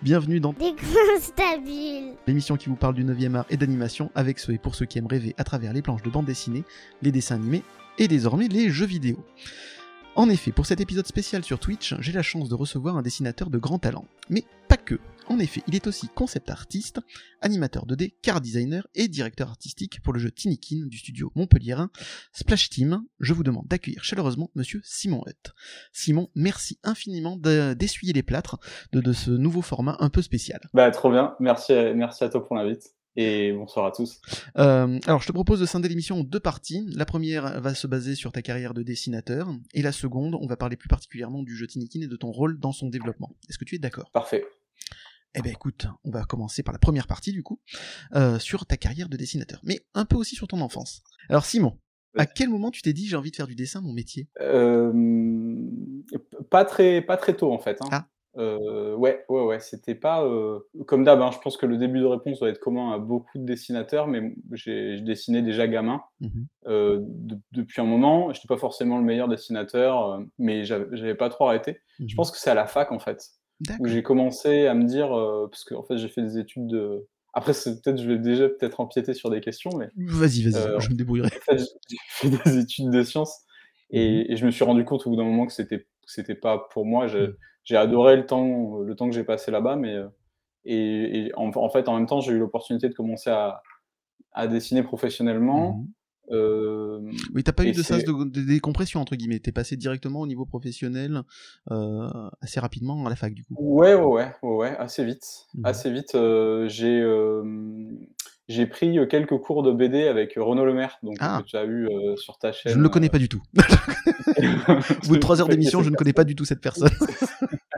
Bienvenue dans Des l'émission qui vous parle du 9e art et d'animation avec ceux et pour ceux qui aiment rêver à travers les planches de bande dessinée, les dessins animés et désormais les jeux vidéo. En effet, pour cet épisode spécial sur Twitch, j'ai la chance de recevoir un dessinateur de grand talent. Mais pas que. En effet, il est aussi concept artiste, animateur 2D, car designer et directeur artistique pour le jeu Tinikin du studio montpelliérain Splash Team. Je vous demande d'accueillir chaleureusement monsieur Simon Hutt. Simon, merci infiniment de- d'essuyer les plâtres de, ce nouveau format un peu spécial. Bah, trop bien. Merci à toi pour l'invite. Et bonsoir à tous. Euh, alors, je te propose de scinder l'émission en deux parties. La première va se baser sur ta carrière de dessinateur, et la seconde, on va parler plus particulièrement du jeu Tinikin et de ton rôle dans son développement. Est-ce que tu es d'accord? Parfait. Eh ben écoute, on va commencer par la première partie du coup, euh, sur ta carrière de dessinateur, mais un peu aussi sur ton enfance. Alors Simon, à quel moment tu t'es dit j'ai envie de faire du dessin mon métier? Euh, pas très, pas très tôt en fait. hein. Ah. Euh, ouais, ouais, ouais. C'était pas euh, comme d'hab. hein, je pense que le début de réponse doit être commun à beaucoup de dessinateurs, mais j'ai je dessinais déjà gamin Mhm. euh, de- depuis un moment. Je n'étais pas forcément le meilleur dessinateur, euh, mais j'avais j'avais pas trop arrêté. Je pense que c'est à la fac en fait où D'accord. j'ai commencé à me dire euh, parce que en fait j'ai fait des études de. Après, c'est peut-être je vais déjà peut-être empiéter sur des questions, mais Vas-y, vas-y, Euh, je me débrouillerai. en fait, j'ai fait des études de sciences et, et je me suis rendu compte au bout d'un moment que c'était que c'était pas pour moi. J'ai adoré le temps le temps que j'ai passé là-bas, mais euh, et, et en, en fait en même temps j'ai eu l'opportunité de commencer à, à dessiner professionnellement. Mhm. Euh, Oui, t'as pas eu de sas de, de décompression entre guillemets. T'es passé directement au niveau professionnel euh, assez rapidement à la fac du coup. Ouais, ouais, ouais, ouais, ouais, assez vite. Mhm. Assez vite. euh, j'ai j'ai pris euh, quelques cours de BD avec Renaud Lemaire, donc Ah. que tu as eu euh, sur ta chaîne. Je ne le connais pas du tout. Au bout de trois heures d'émission, je ne connais pas du tout cette personne.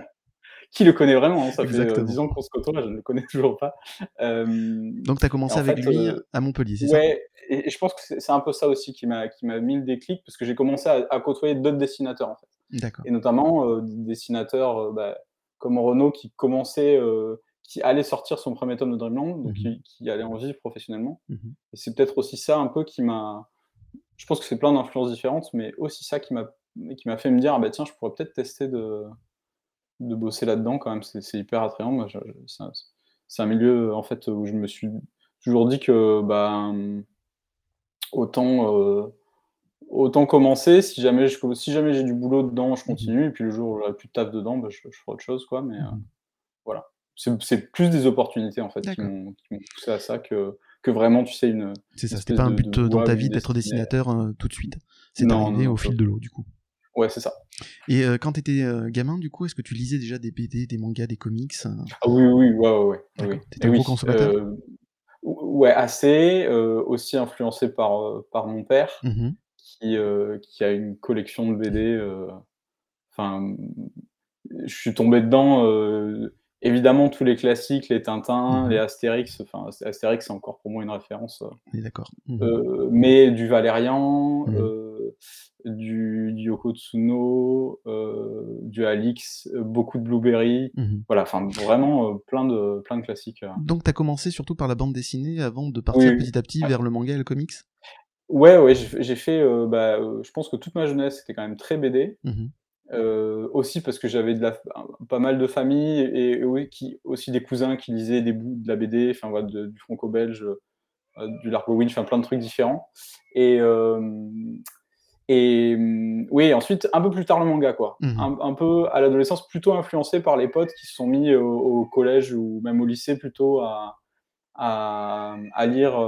Qui le connaît vraiment hein, Ça fait Exactement. euh, 10 ans qu'on se côtoie, je ne le connais toujours pas. Euh, Donc t'as commencé En avec fait, lui euh, à Montpellier, c'est ça? ouais, et, et je pense que c'est un peu ça aussi qui m'a mis le déclic, parce que j'ai commencé à, à côtoyer d'autres dessinateurs, en fait. Et notamment euh, des dessinateurs euh, bah, comme Renaud qui commençait, euh, qui allait sortir son premier tome de Dreamland, donc Mhm. qui, qui allait en vivre professionnellement. Mhm. Et c'est peut-être aussi ça un peu qui m'a. Je pense que c'est plein d'influences différentes, mais aussi ça qui m'a qui m'a fait me dire ah bah tiens, je pourrais peut-être tester de de bosser là-dedans quand même. C'est hyper attrayant. Moi, c'est un, milieu en fait où je me suis toujours dit que bah autant euh, autant commencer. Si jamais je si jamais j'ai du boulot dedans, je continue. Et puis le jour où j'aurai plus de taf dedans, bah, je, je ferai autre chose quoi. Mais euh, Mhm. voilà, c'est plus des opportunités en fait qui m'ont poussé à ça que que vraiment tu sais une C'est ça, c'était pas un but de dans ta vie d'être dessinateur euh, tout de suite. C'est arrivé non, au fil de l'eau du coup. Ouais, c'est ça. Et euh, quand t'étais euh, gamin du coup, est-ce que tu lisais déjà des BD, des mangas, des comics euh, Ah oui, oui, ouais, ouais, ouais. Oui. T'étais Et un gros oui, consommateur? euh, Ouais, assez. euh, aussi influencé par, euh, par mon père, mhm. qui, euh, qui a une collection de BD. euh, Enfin, je suis tombé dedans. Évidemment, tous les classiques, les Tintins, Mhm. les Astérix. Enfin, Astérix, c'est encore pour moi une référence. euh, d'accord. Mhm. Euh, mais du Valérian, Mhm. euh, du, du Yoko Tsuno, euh, du Alix, beaucoup de Blueberry. Mhm. Voilà, enfin vraiment plein, de, plein de classiques. Donc t'as commencé surtout par la bande dessinée avant de partir Oui, petit à petit Ouais. vers le manga et le comics? Ouais, ouais, j'ai fait, bah, je pense que toute ma jeunesse était quand même très BD. Euh, aussi parce que j'avais pas mal de familles et, qui, aussi des cousins qui lisaient des bouts de la BD, enfin voilà, de- du franco-belge, euh, du Largo Winch, enfin plein de trucs différents. Et, euh, et hum, oui, ensuite, un peu plus tard, le manga, quoi. Mhm. Un, un peu à l'adolescence, plutôt influencé par les potes qui se sont mis au, au collège ou même au lycée plutôt à, à, à lire,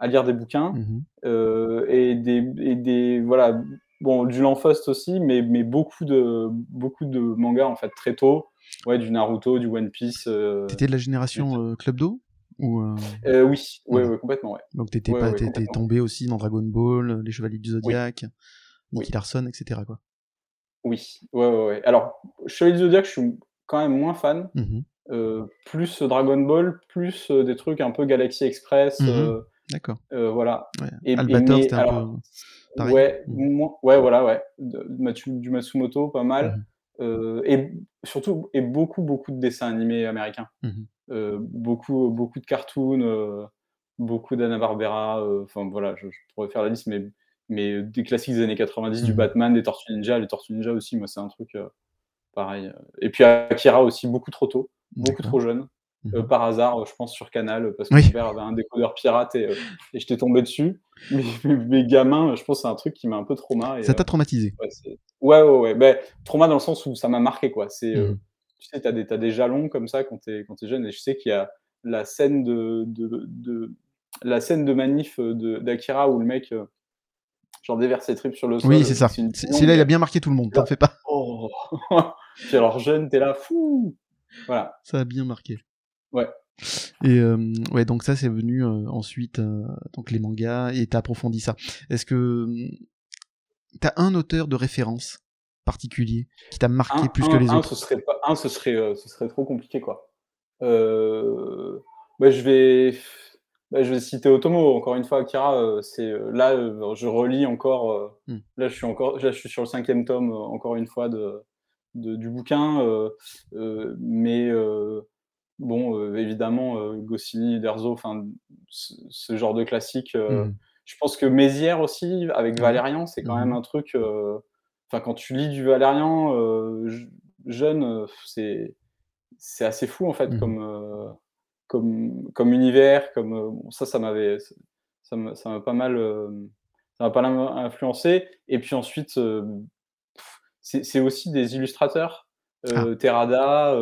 à lire des bouquins Mhm. euh, et des, et des voilà bon du Lanfast aussi mais, mais beaucoup de beaucoup de mangas en fait très tôt ouais du Naruto du One Piece euh, T'étais de la génération euh, Club Do ou euh, euh, oui ouais, Ouais. ouais, complètement ouais donc t'étais pas t'étais tombé aussi dans Dragon Ball, les Chevaliers du Zodiaque, Nicky Oui. Larson, etc. quoi. oui ouais ouais, ouais. alors Chevalier du Zodiac je suis quand même moins fan euh, plus Dragon Ball plus euh, des trucs un peu Galaxy Express euh, D'accord. euh, voilà. Et- et Albator, mais- un alors, peu pareil. Ouais, moi- ouais, voilà, ouais. Du Matsumoto, pas mal. Mhm. euh, et surtout et beaucoup, beaucoup de dessins animés américains. Mmh Euh, beaucoup, beaucoup de cartoons, heu, beaucoup d'Hanna-Barbera, heu, enfin voilà, je je pourrais faire la liste, mais mais des classiques des années 90, du Mmh Batman, des Tortues Ninja. Les Tortues Ninja aussi, moi, c'est un truc, pareil, et puis Akira aussi, beaucoup trop tôt, beaucoup trop jeune, Mmh heu, par hasard, heu, je pense sur Canal, heu, parce que Oui. mon père avait un décodeur pirate et heu et j'étais tombé dessus. Mais gamin, je pense c'est un truc qui m'a un peu trauma et Ça t'a traumatisé? ouais, c'est ouais, ouais, ouais, beh, trauma dans le sens où ça m'a marqué, quoi. C'est, heu, tu sais, tu as des as des jalons comme ça quand tu es quand tu es jeune et je sais qu'il y a la scène de de de la scène de manif, de d'Akira où le mec, genre déverse ses tripes sur le Oui, sol, c'est heu, ça. c'est celui-là, il a bien marqué tout le monde, là t'en fais pas. oh! Puis alors jeune, tu es là: «Fou!» voilà. Ça a bien marqué. Ouais. Et hem, ouais, donc ça, c'est venu, heu, ensuite, heu, donc les mangas et tu as approfondi ça. Est-ce que, mmh, tu as un auteur de référence particulier qui t'a marqué Un plus que les un autres? ce serait pas un ce serait, ce serait trop compliqué, quoi. Bah, je vais bah, je vais citer Otomo. Encore une fois, Akira, c'est, là, je relis encore, heu, Mmh. là, je suis encore là, je suis sur le 5e tome, encore une fois de de du bouquin, mais bon, heu, évidemment, heu, Goscinny, Uderzo, enfin, ce genre de classique, heu, mh. je pense que Mézières aussi, avec. Valérian, c'est quand Mmh même un truc, enfin, quand tu lis du Valérian, jeune, c'est c'est assez fou, en fait, mh. comme, comme comme univers, comme, bon, ça, ça m'avait ça m'a ça m'a pas mal, ça m'a pas mal influencé et puis ensuite, c'est aussi des illustrateurs, Ah. heu, Terada,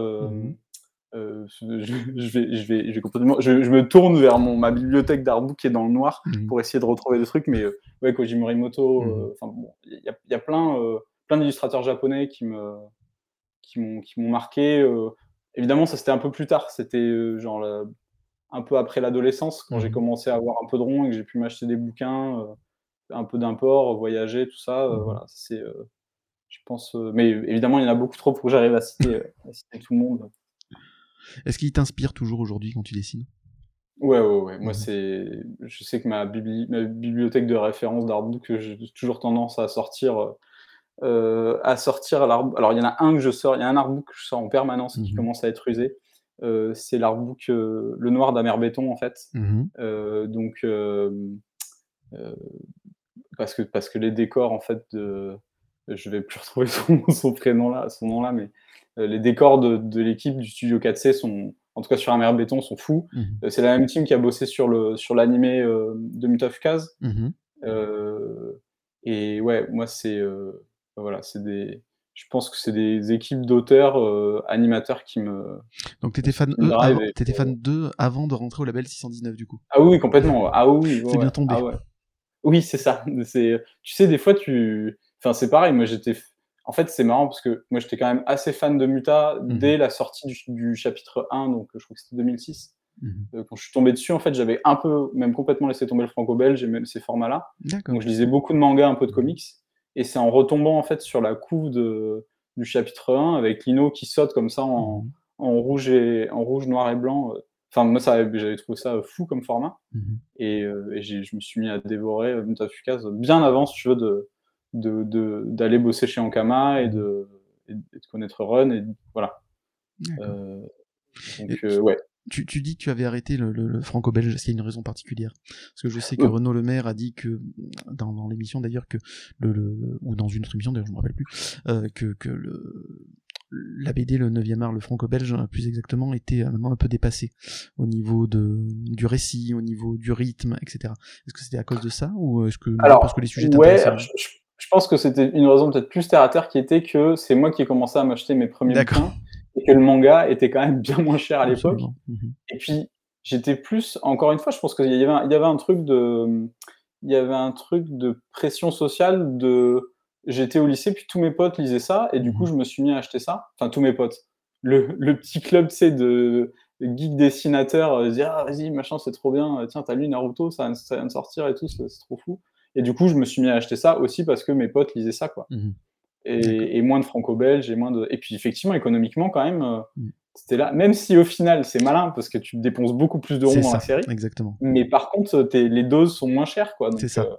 heu, je vais je vais je vais complètement je je me tourne vers mon ma bibliothèque d'artbook qui est dans le noir Mmh mh. pour essayer de retrouver des trucs, mais heu, ouais, Koji Morimoto, mh. heu, enfin bon, il y a y a plein, heu, plein d'illustrateurs japonais qui me qui m'ont qui m'ont marqué, heu, évidemment, ça, c'était un peu plus tard, c'était, genre, un peu après l'adolescence, quand Mmh j'ai mh. commencé à avoir un peu de rond et que j'ai pu m'acheter des bouquins, un peu d'import, voyager, tout ça, Mmh voilà, c'est, je pense, mais évidemment, il y en a beaucoup trop pour que j'arrive à citer, à citer tout le monde. Est-ce qu'il t'inspire toujours aujourd'hui quand tu dessines? Ouais, ouais, ouais, moi, c'est je sais que ma bibli ma bibliothèque de référence d'artbook, j'ai toujours tendance à sortir, heu, à sortir l'art alors il y en a un que je sors il y a un artbook que je sors en permanence Mmh qui mh. commence à être usé, heu, c'est l'artbook, heu, Le Noir d'Amer Béton, en fait, mh. heu, donc parce que parce que les décors, en fait, de je vais plus retrouver son son prénom là son nom là, mais les décors de de l'équipe du studio 4C sont en tout cas sur Amer Béton, sont fous. Mmh mh. Heu, c'est la même team qui a bossé sur le sur l'animé, heu, de Muto Fukaze, Mmh mh. heu et ouais, moi, c'est, voilà, c'est des je pense que c'est des équipes d'auteurs, animateurs qui me Donc tu étais fan, eux, avant étais fan d'eux avant de rentrer au label 619 du coup? Ah oui, complètement, ah oui, C'est bien tombé. ah ouais. Oui, c'est ça, c'est tu sais, des fois, tu enfin, c'est pareil, moi, j'étais en fait, c'est marrant parce que moi, j'étais quand même assez fan de Muta Mmh mh. dès la sortie du ch du chapitre 1, donc je crois que c'était 2006. Mmh mh. Heu, quand je suis tombé dessus, en fait, j'avais un peu, même complètement laissé tomber le franco-belge et même ces formats-là, donc je lisais beaucoup de mangas, un peu de comics et c'est en retombant, en fait, sur la couve de du chapitre 1 avec Lino qui saute comme ça Mmh en rouge et en rouge, noir et blanc, heu, enfin, moi, ça j'avais trouvé ça, heu, fou comme format et heu et je me suis mis à dévorer, heu, Muto Fukaze bien avant, si tu veux, de de de d'aller bosser chez Ankama et de et de connaître Run et voilà, heu, donc heu, ouais. tu tu dis que tu avais arrêté le le le franco-belge, est-ce qu'il y a une raison particulière? Parce que je sais que Heu Renaud Lemaire a dit que dans dans l'émission d'ailleurs que le le ou dans une autre émission d'ailleurs, je me rappelle plus, heu, que que le la BD, le 9e art, le franco-belge, plus exactement, était maintenant un peu dépassé au niveau de du récit, au niveau du rythme, et cetera. Est-ce que c'était à cause de ça ou est-ce que non, parce que Alors les sujets ouais, alors je je je pense que c'était une raison peut-être plus terre à terre qui était que c'est moi qui ai commencé à m'acheter mes 1ers D'accord. bouquins et que le manga était quand même bien moins cher à l'époque Absolument. Mmh mh. et puis j'étais plus encore une fois, je pense qu'il y avait un il y avait un truc de, il y avait un truc de pression sociale de j'étais au lycée, puis tous mes potes lisaient ça et du coup, mh. je me suis mis à acheter ça. Enfin, tous mes potes. Le le petit club, sais, de geeks dessinateurs, heu, disaient: «Ah vas-y, machin, c'est trop bien, tiens, tu as lu Naruto? Ça vient de sortir et tout, c'est c'est trop fou» et du coup, je me suis mis à acheter ça aussi parce que mes potes lisaient ça, quoi Mmh mh. D'accord. et et moins de franco-belge et moins de et puis effectivement, économiquement, quand même, heu, Mmh. c'était là même si au final, c'est malin parce que tu dépenses beaucoup plus d'euros dans la série, exactement. mais par contre, les doses sont moins chères, quoi, C'est donc ça. heu,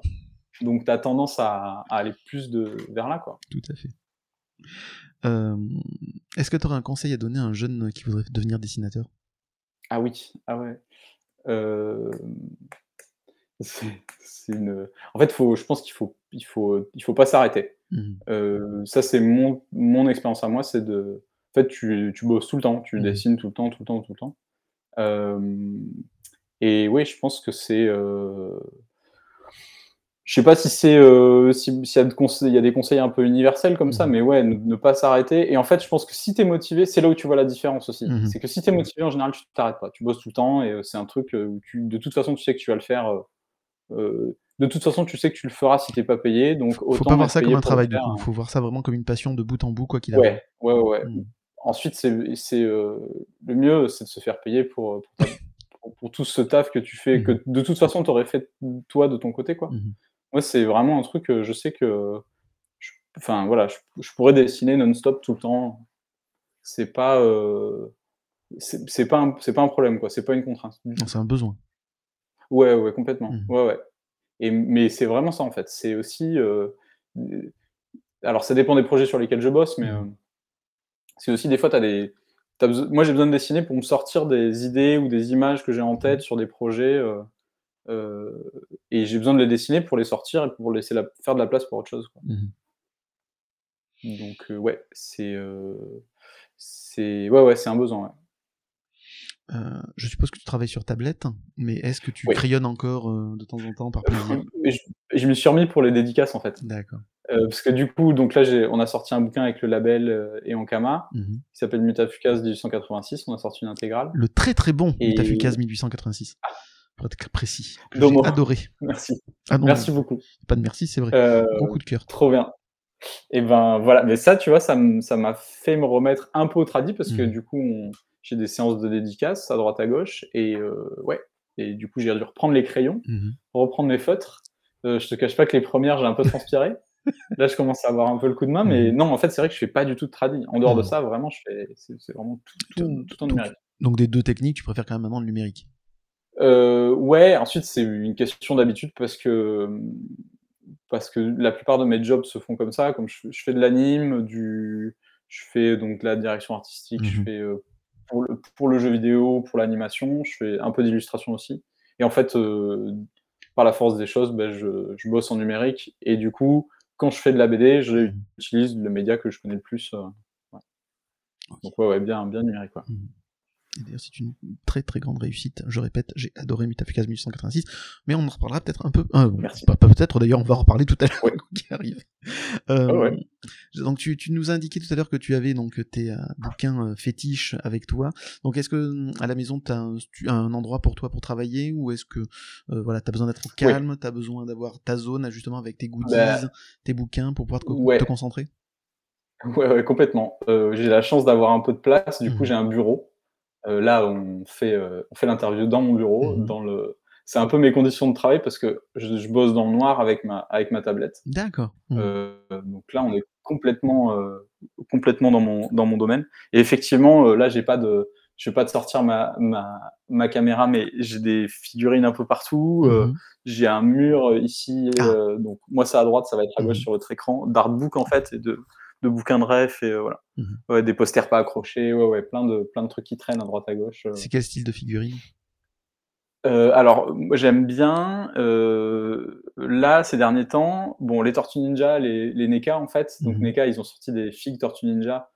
donc tu as tendance à à aller plus de vers là, quoi. Tout à fait. Euh, Est-ce que tu aurais un conseil à donner à un jeune qui voudrait devenir dessinateur? Ah oui, ah ouais. C'est c'est une... En fait, faut, je pense qu'il faut, il faut, il faut pas s'arrêter. Mhm. Euh, ça, c'est mon, mon expérience à moi, c'est de... En fait, tu, tu bosses tout le temps, tu Mhm. dessines tout le temps, tout le temps, tout le temps. Euh, et oui, je pense que c'est... euh, Je sais pas si c'est euh, si- s'il y, a de conseils- il y a des conseils un peu universels comme ça, Mhm. mais ouais, ne, ne pas s'arrêter. Et en fait, je pense que si tu es motivé, c'est là où tu vois la différence aussi. C'est que si tu es motivé, en général, tu t'arrêtes pas. Tu bosses tout le temps et c'est un truc où tu, de toute façon, tu sais que tu vas le faire. Euh, euh, de toute façon, tu sais que tu le feras si t'es pas payé. Donc, autant Faut pas voir ça comme un travail du coup. hein. Faut voir ça vraiment comme une passion de bout en bout, quoi qu'il arrive. Ouais, ouais, ouais. Mhm. Ensuite, c'est, euh, le mieux, c'est de se faire payer pour, pour, pour- pour tout ce taf que tu fais, que de toute façon, tu aurais fait toi de ton côté. Quoi. Mhm. Moi, c'est vraiment un truc que je sais que. je- Enfin, voilà, je, je pourrais dessiner non-stop tout le temps. C'est pas. euh, c'est pas, un- c'est pas un problème, quoi. C'est pas une contrainte. C'est un besoin. Ouais, ouais, complètement. Mhm. Ouais, ouais. Et, mais c'est vraiment ça, en fait. C'est aussi. euh, alors, ça dépend des projets sur lesquels je bosse, mais Mhm. euh, c'est aussi des fois, tu as des. t'as beso- Moi, j'ai besoin de dessiner pour me sortir des idées ou des images que j'ai en tête sur des projets. euh, et j'ai besoin de les dessiner pour les sortir et pour laisser la... faire de la place pour autre chose. quoi. Donc, ouais, c'est. c'est ouais, ouais, c'est un besoin. ouais. Euh, je suppose que tu travailles sur tablette, mais est-ce que tu Oui. crayonnes encore euh, de temps en temps par plaisir? Et je, me suis remis pour les dédicaces, en fait. D'accord. Euh, parce que du coup, donc là, on a sorti un bouquin avec le label euh, et Ankama, Mhm. qui s'appelle Mutafukas 1886. On a sorti une intégrale. Le très très bon Et- Mutafukaz 1886. Pour être précis. Domo. J'ai adoré. Merci. Ah non, Merci beaucoup. pas de merci, c'est vrai. Euh, Gros coup de cœur. trop bien. Et ben voilà, mais ça, tu vois, ça m'a fait me remettre un peu au tradit parce que Mhm. du coup, on- j'ai des séances de dédicaces à droite à gauche et euh, ouais. Et du coup, j'ai dû reprendre les crayons, Mhm. reprendre mes feutres. Euh, je te cache pas que les premières, j'ai un peu transpiré. Là, je commence à avoir un peu le coup de main, mais Mhm. non, en fait, c'est vrai que je fais pas du tout de tradit. En dehors de ça, vraiment, je fais, c'est vraiment tout, tout, tout en numérique. Donc des deux techniques, tu préfères quand même maintenant le numérique? Euh, ouais, ensuite c'est une question d'habitude parce que parce que la plupart de mes jobs se font comme ça, comme je, je fais de l'anime, du je fais donc de la direction artistique, je Mhm. fais euh, pour le, pour le jeu vidéo, pour l'animation, je fais un peu d'illustration aussi. Et en fait, euh, par la force des choses, ben, je, je bosse en numérique et du coup, quand je fais de la BD, Mhm. j'utilise le média que je connais le plus. euh, ouais. Donc ouais, ouais, bien, bien numérique. Et d'ailleurs, c'est une très très grande réussite. Je répète, j'ai adoré Mutafukaz 1886, mais on en reparlera peut-être un peu. euh, Merci. Pas, pas peut-être, d'ailleurs, on va en reparler tout à l'heure, Ouais. arrive. Euh, ouais. Donc, tu, tu nous as indiqué tout à l'heure que tu avais donc tes euh, bouquins fétiches avec toi. Donc, est-ce que à la maison, tu as un, un endroit pour toi pour travailler, ou est-ce que voilà, tu as besoin d'être calme, tu as besoin d'avoir ta zone justement avec tes goodies, Bah, tes bouquins pour pouvoir te, co- ouais. te concentrer? Ouais, ouais, complètement. J'ai la chance d'avoir un peu de place. Du coup, Mhm. j'ai un bureau. Euh, là, on fait, euh, on fait l'interview dans mon bureau. Mhm. Dans le... C'est un peu mes conditions de travail parce que je, je bosse dans le noir avec ma, avec ma tablette. D'accord. Mhm. Euh, donc là, on est complètement, euh, complètement dans mon, dans mon domaine. Et effectivement, euh, là, j'ai pas de, je vais pas te sortir ma, ma, ma caméra, mais j'ai des figurines un peu partout. Mhm. j'ai un mur ici. Ah. donc moi, c'est à droite, ça va être à gauche sur votre écran. D'artbook en fait et de, de bouquins de ref et euh, voilà. Mhm. Ouais, des posters pas accrochés. Ouais, ouais, plein de, plein de trucs qui traînent à droite à gauche. euh. C'est quel style de figurine? Euh, alors, moi, j'aime bien. là, ces derniers temps, bon, les Tortues Ninja, les, les NECA, en fait. Donc, Mhm. NECA, ils ont sorti des figues Tortues Ninja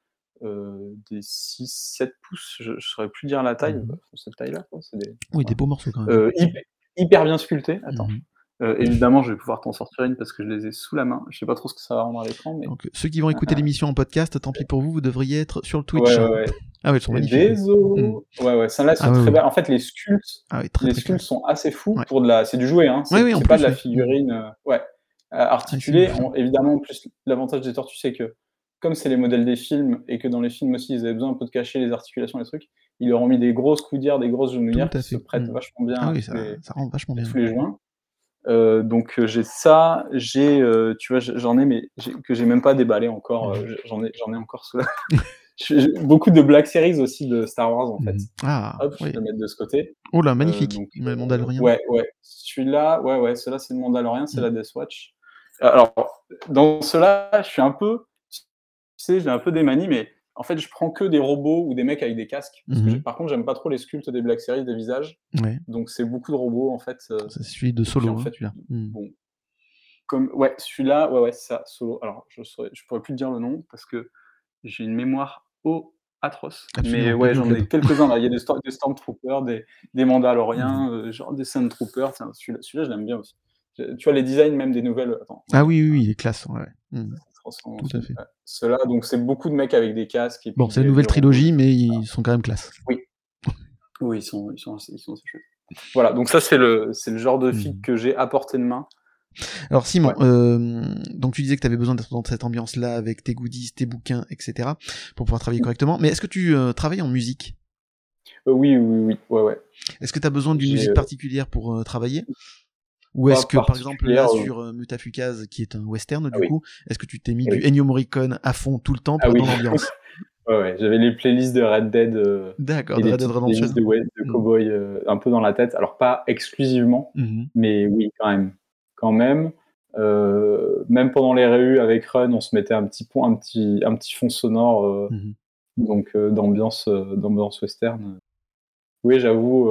euh, des 6-7 pouces. Je ne saurais plus dire la taille. Mhm. Cette taille-là, des... Oui, des beaux morceaux quand même. euh, hyper, hyper bien sculptés. Attends. Mhm. Euh, évidemment, je vais pouvoir t'en sortir une parce que je les ai sous la main. Je sais pas trop ce que ça va rendre à l'écran, mais. Donc, ceux qui vont écouter Ah. l'émission en podcast, tant pis pour vous, vous devriez être sur le Twitch. Ouais, ouais, ouais. Ah ouais, ils sont magnifiques. des os. Ouais, ouais. Celles-là, elles sont Ah très belles. En fait, les sculptes, Ah très les sculptes sont assez fous pour de la. C'est du jouet, hein. C'est pas plus, de la figurine. euh, Ouais. Euh, articulée. On- évidemment, en plus, l'avantage des tortues, c'est que comme c'est les modèles des films et que dans les films aussi, ils avaient besoin un peu de cacher les articulations, les trucs, ils leur ont mis des grosses coudières, des grosses genouillères qui se prêtent Mm. vachement bien Ah ça, rend vachement bien. tous les joints. Euh, donc euh, j'ai ça, j'ai, euh, tu vois, j'en ai, mais que j'ai même pas déballé encore. euh, j'en ai, j'en ai encore sous la. Beaucoup de Black Series aussi de Star Wars en fait. Mhm. Ah, Hop, je vais le mettre de ce côté. Oh là, magnifique. donc, le Mandalorian. Ouais, ouais. Celui-là, ouais, ouais. Celui-là, c'est le Mandalorian, c'est Mm. la Death Watch. Alors, dans cela, je suis un peu. sais, j'ai un peu des manies, mais en fait, je prends que des robots ou des mecs avec des casques. Parce que Mhm. par contre, j'aime pas trop les sculptes des Black Series, des visages. Ouais. Donc, c'est beaucoup de robots, en fait. euh, C'est celui de puis, Solo, en hein, fait, celui-là. Hmm. Bon. Comme, ouais, celui-là, ouais, ouais, c'est ça, solo. Alors, je saurais, je pourrais plus te dire le nom parce que j'ai une mémoire au atroce. Absolument, Mais ouais, j'en ai quelques-uns là. Il y a des, Storm- des Stormtroopers, des, des Mandaloriens, euh, genre des Sandtroopers. Celui-là, celui-là, je l'aime bien aussi. Tu vois, les designs même des nouvelles. Attends. Ah oui, oui, oui, il est classe. Ouais. Hmm. Tout à fait. Ceux-là, donc c'est beaucoup de mecs avec des casques. Et Bon, c'est la nouvelle trilogie, mais ils sont quand même classe. Oui, ils sont, ils sont, assez, ils sont assez chouettes. Voilà, donc ça, c'est le, c'est le genre de Mhm. fig que j'ai à portée de main. Alors Simon, Ouais. euh, donc tu disais que tu avais besoin d'être dans cette ambiance-là avec tes goodies, tes bouquins, etc. pour pouvoir travailler correctement. Mais est-ce que tu euh, travailles en musique? Euh, oui, oui, oui, ouais, ouais. Est-ce que tu as besoin d'une musique particulière pour euh, travailler? Ou est-ce que par exemple là euh. sur euh, Mutafukaz, qui est un western du oui. coup, est-ce que tu t'es mis Ah du oui. Ennio Morricone à fond tout le temps pour Ah oui. l'ambiance? Ouais, ouais. J'avais les playlists de Red Dead euh, D'accord, de des Red Dead Redemption. de, de Mhm. Cowboy euh, un peu dans la tête. Alors, pas exclusivement, Mhm. mais oui, quand même. Quand même. Euh, même pendant les réus avec Run, on se mettait un petit, pont, un petit, un petit fond sonore Mhm. donc d'ambiance d'ambiance western. Oui, j'avoue,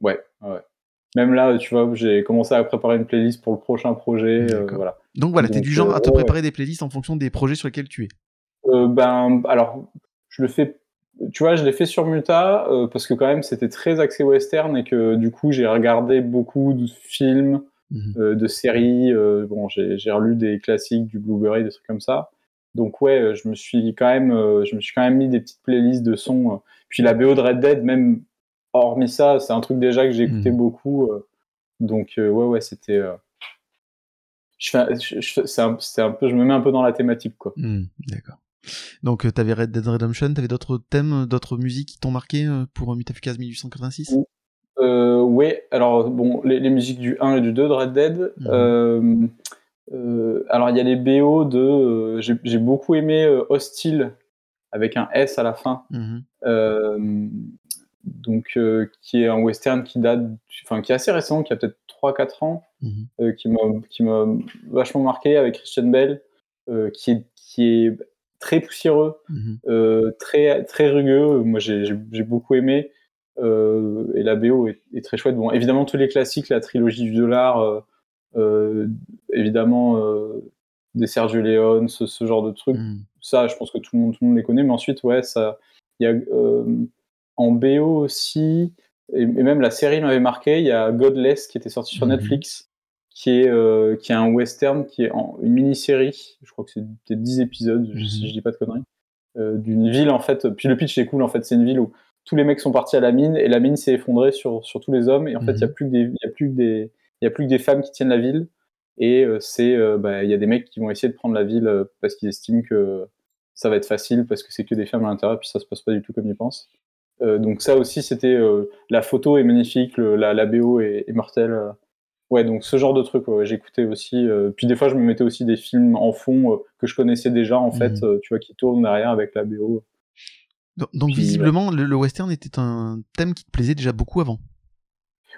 ouais, ouais. Même là, tu vois, j'ai commencé à préparer une playlist pour le prochain projet. euh, voilà. Donc voilà, t'es Donc, du genre euh, à te ouais, préparer des playlists en fonction des projets sur lesquels tu es. Euh, ben, alors, je le fais. Tu vois, je l'ai fait sur Muta euh, parce que quand même c'était très axé western et que du coup j'ai regardé beaucoup de films, Mhm. euh, de séries. euh, bon, j'ai relu des classiques du Blueberry, des trucs comme ça. Donc ouais, euh, je me suis quand même, euh, je me suis quand même mis des petites playlists de sons. euh. Puis la BO de Red Dead, même hormis ça, c'est un truc déjà que j'ai écouté Mhm. beaucoup. euh. donc euh, ouais, ouais, c'était. euh, c'est un, peu, je me mets un peu dans la thématique quoi. Hmm, D'accord. Donc, t'avais Red Dead Redemption, t'avais d'autres thèmes, d'autres musiques qui t'ont marqué pour Mutafukaz 1886 Oui. Euh, alors bon, les, les musiques du 1 et du 2 de Red Dead. Euh, euh, alors il y a les BO de. j'ai beaucoup aimé Hostile avec un S à la fin. Donc euh, qui est un western qui date, enfin qui est assez récent, qui a peut-être 3-4 ans, Mhm. euh, qui m'a qui m'a vachement marqué avec Christian Bell, euh, qui est qui est très poussiéreux, Mhm. très très rugueux. Moi, j'ai beaucoup aimé. Et la BO est, est très chouette. Bon, évidemment tous les classiques, la trilogie du dollar, évidemment des Sergio Leone, ce, ce genre de trucs. Mhm. Ça, je pense que tout le monde tout le monde les connaît. Mais ensuite, ouais, ça, il y a en BO aussi, et, même la série m'avait marqué. Il y a Godless qui était sorti sur Mhm. Netflix, qui est euh, qui est un western, qui est en, une mini-série. Je crois que c'est peut-être 10 épisodes, Mhm. si je dis pas de conneries. euh, d'une ville en fait. Puis le pitch est cool en fait. C'est une ville où tous les mecs sont partis à la mine et la mine s'est effondrée sur, sur tous les hommes et en fait il y a Mhm. plus que des il y a plus que des y a plus que des femmes qui tiennent la ville et euh, c'est bah, il y a des mecs qui vont essayer de prendre la ville parce qu'ils estiment que ça va être facile parce que c'est que des femmes à l'intérieur puis ça se passe pas du tout comme ils pensent. Euh, donc ça aussi c'était euh, la photo est magnifique, le- la, la BO est, est mortelle. euh. Ouais, donc ce genre de truc, ouais, j'écoutais aussi. puis des fois, je me mettais aussi des films en fond que je connaissais déjà, en fait, euh, tu vois, qui tournent derrière avec la BO. Donc, donc, Puis, visiblement, le, le western était un thème qui te plaisait déjà beaucoup avant.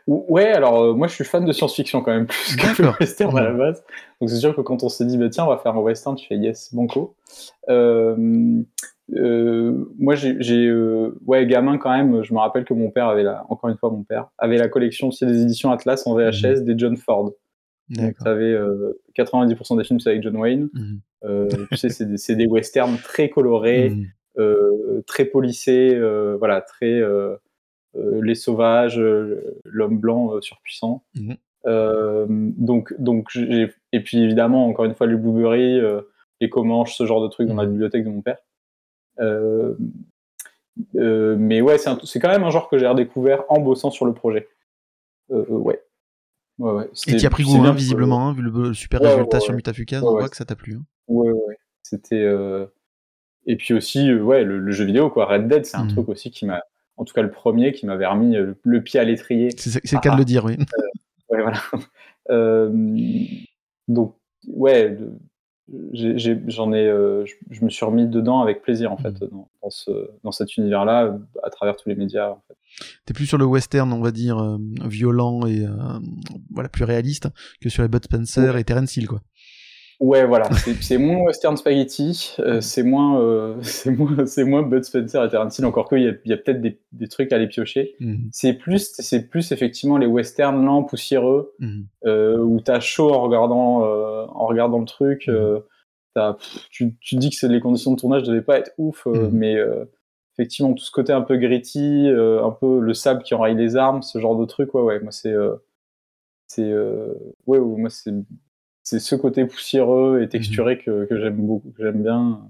Ou- Ouais, alors euh, moi je suis fan de science-fiction quand même plus que le western à la base. Donc c'est sûr que quand on s'est dit bah tiens on va faire un western, tu fais yes banco. Euh, euh, moi j'ai euh, ouais gamin quand même, je me rappelle que mon père avait la encore une fois mon père avait la collection sais, des éditions Atlas en VHS des John Ford. Donc D'accord. t'avais euh, 90% des films c'est avec John Wayne. Mhm. Tu sais c'est des, c'est des westerns très colorés Mhm. très euh, voilà, très les sauvages, l'homme blanc surpuissant. Mhm. Donc, donc et puis évidemment encore une fois les Blueberry, les Comanches, ce genre de trucs dans la Mhm. bibliothèque de mon père. Euh, euh, mais ouais, c'est quand même un genre que j'ai redécouvert en bossant sur le projet. Euh, ouais. Ouais, ouais. Et tu as pris goût, hein, visiblement, hein, vu le super Ouais, résultat sur. Mutafukaz, on voit que ça t'a plu. hein. Ouais, ouais. C'était. euh, Et puis aussi, euh, ouais, le, le jeu vidéo, quoi. Red Dead, c'est un Mhm. truc aussi qui m'a. En tout cas, le premier qui m'avait remis le, le pied à l'étrier. C'est c'est le cas de Ah. le dire, oui. Ouais, voilà. Donc, ouais, j'en ai. euh, je, je me suis remis dedans avec plaisir, en fait, Mhm. dans, dans ce, dans cet univers-là, euh, à travers tous les médias. En fait. T'es plus sur le western, on va dire, euh, violent et euh, voilà plus réaliste que sur les Bud Spencer Ouais. et Terence Hill, quoi. Ouais, voilà, c'est moins western spaghetti, euh, c'est moins, euh, c'est moins Bud Spencer et Tarantino, encore qu'il y a, il y a peut-être des, des trucs à aller piocher. Mhm. C'est plus, c'est plus effectivement les westerns lents, poussiéreux, Mhm. euh, où t'as chaud en regardant, euh, en regardant le truc. Mhm. euh, pff, tu, dis que les conditions de tournage devaient pas être ouf, Mhm. mais effectivement tout ce côté un peu gritty, un peu le sable qui enraye les armes, ce genre de truc, ouais, ouais, moi c'est, c'est, ouais, ouais, moi c'est, c'est ce côté poussiéreux et texturé que, que j'aime beaucoup, que j'aime bien.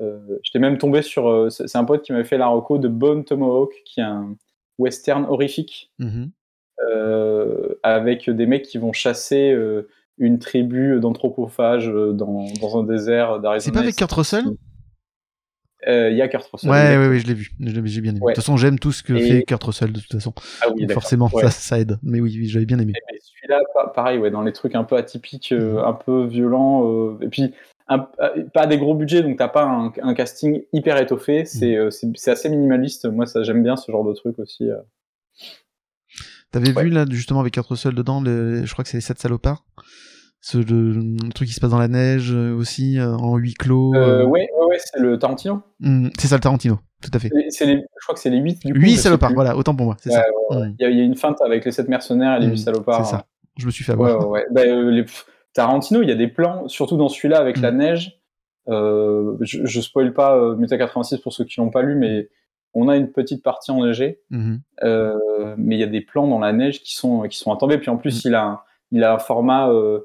Euh, J'étais même tombé sur, euh, c'est un pote qui m'avait fait la reco de Bone Tomahawk, qui est un western horrifique Mhm. euh, avec des mecs qui vont chasser une tribu d'anthropophages dans, dans un désert d'Arizona. C'est pas avec Kurt Russell? Euh, Il y a Kurt Russell. Ouais, ouais, ouais, je l'ai vu. J'ai bien aimé. Ouais. De toute façon, j'aime tout ce que Et- fait Kurt Russell, de toute façon. Ah oui, forcément, Ouais. ça, ça aide. Mais oui, oui, j'avais bien aimé. Mais celui-là, pa- pareil, ouais, dans les trucs un peu atypiques, euh, Mhm. un peu violents, euh, et puis un- euh, pas des gros budgets, donc t'as pas un, un casting hyper étoffé. C'est Mhm. euh, c'est assez minimaliste. Moi, ça j'aime bien ce genre de truc aussi. T'avais vu là justement avec Kurt Russell dedans, le, je crois que c'est les 7 salopards. Ce, le, le truc qui se passe dans la neige euh, aussi, euh, en huis clos. Euh, euh, ouais, ouais, ouais, c'est le Tarantino. hmm, c'est ça le Tarantino, tout à fait. C'est- c'est les- je crois que c'est les 8 du coup. 8 je sais salopards, plus. voilà, autant pour moi, c'est Ouais, ça. ouais, Hmm, Il y, y a une feinte avec les 7 mercenaires et les hmm, 8 salopards. C'est ça. Je me suis fait avoir. ouais, ouais. Bah, euh, les... Tarantino, il y a des plans, surtout dans celui-là avec la neige. Euh, je, je spoil pas euh, Meta 86 pour ceux qui l'ont pas lu, mais on a une petite partie enneigée. Euh, mais il y a des plans dans la neige qui sont qui sont attendus. Puis en plus, il a un, il a un format euh,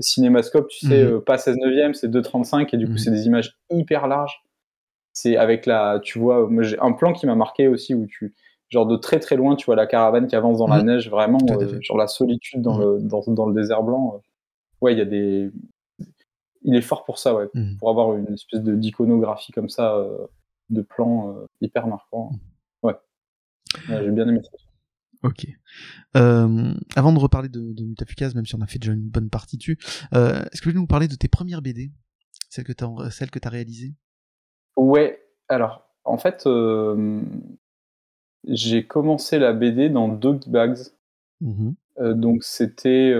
cinémascope, tu sais, Mhm. euh, pas 16 neuvième, c'est 2,35 et du coup, Mhm. c'est des images hyper larges. C'est avec la, tu vois, moi j'ai un plan qui m'a marqué aussi où tu, genre de très très loin, tu vois la caravane qui avance dans la Mhm. neige, vraiment, euh, genre la solitude dans le dans, dans le désert blanc. euh. Ouais, il y a des, il est fort pour ça, ouais, pour avoir une espèce de d'iconographie comme ça, euh, de plans euh, hyper marquants. Ouais, Ouais, j'ai bien aimé ça. Ok. Euh, avant de reparler de, de Mutafukaz, même si on a fait déjà une bonne partie dessus, euh, est-ce que tu peux nous parler de tes premières BD Celles que tu as, celles que as réalisées? Ouais, alors, en fait, euh, j'ai commencé la BD dans Doggy Bags. Mhm. Euh, donc, c'était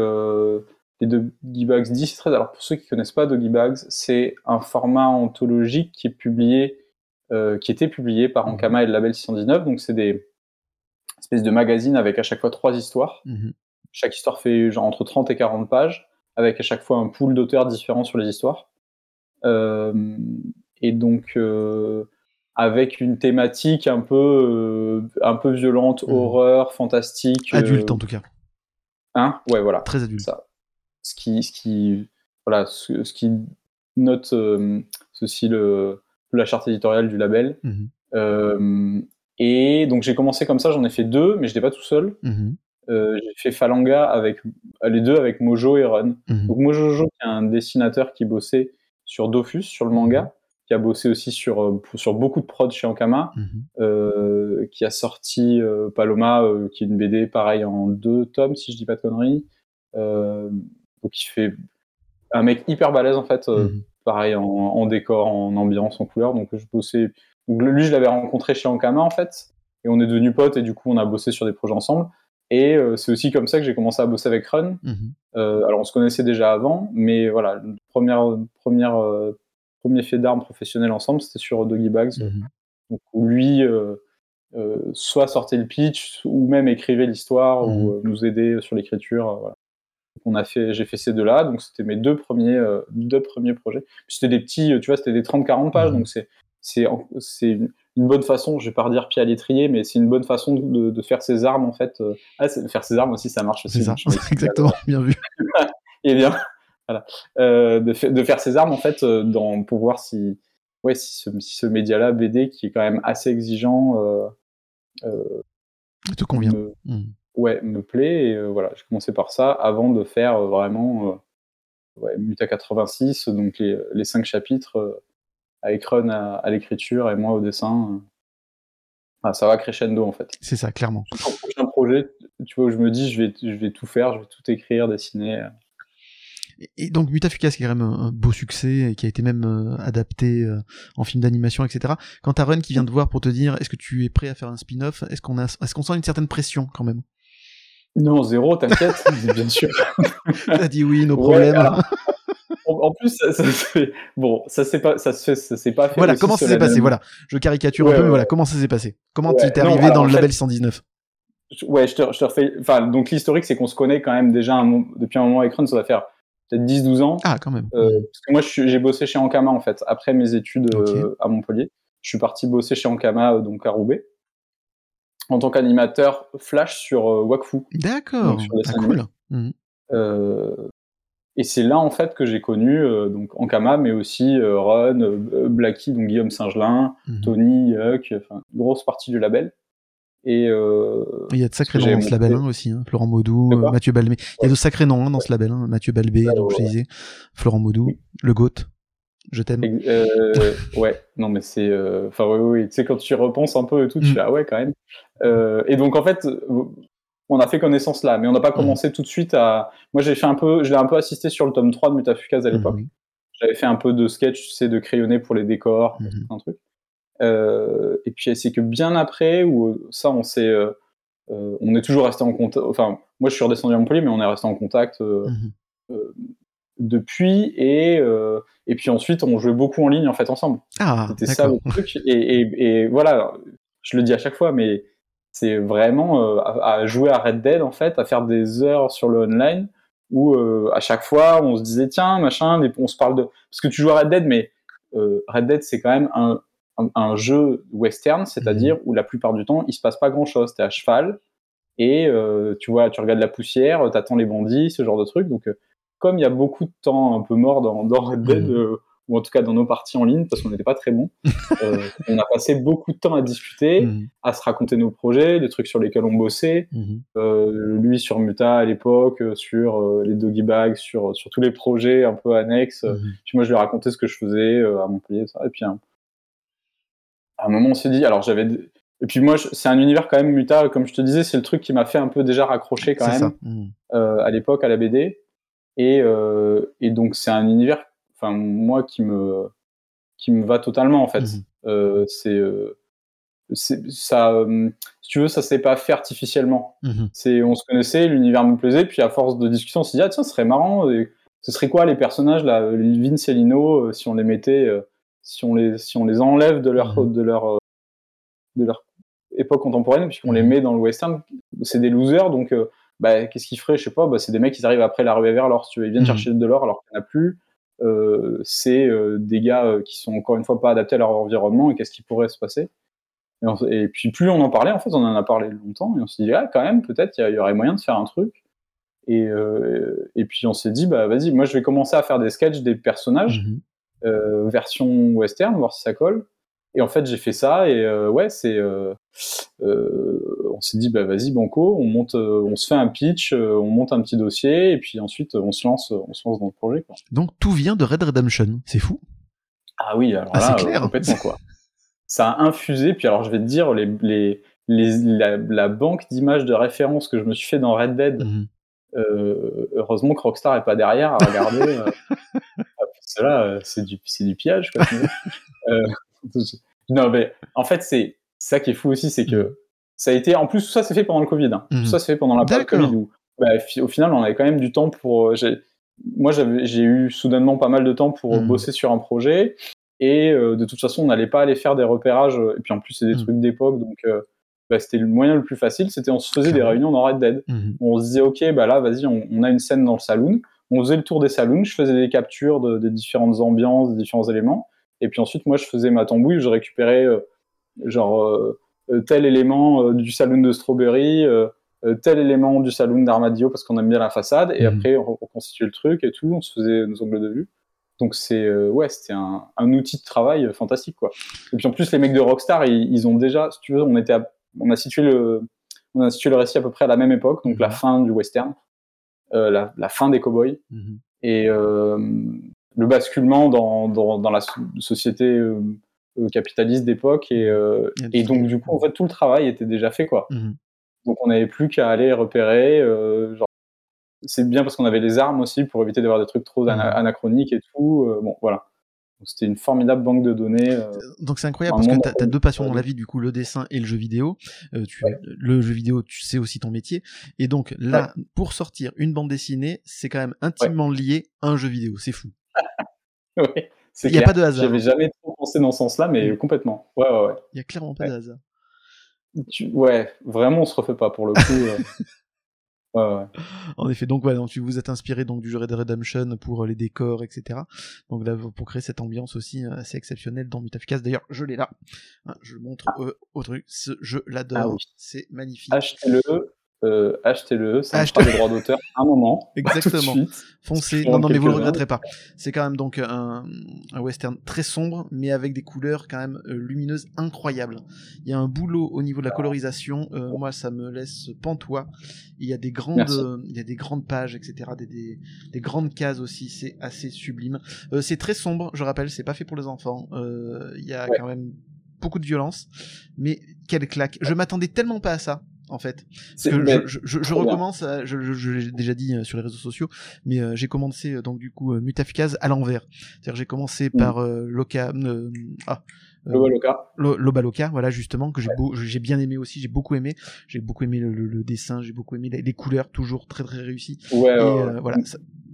les Doggy Bags 10 et 13. Alors, pour ceux qui connaissent pas Doggy Bags, c'est un format anthologique qui est publié, qui était publié par Ankama et le label 619. Donc, c'est des espèces de magazines avec à chaque fois trois histoires. Mhm. Chaque histoire fait genre entre 30 et 40 pages, avec à chaque fois un pool d'auteurs différents sur les histoires. Euh, et donc, euh, avec une thématique un peu, euh, un peu violente, Mhm. horreur, fantastique. Adulte en tout cas. Hein? Ouais, voilà. Très adulte. Ça. Ce qui, ce qui, voilà, ce, ce qui note ceci le, la charte éditoriale du label. Mhm. Et donc j'ai commencé comme ça, j'en ai fait deux, mais je n'étais pas tout seul. Mhm. Euh, j'ai fait Falanga avec les deux avec Mojo et Run. Mhm. Donc Mojojo, qui est un dessinateur qui bossait sur Dofus, sur le manga, qui a bossé aussi sur, euh, sur beaucoup de prod chez Ankama, Mhm. euh, qui a sorti euh, Paloma, qui est une BD pareil en deux tomes, si je dis pas de conneries. Donc il fait un mec hyper balèze en fait, Mhm. pareil en, en décor, en ambiance, en couleur. Donc je bossais. Donc lui, je l'avais rencontré chez Ankama en fait, et on est devenus potes et du coup on a bossé sur des projets ensemble. Et euh, c'est aussi comme ça que j'ai commencé à bosser avec Run. Mhm. Euh, alors on se connaissait déjà avant, mais voilà, le première, première, euh, premier fait d'armes professionnel ensemble, c'était sur Doggy Bags, Mhm. donc, où lui soit sortait le pitch, ou même écrivait l'histoire, Mhm. ou euh, nous aidait sur l'écriture. voilà. On a fait, j'ai fait ces deux-là, donc c'était mes deux premiers, deux premiers projets. C'était des petits, tu vois, c'était des 30-40 pages, Mhm. donc c'est, c'est, une bonne façon, je vais pas redire pied à l'étrier, mais c'est une bonne façon de, de faire ses armes en fait. euh. Ah, faire ses armes aussi, ça marche aussi. M'excuse. exactement, bien vu. Eh bien, voilà. Euh, de, fa- de faire ses armes en fait euh, dans, pour voir si, ouais, si ce, si ce média-là, BD, qui est quand même assez exigeant, euh, euh, te convient. me, Mhm. ouais, me plaît. Et voilà, j'ai commencé par ça avant de faire vraiment ouais, Muta 86, donc les, les cinq chapitres avec Run à, à l'écriture et moi au dessin. Enfin, ça va crescendo en fait. C'est ça, clairement. Tout un prochain projet, tu vois, où je me dis, je vais, je vais tout faire, je vais tout écrire, dessiner. Et- donc Mutafukaz, qui est quand même un, beau succès, et qui a été même euh, adapté euh, en film d'animation, etc. Quand t'as Run qui vient te voir pour te dire est-ce que tu es prêt à faire un spin-off, est-ce qu'on qu'on sent une certaine pression quand même? Non, zéro, t'inquiète, bien sûr. T'as dit oui, nos Ouais, problèmes. alors, en, plus, ça, ça bon, ça s'est pas, ça se fait, ça s'est pas fait. Voilà, comment ça s'est passé. Voilà, je caricature un Ouais, peu, mais voilà, comment ça s'est passé? Comment Ouais, tu t'es non, arrivé alors, dans le label 119 Ouais, je te, je te refais. Enfin, donc l'historique, c'est qu'on se connaît quand même déjà un depuis un moment avec Ron, ça va faire peut-être 10-12 ans. Ah, quand même. Euh, parce que moi, j'ai bossé chez Ankama en fait, après mes études euh, à Montpellier. Je suis parti bosser chez Ankama, euh, donc à Roubaix, en tant qu'animateur flash sur Wakfu. D'accord. donc sur les Ah, cool. Mhm. Et c'est là en fait que j'ai connu euh, donc Ankama, mais aussi euh, Ron, euh, Blacky, donc Guillaume Singelin, Mhm. Tony, Huck, enfin grosse partie du label. Et Il y a de sacrés noms que dans ce label hein, aussi. hein. Florent Maudou, Mathieu Balbé. Il y a de sacrés noms hein, dans ce label. hein. Mathieu Balbé, Ouais, donc je ouais, disais. Florent Maudou, le GOAT. Je t'aime. Euh, ouais, non mais c'est, enfin oui, oui, tu sais quand tu y repenses un peu et tout, tu Mm. fais ah ouais quand même. Euh, et donc en fait, on a fait connaissance là, mais on n'a pas commencé tout de suite à. Moi j'ai fait un peu, je l'ai un peu assisté sur le tome 3 de Mutafukaz à l'époque. Mhm. J'avais fait un peu de sketch, tu sais, de crayonné pour les décors, Mhm. un truc. Euh, et puis c'est que bien après, où euh, ça on s'est, euh, on est toujours resté en contact. Enfin, moi je suis redescendu à Montpellier, mais on est resté en contact. euh, Mhm. depuis et et puis ensuite on jouait beaucoup en ligne en fait ensemble Ah, c'était ça le truc et, et, et voilà je le dis à chaque fois mais c'est vraiment euh, à, à jouer à Red Dead en fait à faire des heures sur le online où euh, à chaque fois on se disait tiens machin on se parle de parce que tu joues à Red Dead mais euh, Red Dead c'est quand même un, un, un jeu western c'est-à-dire où la plupart du temps il se passe pas grand chose t'es à cheval et euh, tu vois tu regardes la poussière t'attends les bandits ce genre de trucs. Donc euh, comme il y a beaucoup de temps un peu mort dans, dans Red Dead, Mhm. euh, ou en tout cas dans nos parties en ligne, parce qu'on n'était pas très bons, euh, on a passé beaucoup de temps à discuter, Mhm. à se raconter nos projets, les trucs sur lesquels on bossait. Mhm. Euh, lui sur Muta à l'époque, euh, sur euh, les doggy bags, sur, sur tous les projets un peu annexes. Mhm. Puis moi, je lui ai raconté ce que je faisais à Montpellier. Ça. Et puis, un- à un moment, on s'est dit, alors j'avais. Et puis moi, je- c'est un univers quand même Muta, comme je te disais, c'est le truc qui m'a fait un peu déjà raccrocher quand même à l'époque à la BD. Et, et donc c'est un univers, enfin moi qui me qui me va totalement en fait. Mhm. Euh, c'est euh, c'est- ça, euh, si tu veux, ça s'est pas fait artificiellement. Mhm. C'est on se connaissait, l'univers me plaisait, puis à force de discussion, on s'est dit ah tiens, ce serait marrant. et ce serait quoi les personnages là, Vince et Lino, si on les mettait, si on les si on les enlève de leur Mhm. de leur de leur époque contemporaine, puisqu'on les met dans le western, c'est des losers, donc bah, qu'est-ce qu'ils feraient Je sais pas, bah, c'est des mecs qui arrivent après la ruée vers l'or, si tu veux. Ils viennent chercher de l'or alors qu'il n'y en a plus. Euh, c'est euh, des gars euh, qui sont encore une fois pas adaptés à leur environnement et qu'est-ce qui pourrait se passer et, on- et puis plus on en parlait, en fait, on en a parlé longtemps et on s'est dit, ah, quand même, peut-être il y, y aurait moyen de faire un truc. Et, et puis on s'est dit, bah vas-y, moi je vais commencer à faire des sketchs des personnages, euh, version western, voir si ça colle. Et en fait, j'ai fait ça et euh, ouais, c'est. euh, euh, on s'est dit, bah vas-y, banco, on monte, on se fait un pitch, on monte un petit dossier et puis ensuite on se lance, on se lance dans le projet. Quoi. Donc tout vient de Red Redemption. C'est fou. Ah oui, alors Ah, là, c'est clair. complètement quoi. Ça a infusé. Puis alors, je vais te dire, les, les, les- la, la banque d'images de référence que je me suis fait dans Red Dead. Mhm. heureusement que Rockstar est pas derrière à regarder. c'est du, du pillage. Quoi. Euh, non, mais en fait, c'est ça qui est fou aussi, c'est que ça a été. En plus, tout ça s'est fait pendant le Covid. hein. Tout ça s'est fait pendant la période. Covid où, bah, au final, on avait quand même du temps pour. euh, moi, j'ai eu soudainement pas mal de temps pour Mhm. bosser sur un projet. Et euh, de toute façon, on n'allait pas aller faire des repérages. Et puis en plus, c'est des Mhm. trucs d'époque, donc euh, bah, c'était le moyen le plus facile. C'était on se faisait des réunions dans Red Dead. On se disait, ok, bah là, vas-y, on, on a une scène dans le saloon. On faisait le tour des saloons, je faisais des captures de- des différentes ambiances, des différents éléments. Et puis ensuite, moi, je faisais ma tambouille, je récupérais euh, genre euh, euh, tel élément du saloon de Strawberry, tel élément du saloon d'Armadillo parce qu'on aime bien la façade. Et Mhm. après, on reconstituait le truc et tout, on se faisait nos angles de vue. Donc c'est euh, ouais, c'était un, un outil de travail fantastique quoi. Et puis en plus les mecs de Rockstar, ils, ils ont déjà, si tu veux, on était, à- on a situé le, on a situé le récit à peu près à la même époque, donc Mhm. la fin du western, euh, la, la fin des cowboys Mhm. et euh, le basculement dans, dans, dans la so- société euh, euh, capitaliste d'époque et, euh, Et donc du coup en fait tout le travail était déjà fait quoi. Mhm. Donc on n'avait plus qu'à aller repérer. genre, c'est bien parce qu'on avait les armes aussi pour éviter d'avoir des trucs trop ana- Mhm. anachroniques et tout. euh, bon, voilà. C'était une formidable banque de données. euh, Donc c'est incroyable parce que as deux passions dans la vie, du coup, le dessin et le jeu vidéo. Euh, tu, Ouais. Le jeu vidéo, tu sais aussi ton métier. Et donc là, pour sortir une bande dessinée, c'est quand même intimement lié à un jeu vidéo. C'est fou. ouais, Il y a clair. pas de hasard. J'avais jamais trop pensé dans ce sens-là, mais Mm. complètement. Ouais, ouais, ouais. Il y a clairement pas Ouais. de hasard. Tu- ouais, vraiment, on se refait pas pour le coup. euh. ouais, ouais. En effet, donc donc tu vous êtes inspiré donc du jeu Red Redemption pour euh, les décors, etc. Donc là, pour créer cette ambiance aussi euh, assez exceptionnelle dans Mutafukaz. D'ailleurs, je l'ai là. Hein, je le montre euh, au truc. Ce jeu l'adore. Ah oui. C'est magnifique. Achetez-le, euh, achetez-le, ça me Achetez- fera des droits d'auteur un moment. Exactement. Foncez. Non, non, mais vous le regretterez pas. C'est quand même donc un, un western très sombre, mais avec des couleurs quand même euh, lumineuses incroyables. Il y a un boulot au niveau de la colorisation. euh, moi, ça me laisse pantois. Il y a des grandes, euh, il y a des grandes pages, etc. Des, des, des grandes cases aussi. C'est assez sublime. C'est très sombre. Je rappelle, c'est pas fait pour les enfants. Il y a Ouais. quand même beaucoup de violence, mais quelle claque. Je m'attendais tellement pas à ça. En fait, que je, recommence, à- je, l'ai déjà dit euh, sur les réseaux sociaux, mais euh, j'ai commencé euh, donc du coup Mutafukaz à l'envers. C'est-à-dire j'ai commencé Mm. par euh, euh, ah, Lobaloka, voilà justement que j'ai bien aimé aussi, j'ai beaucoup aimé, j'ai beaucoup aimé le, le- le dessin, j'ai beaucoup aimé les, les couleurs, toujours très très réussi. Ouais, Et ouais, ouais. voilà,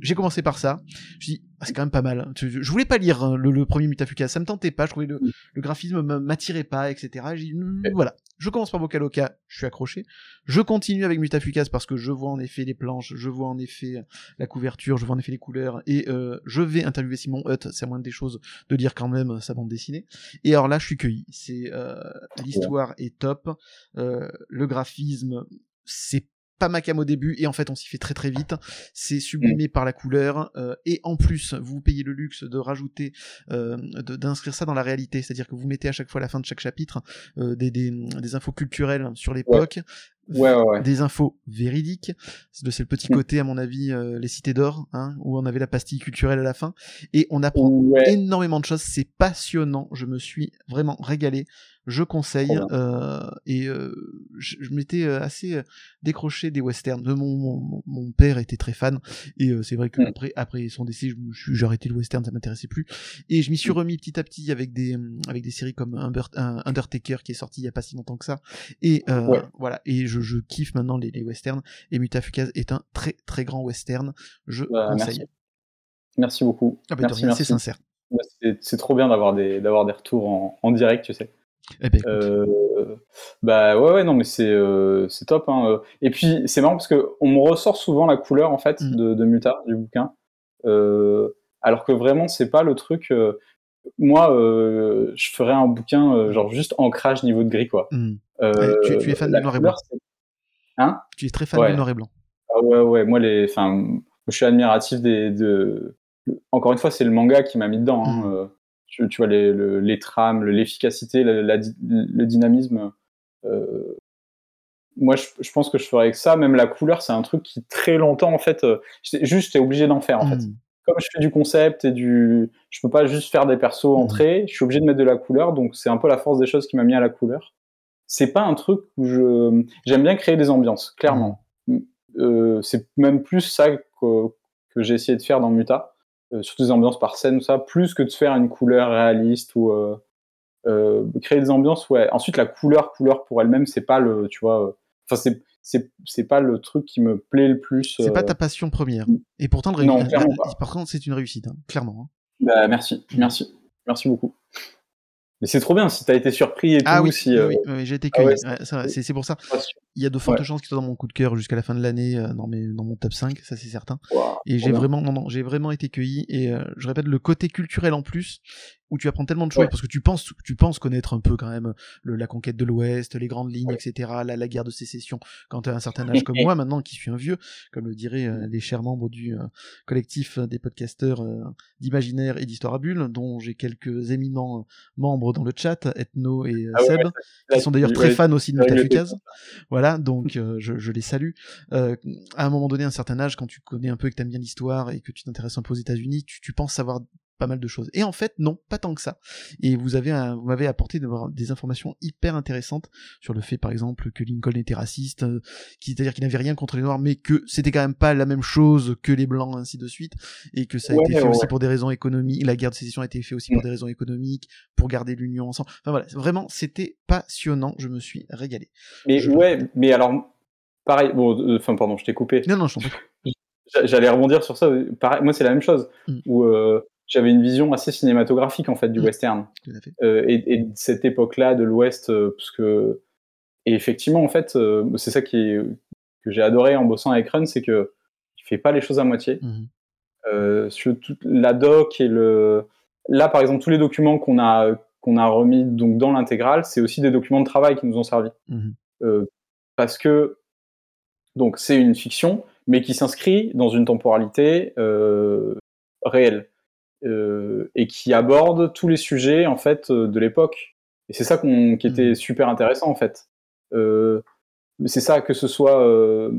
j'ai commencé par ça. Je me suis dit, ah, c'est quand même pas mal. Je, je voulais pas lire hein, le, le premier Mutafukaz, ça me tentait pas, je trouvais le, Mm. le graphisme me- m'attirait pas, etc. J'ai voilà, je commence par Vocaloka, je suis accroché. Je continue avec Mutafukaz parce que je vois en effet les planches, je vois en effet la couverture, je vois en effet les couleurs, et euh, je vais interviewer Simon Hutt, c'est moindre des choses de lire quand même sa bande dessinée. Et alors là, je suis cueilli. C'est euh, l'histoire est top, euh, le graphisme, c'est pas ma cam au début et en fait on s'y fait très très vite c'est sublimé par la couleur euh, et en plus vous payez le luxe de rajouter euh, d'inscrire ça dans la réalité c'est à dire que vous mettez à chaque fois à la fin de chaque chapitre euh, des, des, des infos culturelles sur l'époque Ouais, ouais, ouais. des infos véridiques. C'est le petit Mm. côté, à mon avis, les cités d'or, hein, où on avait la pastille culturelle à la fin. Et on apprend énormément de choses. C'est passionnant. Je me suis vraiment régalé. Je conseille. Euh, et euh, je, je m'étais euh, assez décroché des westerns. Mon, mon, mon père était très fan. Et euh, c'est vrai que après, après son décès, j'ai arrêté le western, ça m'intéressait plus. Et je m'y suis Mm. remis petit à petit avec des, avec des séries comme Undertaker qui est sorti il y a pas si longtemps que ça. Et Ouais. voilà. Et je, je kiffe maintenant les, les westerns. Et Mutafukaz est un très très grand western. Je Bah, conseille. merci. Merci beaucoup. Ah bah, merci, c'est sincère. C'est c'est trop bien d'avoir des, d'avoir des retours en, en direct, tu sais. Eh ben. Euh, bah ouais, ouais, non, mais c'est euh, c'est top. Hein. Et puis c'est marrant parce que on me ressort souvent la couleur en fait Mhm. de, de Muta du bouquin, euh, alors que vraiment c'est pas le truc. moi, je ferais un bouquin genre juste ancrage niveau de gris quoi. Ouais, tu- tu es fan du noir et blanc. Hein? Tu es très fan ouais. du noir et blanc. Ah ouais, ouais, moi les, enfin, je suis admiratif des, de. Encore une fois, c'est le manga qui m'a mis dedans. Hein. Mhm. Tu, tu vois les, le- les trames, le- l'efficacité, la- la di- le dynamisme. euh, moi, je, je pense que je ferais que ça. Même la couleur, c'est un truc qui très longtemps en fait. euh, j'étais- juste, j'étais obligé d'en faire en fait. Hmm. Comme je fais du concept et du, je peux pas juste faire des persos Mhm. entrés. Je suis obligé de mettre de la couleur, donc c'est un peu la force des choses qui m'a mis à la couleur. C'est pas un truc où je, j'aime bien créer des ambiances, clairement. Euh, c'est même plus ça que, que j'ai essayé de faire dans Muta, surtout des ambiances par scène ou ça, plus que de faire une couleur réaliste ou euh, euh, créer des ambiances. Ouais. Ensuite, la couleur, couleur pour elle-même, c'est pas le, tu vois, euh, enfin c'est c'est c'est pas le truc qui me plaît le plus. C'est pas euh, ta passion première. Et pourtant, le Non, clairement pas. par contre, c'est une réussite, hein, clairement. hein. Bah, merci, merci, merci beaucoup. Mais c'est trop bien si t'as été surpris et tout. Ah oui, si, oui, euh, oui, oui, j'ai été ah ouais, cueilli. Ouais, c'est pour ça. Il y a de fortes Ouais. chances qu'il soit dans mon coup de cœur jusqu'à la fin de l'année, euh, dans, mes, dans mon top 5, ça c'est certain. Et j'ai vraiment, non, non, j'ai vraiment été cueilli. Et euh, je répète, le côté culturel en plus, où tu apprends tellement de choses, Ouais. parce que tu penses, tu penses connaître un peu quand même le, la conquête de l'Ouest, les grandes lignes, Ouais. etc., la, la guerre de sécession, quand tu as un certain âge comme moi maintenant, qui suis un vieux, comme le diraient euh, les chers membres du euh, collectif des podcasteurs euh, d'imaginaire et d'histoire à bulles, dont j'ai quelques éminents membres dans le chat, Ethno et euh, Ah Seb, qui sont d'ailleurs très fans aussi de Mutafukaz. Voilà, donc euh, je, les salue. Euh, à un moment donné, à un certain âge, quand tu connais un peu et que t'aimes bien l'histoire et que tu t'intéresses un peu aux États-Unis, tu, tu penses savoir pas mal de choses. Et en fait, non, pas tant que ça. Et vous avez, un, vous m'avez apporté des informations hyper intéressantes sur le fait, par exemple, que Lincoln était raciste, euh, c'est-à-dire qu'il n'avait rien contre les noirs, mais que c'était quand même pas la même chose que les blancs, ainsi de suite, et que ça a été fait aussi pour des raisons économiques. La guerre de sécession a été fait aussi pour mm. des raisons économiques, pour garder l'union ensemble. Enfin voilà, vraiment, c'était passionnant. Je me suis régalé. Mais ouais, mais alors, pareil. Bon, euh, enfin, pardon, je t'ai coupé. Non, non, je t'en prie. J'allais rebondir sur ça. Pareil, moi, c'est la même chose. Mm. Où euh, j'avais une vision assez cinématographique en fait du mm. western euh, et, et, de cette époque-là de l'Ouest, euh, parce que et effectivement en fait, euh, c'est ça qui est, que j'ai adoré en bossant avec Run, c'est que il fait pas les choses à moitié. Mm-hmm. Sur toute la doc et le là par exemple tous les documents qu'on a qu'on a remis donc dans l'intégrale, c'est aussi des documents de travail qui nous ont servi mm-hmm. parce que donc c'est une fiction, mais qui s'inscrit dans une temporalité réelle euh, et qui aborde tous les sujets en fait euh, de l'époque. Et c'est ça qui était mmh. super intéressant en fait. Euh, c'est ça que ce soit euh,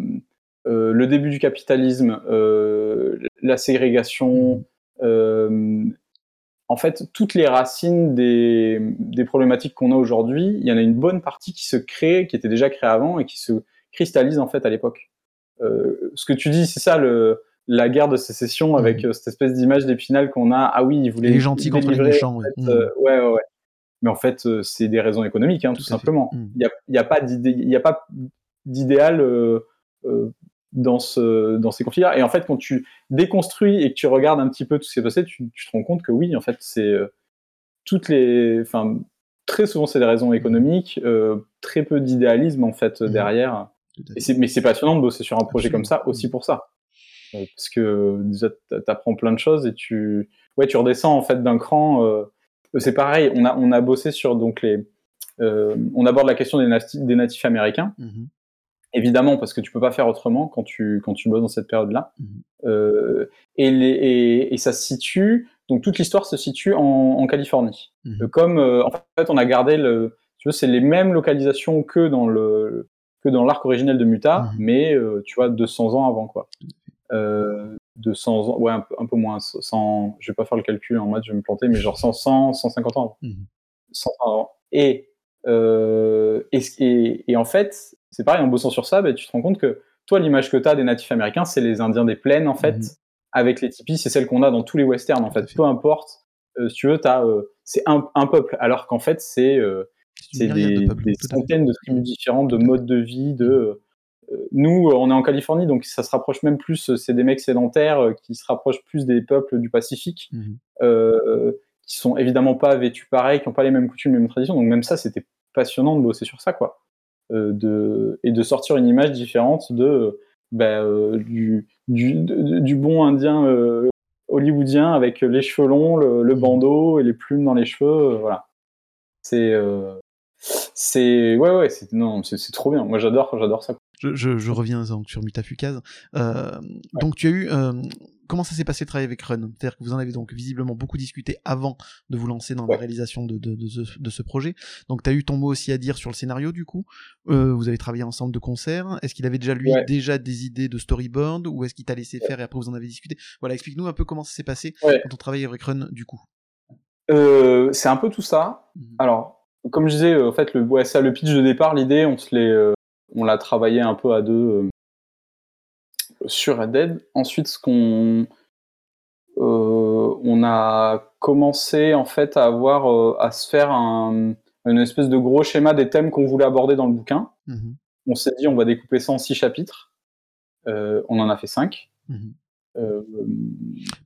le début du capitalisme, la ségrégation, mmh. en fait toutes les racines des, des problématiques qu'on a aujourd'hui, il y en a une bonne partie qui se crée, qui était déjà créée avant et qui se cristallise en fait à l'époque. Ce que tu dis, c'est ça le, la guerre de sécession avec mhm. euh, cette espèce d'image d'épinal qu'on a. Ah oui, ils voulaient les gentils contre les méchants. Mhm. Euh, ouais. ouais, ouais, Mais en fait, c'est des raisons économiques, hein, tout, simplement. Mhm. Il n'y a, a, pas d'idéal dans, ce, dans ces conflits-là. Et en fait, quand tu déconstruis et que tu regardes un petit peu tout ce qui s'est passé, tu, tu, te rends compte que oui, en fait, c'est toutes les, enfin, très souvent c'est des raisons économiques, très peu d'idéalisme en fait derrière mais c'est passionnant de bosser sur un projet comme ça aussi pour ça. Euh, parce que déjà, t'apprends plein de choses et tu, ouais, tu redescends en fait d'un cran. Euh, c'est pareil, on a, on a bossé sur donc les, euh, on aborde la question des, des natifs américains. Mm-hmm. Évidemment, parce que tu peux pas faire autrement quand tu, quand tu bosses dans cette période-là. Mm-hmm. et, les, et, ça se situe, donc toute l'histoire se situe en, en Californie. Mm-hmm. Comme, en fait, on a gardé le, tu vois, c'est les mêmes localisations que dans le, que dans l'arc originel de Muta, mais euh, tu vois 200 ans avant quoi. Euh, 200 ans, ouais un peu, un peu moins, 100, je vais pas faire le calcul en maths, je vais me planter, mais genre 100, 100 150 ans. 100 mhm. ans. Et, euh, et, et, en fait, c'est pareil, en bossant sur ça, bah, tu te rends compte que toi, l'image que tu as des natifs américains, c'est les Indiens des plaines, en fait, mhm. avec les tipis, c'est celle qu'on a dans tous les westerns, en fait. Peu importe, euh, si tu veux, euh, c'est un, un, peuple, alors qu'en fait, c'est euh, c'est des, centaines de tribus différentes, de modes de vie, de nous, on est en Californie, donc ça se rapproche même plus. C'est des mecs sédentaires euh, qui se rapprochent plus des peuples du Pacifique, mmh euh, qui sont évidemment pas vêtus pareil, qui n'ont pas les mêmes coutumes, les mêmes traditions. Donc même ça, c'était passionnant de bosser sur ça, quoi, de et de sortir une image différente de bah, du, du, du, bon Indien hollywoodien avec les cheveux longs, le, le, mmh bandeau et les plumes dans les cheveux, voilà. C'est c'est ouais ouais c'est non c'est trop bien moi j'adore j'adore ça je, je, je, reviens donc sur Mutafukaz euh, donc tu as eu euh, comment ça s'est passé de travailler avec Run? C'est-à-dire que vous en avez donc visiblement beaucoup discuté avant de vous lancer dans la réalisation de, de, de, ce, de ce projet. Donc tu as eu ton mot aussi à dire sur le scénario du coup. Euh, vous avez travaillé ensemble de concert. Est-ce qu'il avait déjà lui déjà des idées de storyboard ou est-ce qu'il t'a laissé faire et après vous en avez discuté? Voilà explique-nous un peu comment ça s'est passé quand on travaillait avec Run du coup. Euh, c'est un peu tout ça. Mmh alors comme je disais, en fait, le, ouais, ça, le pitch de départ, l'idée, on se l'est, euh, on l'a travaillé un peu à deux euh, sur Red Dead. Ensuite, ce qu'on, on a commencé en fait à avoir, à se faire un, une espèce de gros schéma des thèmes qu'on voulait aborder dans le bouquin. Mmh on s'est dit, on va découper ça en six chapitres. on en a fait cinq. Mmh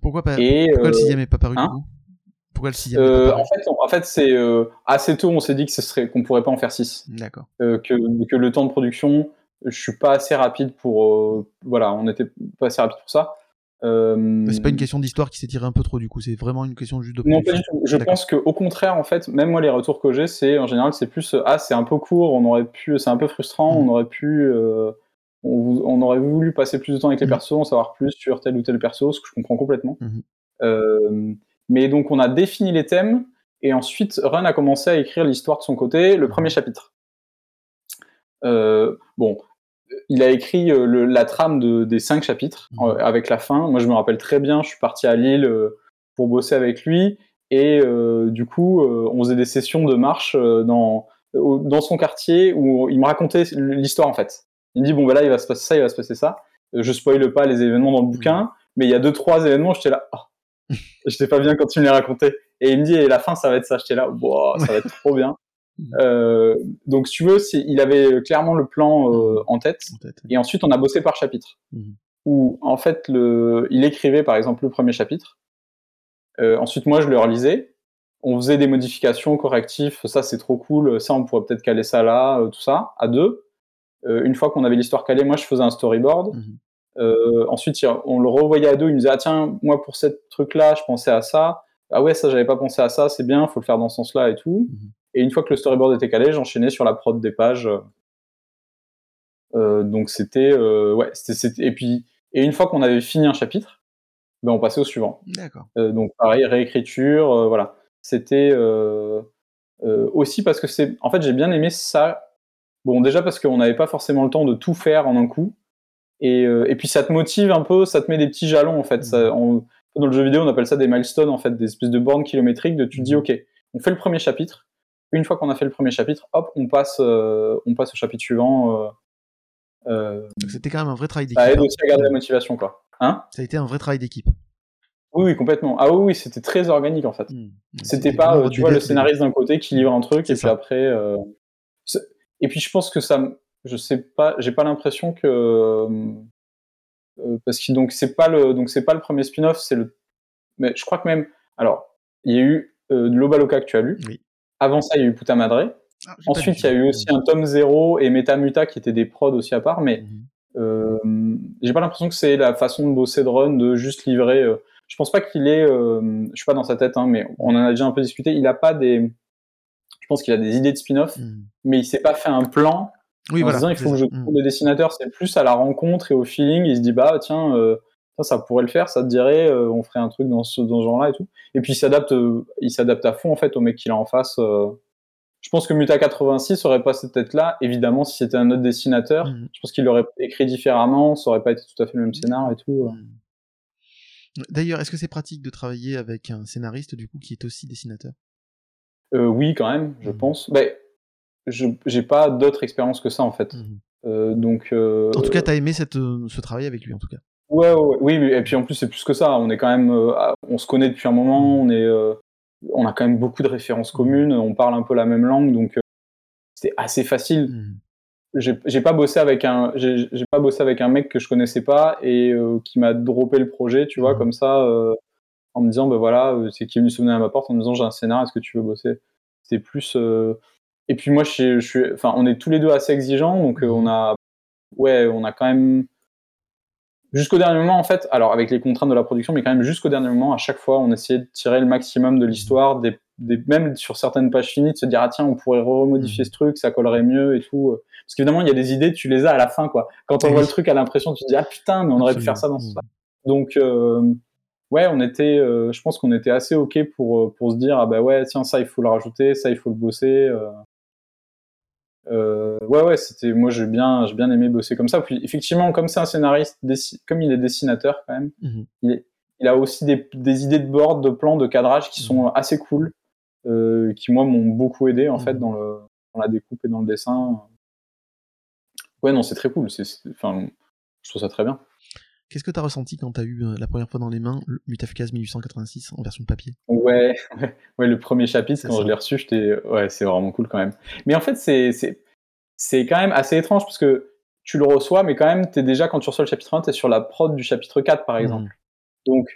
pourquoi pas? et, Pourquoi le sixième n'est pas paru hein pourquoi le sixième euh, En fait, en fait c'est euh, assez tôt, on s'est dit que ce serait qu'on pourrait pas en faire six. D'accord. Euh, que, que, le temps de production, je suis pas assez rapide pour. voilà, on était pas assez rapide pour ça. c'est pas une question d'histoire qui s'est tirée un peu trop du coup, c'est vraiment une question juste de. Non, pas du tout. Je pense qu'au contraire, en fait, même moi, les retours que j'ai, c'est en général, c'est plus ah, c'est un peu court, on aurait pu, c'est un peu frustrant, mmh. on aurait pu. On, on, aurait voulu passer plus de temps avec les mmh. persos, en savoir plus sur tel ou tel perso, ce que je comprends complètement. Mmh. Mais donc on a défini les thèmes et ensuite Run a commencé à écrire l'histoire de son côté, le premier chapitre. Euh, bon, il a écrit euh, le, la trame de, des cinq chapitres mmh. euh, avec la fin. Moi je me rappelle très bien, je suis parti à Lille pour bosser avec lui. Et du coup, on faisait des sessions de marche dans, dans son quartier où il me racontait l'histoire en fait. Il me dit bon bah là il va se passer ça, il va se passer ça. Je spoile pas les événements dans le bouquin, mais il y a deux trois événements, j'étais là, oh. J'étais pas bien quand tu me les racontais. Et il me dit et la fin ça va être ça, j'étais là, wow, ça va être trop bien. Euh, donc, si tu veux, il avait clairement le plan euh, en, tête, Et ensuite, on a bossé par chapitre. Mmh. Où, en fait, le, il écrivait, par exemple, le premier chapitre. Euh, ensuite, moi, je le relisais. On faisait des modifications, correctifs. Ça, c'est trop cool. Ça, on pourrait peut-être caler ça là, tout ça, à deux. une fois qu'on avait l'histoire calée, moi, je faisais un storyboard. Mmh. ensuite, on le revoyait à deux. Il me disait, ah tiens, moi, pour ce truc-là, je pensais à ça. Ah ouais, ça, j'avais pas pensé à ça. C'est bien, faut le faire dans ce sens-là et tout. Mmh. Et une fois que le storyboard était calé, j'enchaînais sur la prod des pages. Euh, donc c'était euh, ouais, c'était et puis et une fois qu'on avait fini un chapitre, ben on passait au suivant. D'accord. Euh, donc pareil, réécriture, voilà. C'était aussi parce que c'est en fait j'ai bien aimé ça. Bon déjà parce qu'on n'avait pas forcément le temps de tout faire en un coup. Et, et, puis ça te motive un peu, ça te met des petits jalons en fait. Ça, mmh. dans le jeu vidéo, on appelle ça des milestones en fait, des espèces de bornes kilométriques. De tu te dis mmh. ok, on fait le premier chapitre, une fois qu'on a fait le premier chapitre, hop, on passe, euh, on passe au chapitre suivant. Euh, euh. C'était quand même un vrai travail d'équipe. Ça aide aussi à garder la motivation, quoi. Hein? Ça a été un vrai travail d'équipe. Oui, oui, complètement. Ah oui, oui c'était très organique en fait. Hmm. C'était pas, tu vois, le scénariste d'un côté qui livre un truc et puis après. Et puis je pense que ça, je sais pas, j'ai pas l'impression que parce que donc c'est pas le donc c'est pas le premier spin-off, c'est le. Mais je crois que même, alors il y a eu Lobaloka que tu as lu. Oui. Avant ça, il y a eu Puta Madre. Ah, Ensuite, il y a eu aussi un tome 0 et Metamuta qui étaient des prods aussi à part, mais mhm. euh, j'ai pas l'impression que c'est la façon de bosser de Run de juste livrer. Euh, je pense pas qu'il est, euh, je suis pas dans sa tête, hein, mais on en a déjà un peu discuté. Il a pas des, je pense qu'il a des idées de spin-off, mhm. mais il s'est pas fait un plan oui, en disant il faut que je trouve des dessinateurs. C'est plus à la rencontre et au feeling. Il se dit bah tiens, euh, ça, ça pourrait le faire, ça te dirait, euh, on ferait un truc dans ce, dans ce genre-là et tout. Et puis il s'adapte, euh, il s'adapte à fond en fait au mec qu'il a en face. Je pense que Muta 86 aurait pas cette tête-là. Évidemment, si c'était un autre dessinateur, mmh. je pense qu'il l'aurait écrit différemment, ça aurait pas été tout à fait le même scénar et tout. D'ailleurs, est-ce que c'est pratique de travailler avec un scénariste du coup qui est aussi dessinateur? Oui, quand même, je mmh. pense. Ben, j'ai pas d'autres expériences que ça en fait. donc. En tout cas, t'as aimé cette, ce travail avec lui en tout cas. Ouais, ouais, oui, et puis en plus c'est plus que ça. On est quand même, euh, on se connaît depuis un moment. Mm. On est, euh, on a quand même beaucoup de références mm. communes. On parle un peu la même langue, donc euh, c'est assez facile. J'ai pas bossé avec un, j'ai pas bossé avec un mec que je connaissais pas et qui m'a droppé le projet, tu vois, comme ça, en me disant, ben voilà, c'est qui est venu sonner à ma porte en me disant, j'ai un scénario, est-ce que tu veux bosser? C'est plus. Et puis moi, je, je suis, enfin, on est tous les deux assez exigeants, donc on a, ouais, on a quand même jusqu'au dernier moment, en fait, alors avec les contraintes de la production, mais quand même jusqu'au dernier moment, à chaque fois, on essayait de tirer le maximum de l'histoire, des, même sur certaines pages finies, de se dire, ah tiens, on pourrait remodifier mmh. ce truc, ça collerait mieux et tout. Parce qu'évidemment, il y a des idées, tu les as à la fin, quoi. Quand on voit le truc à l'impression, tu te dis, ah putain, mais on aurait pu faire ça dans ce Donc, euh, ouais, on était, euh, je pense qu'on était assez OK pour, euh, pour se dire, ah bah ouais, tiens, ça, il faut le rajouter, ça, il faut le bosser. Euh, ouais, ouais, c'était moi j'ai bien, j'ai bien aimé bosser comme ça. Puis effectivement, comme c'est un scénariste, comme il est dessinateur quand même, mhm. il, il, a aussi des, des, idées de board, de plans, de cadrage qui sont mhm. assez cool, euh, qui moi m'ont beaucoup aidé en fait mhm. dans, le, dans la découpe et dans le dessin. Ouais, non, c'est très cool. C'est, enfin, je trouve ça très bien. Qu'est-ce que tu as ressenti quand tu as eu euh, la première fois dans les mains le Mutafkaz 1886 en version papier? Ouais, ouais, le premier chapitre, quand je l'ai reçu, j'étais. Ouais, c'est vraiment cool quand même. Mais en fait, c'est, c'est, quand même assez étrange parce que tu le reçois, mais quand même, es déjà, quand tu reçois le chapitre 1, tu es sur la prod du chapitre 4, par exemple. Mmh. Donc,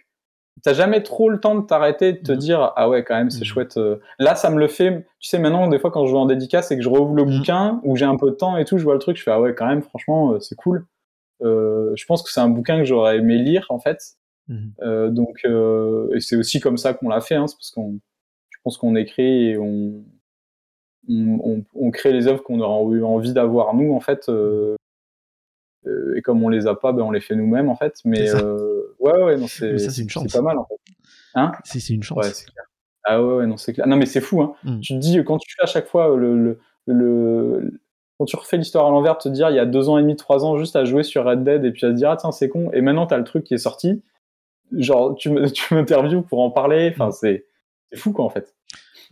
t'as jamais trop le temps de t'arrêter, de te mmh. dire ah ouais quand même c'est mmh. chouette. Euh. Là ça me le fait. Tu sais maintenant des fois quand je vais en dédicace et que je rouvre le bouquin où j'ai un peu de temps et tout, je vois le truc, je fais ah ouais quand même franchement euh, c'est cool. Euh, je pense que c'est un bouquin que j'aurais aimé lire en fait. Mhm. Euh, donc, euh, et c'est aussi comme ça qu'on l'a fait, hein, c'est parce qu'on, je pense qu'on écrit et on, on, on, crée les œuvres qu'on aura eu envie d'avoir nous en fait. et comme on les a pas, ben on les fait nous-mêmes en fait. Mais ouais, ouais, non, c'est, c'est pas mal en fait. Hein? C'est, c'est une chance. Ouais, c'est clair. Ah ouais, non, c'est clair. Non, mais c'est fou. Hein. Mm. Tu te dis, quand tu fais à chaque fois le, le, le, quand tu refais l'histoire à l'envers, te dire il y a deux ans et demi, trois ans, juste à jouer sur Red Dead et puis à te dire ah tiens c'est con, et maintenant t'as le truc qui est sorti. genre, tu m'interviews pour en parler. Enfin, c'est fou, quoi, en fait.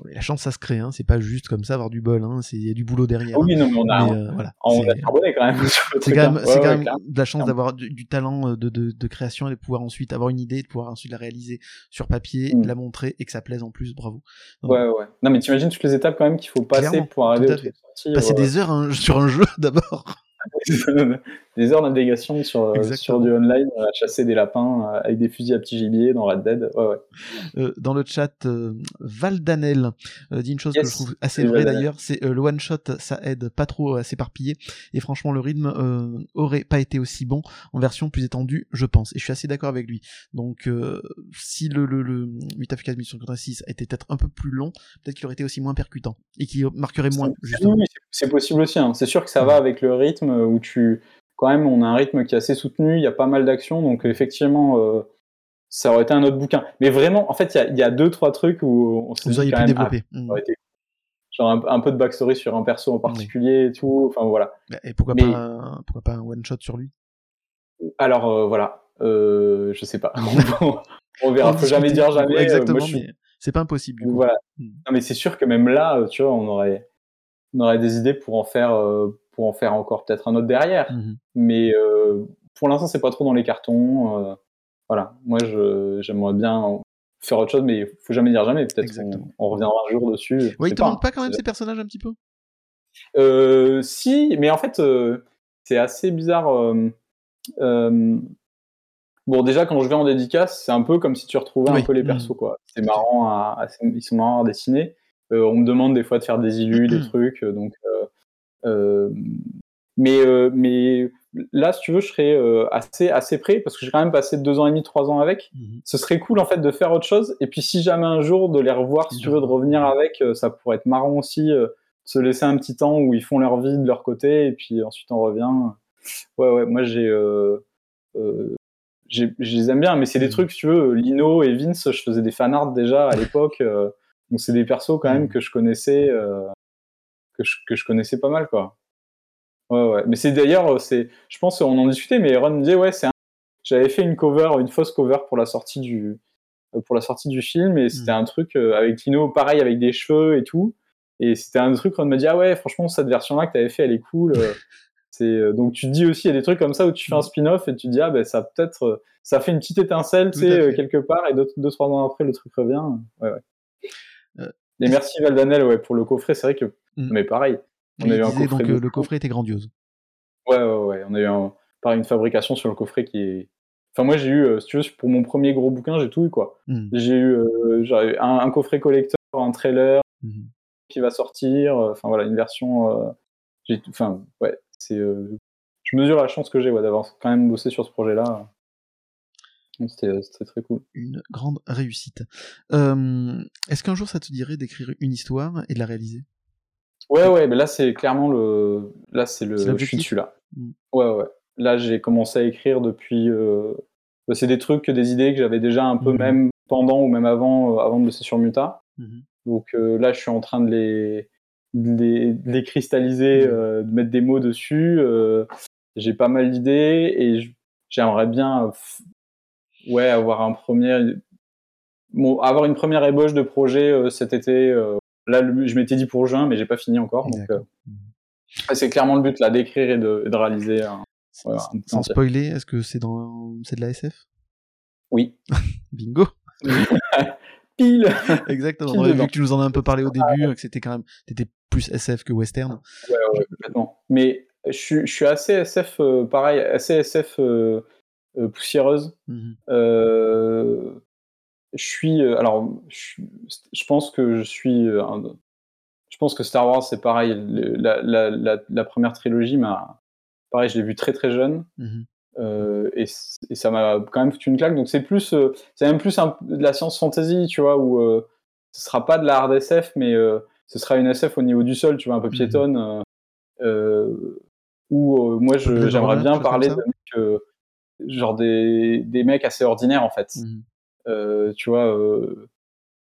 La chance, ça se crée, hein. c'est pas juste comme ça avoir du bol, hein. il y a du boulot derrière. Oui, non, mais on a, Mais, euh, voilà, on c'est- a charbonné quand même. c'est quand même, c'est Ouais, quand ouais, même de la chance d'avoir du, du talent euh, de, de, de création et de pouvoir ensuite avoir une idée, de pouvoir ensuite la réaliser sur papier, Mm. la montrer et que ça plaise en plus, bravo. Ouais, ouais. Non, mais t'imagines toutes les étapes quand même qu'il faut passer pour arriver à. Passer ouais. des heures hein, sur un jeu d'abord. des heures de navigation sur, euh, Exactement. sur du online, euh, à chasser des lapins euh, avec des fusils à petit gibier dans Red Dead. Ouais, ouais. Euh, dans le chat, euh, Valdanel euh, dit une chose que je trouve assez vraie d'ailleurs, c'est le one shot, ça aide pas trop à s'éparpiller et franchement le rythme aurait pas été aussi bon en version plus étendue, je pense. Et je suis assez d'accord avec lui. Donc si le le, le 8 Africa Mission 6 était peut-être un peu plus long, peut-être qu'il aurait été aussi moins percutant et qu'il marquerait moins c'est- possible aussi. hein. C'est sûr que ça va avec le rythme où tu. Quand même, on a un rythme qui est assez soutenu, il y a pas mal d'actions, donc euh, effectivement, euh, ça aurait été un autre bouquin. Mais vraiment, en fait, il y a, il y a deux, trois trucs où on s'est Vous dit auriez pu même, développer. ah, ça aurait été- Genre un, un peu de backstory sur un perso en particulier et tout. Enfin voilà. Et pourquoi Mais- pas un, pourquoi pas un one shot sur lui? Alors euh, voilà. Euh, je sais pas. on, verra. Faut jamais dire jamais. Exactement, suis- mais c'est pas impossible. Voilà. Mm. Non, mais c'est sûr que même là, tu vois, on aurait, on aurait des idées pour en faire, euh, pour en faire encore peut-être un autre derrière. Mhm. Mais euh, pour l'instant, c'est pas trop dans les cartons. euh, voilà. Moi, j'aimerais bien faire autre chose, mais il faut jamais dire jamais. Peut-être qu'on on reviendra un jour dessus. je Ouais, il sais te manque pas quand même ces personnages un petit peu? Euh, si, mais en fait, c'est assez bizarre. Bon, déjà, quand je vais en dédicace, c'est un peu comme si tu retrouvais Oui. un peu les Mhm. persos, quoi. C'est marrant, à, à- ils sont marrants à dessiner. On me demande des fois de faire des illus, des trucs, donc. Euh, mais, euh, mais là, si tu veux, je serais euh, assez, assez prêt parce que j'ai quand même passé deux ans et demi, trois ans avec. Mhm. Ce serait cool en fait de faire autre chose. Et puis, si jamais un jour de les revoir, si tu veux, de revenir avec, euh, ça pourrait être marrant aussi. euh, de se laisser un petit temps où ils font leur vie de leur côté et puis ensuite on revient. Ouais, ouais, moi j'ai. Je les aime bien, mais c'est des Mhm. trucs, si tu veux, Lino et Vince, je faisais des fanarts déjà à l'époque. donc c'est des persos quand même Mhm. que je connaissais, euh, que, je, que je connaissais pas mal, quoi. Ouais, ouais. Mais c'est d'ailleurs, euh, c'est, je pense, on en discutait, mais Ron me disait, ouais, c'est un- j'avais fait une cover, une fausse cover pour la sortie du, euh, pour la sortie du film, et c'était Mhm. un truc euh, avec Lino, pareil, avec des cheveux et tout. Et c'était un truc, Ron me dit, ah ouais, franchement, cette version-là que t'avais fait, elle est cool. c'est, donc tu te dis aussi, il y a des trucs comme ça où tu fais un Mhm. spin-off et tu te dis, ah ben ça peut-être, ça fait une petite étincelle, tu sais, quelque part, et deux, deux, trois ans après, le truc revient. Ouais, ouais. Euh, et merci Valdanel, ouais, pour le coffret, c'est vrai que, Mhm. mais pareil. On a eu un disait coffret donc euh, le coffret était grandiose. Ouais, ouais, ouais. On a eu un, pareil, une fabrication sur le coffret qui est. Enfin, moi, j'ai eu, euh, si tu veux, pour mon premier gros bouquin, j'ai tout eu, quoi. Mhm. J'ai eu, euh, un, un coffret collector, un trailer Mhm. qui va sortir, enfin voilà, une version. Enfin, ouais, c'est. je mesure la chance que j'ai ouais, d'avoir quand même bossé sur ce projet-là. C'était euh, c'était très cool. Une grande réussite. Euh, Est-ce qu'un jour ça te dirait d'écrire une histoire et de la réaliser? Ouais, ouais, mais là, c'est clairement le. Là, c'est le. Je suis dessus, là. Mm. Ouais, ouais. Là, j'ai commencé à écrire depuis. euh, c'est des trucs, des idées que j'avais déjà un peu Mhm. même pendant ou même avant, euh, avant de bosser sur Muta. Mhm. Donc là, je suis en train de les, de les, de les cristalliser, euh, de mettre des mots dessus. j'ai pas mal d'idées et j'aimerais bien, ouais, avoir un premier, bon, avoir une première ébauche de projet euh, cet été. euh. là, je m'étais dit pour juin, mais j'ai pas fini encore. Donc, euh, c'est clairement le but là, d'écrire et de, réaliser. un- Sans, Ouais, un sans entier. spoiler, est-ce que c'est dans c'est de la SF Oui. Bingo Pile. Exactement. Pile Ouais, vu que tu nous en as un peu parlé au début, que c'était quand même t'étais plus SF que western. Ouais, ouais, complètement. Mais je suis, je suis assez SF, euh, pareil, assez SF euh, poussiéreuse. Mhm. Euh, je suis, euh, alors, je, pense que je suis, euh, un- je pense que Star Wars c'est pareil. La, la, la, la première trilogie m'a, pareil, je l'ai vu très très jeune. Mhm. Euh, et, ça m'a quand même foutu une claque. Donc c'est plus, euh, c'est même plus un- de la science fantasy, tu vois, où euh, ce sera pas de la hard SF, mais euh, ce sera une SF au niveau du sol, tu vois, un peu Mhm. piétonne. euh, euh, où euh, moi j'aimerais bien parler de mecs, euh, genre des, des mecs assez ordinaires en fait. Mhm. Euh, tu vois, euh,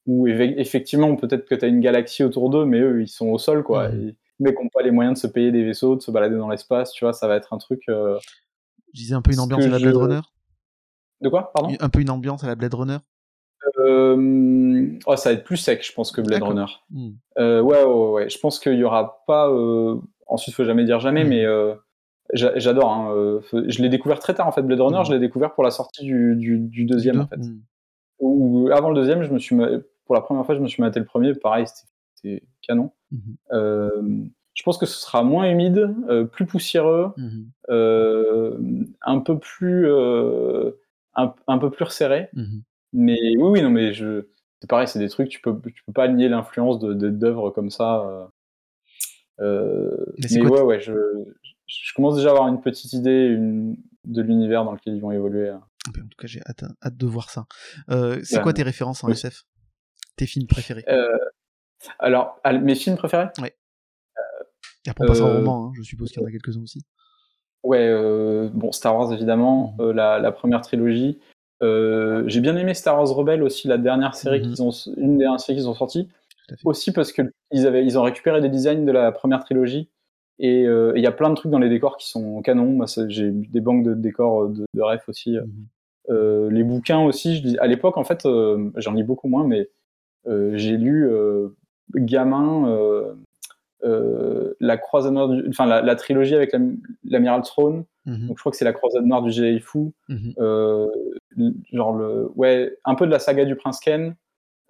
où effectivement peut-être que tu as une galaxie autour d'eux, mais eux ils sont au sol quoi. Et les mecs n'ont pas les moyens de se payer des vaisseaux, de se balader dans l'espace, tu vois, ça va être un truc. euh, Je disais un peu une Ce ambiance à la Blade je- Runner. De quoi, pardon? Un peu une ambiance à la Blade Runner euh, oh, ça va être plus sec, je pense, que Blade. Runner. Hmm. Ouais, ouais, ouais. Je pense qu'il y aura pas. Ensuite, faut jamais dire jamais, Mm. mais j'adore. hein, euh, Je l'ai découvert très tard en fait. Blade Runner, Mm. je l'ai découvert pour la sortie du, du, du deuxième Deux en fait. Hmm. Ou avant le deuxième, je me suis pour la première fois, je me suis maté le premier. Pareil, c'était- canon. Mhm. Euh, je pense que ce sera moins humide, euh, plus poussiéreux, Mhm. euh, un peu plus, un, un peu plus resserré. Mhm. Mais oui, oui, non, mais je, c'est pareil, c'est des trucs, tu peux, tu peux pas nier l'influence de, d'œuvres comme ça. Mais ouais, ouais, je, je commence déjà à avoir une petite idée une, de l'univers dans lequel ils vont évoluer. hein. Ben, En tout cas, j'ai hâte, hâte de voir ça. Euh, c'est Ouais. quoi tes références en Oui. SF Tes films préférés? Euh, alors, ah, mes films préférés? Et après, on euh, roman, hein, je suppose qu'il y en a quelques-uns aussi. Ouais, euh, bon, Star Wars évidemment, euh, la, la première trilogie. Euh, j'ai bien aimé Star Wars Rebelle aussi, la dernière série Mhm. qu'ils ont, une des séries qu'ils ont sorties. Aussi parce que ils avaient, ils ont récupéré des designs de la première trilogie et euh, et il y a plein de trucs dans les décors qui sont canons. Moi, j'ai des banques de décors euh, de, de ref aussi. Mhm. Euh, les bouquins aussi. Je à l'époque, en fait, j'en lis beaucoup moins, mais j'ai lu gamin euh, la croisade noire, du- enfin la, la trilogie avec l'am- l'amiral Throne. Mhm. Donc je crois que c'est la croisade noire du Jedi Fou. Mhm. Euh, genre le, ouais, un peu de la saga du Prince Ken.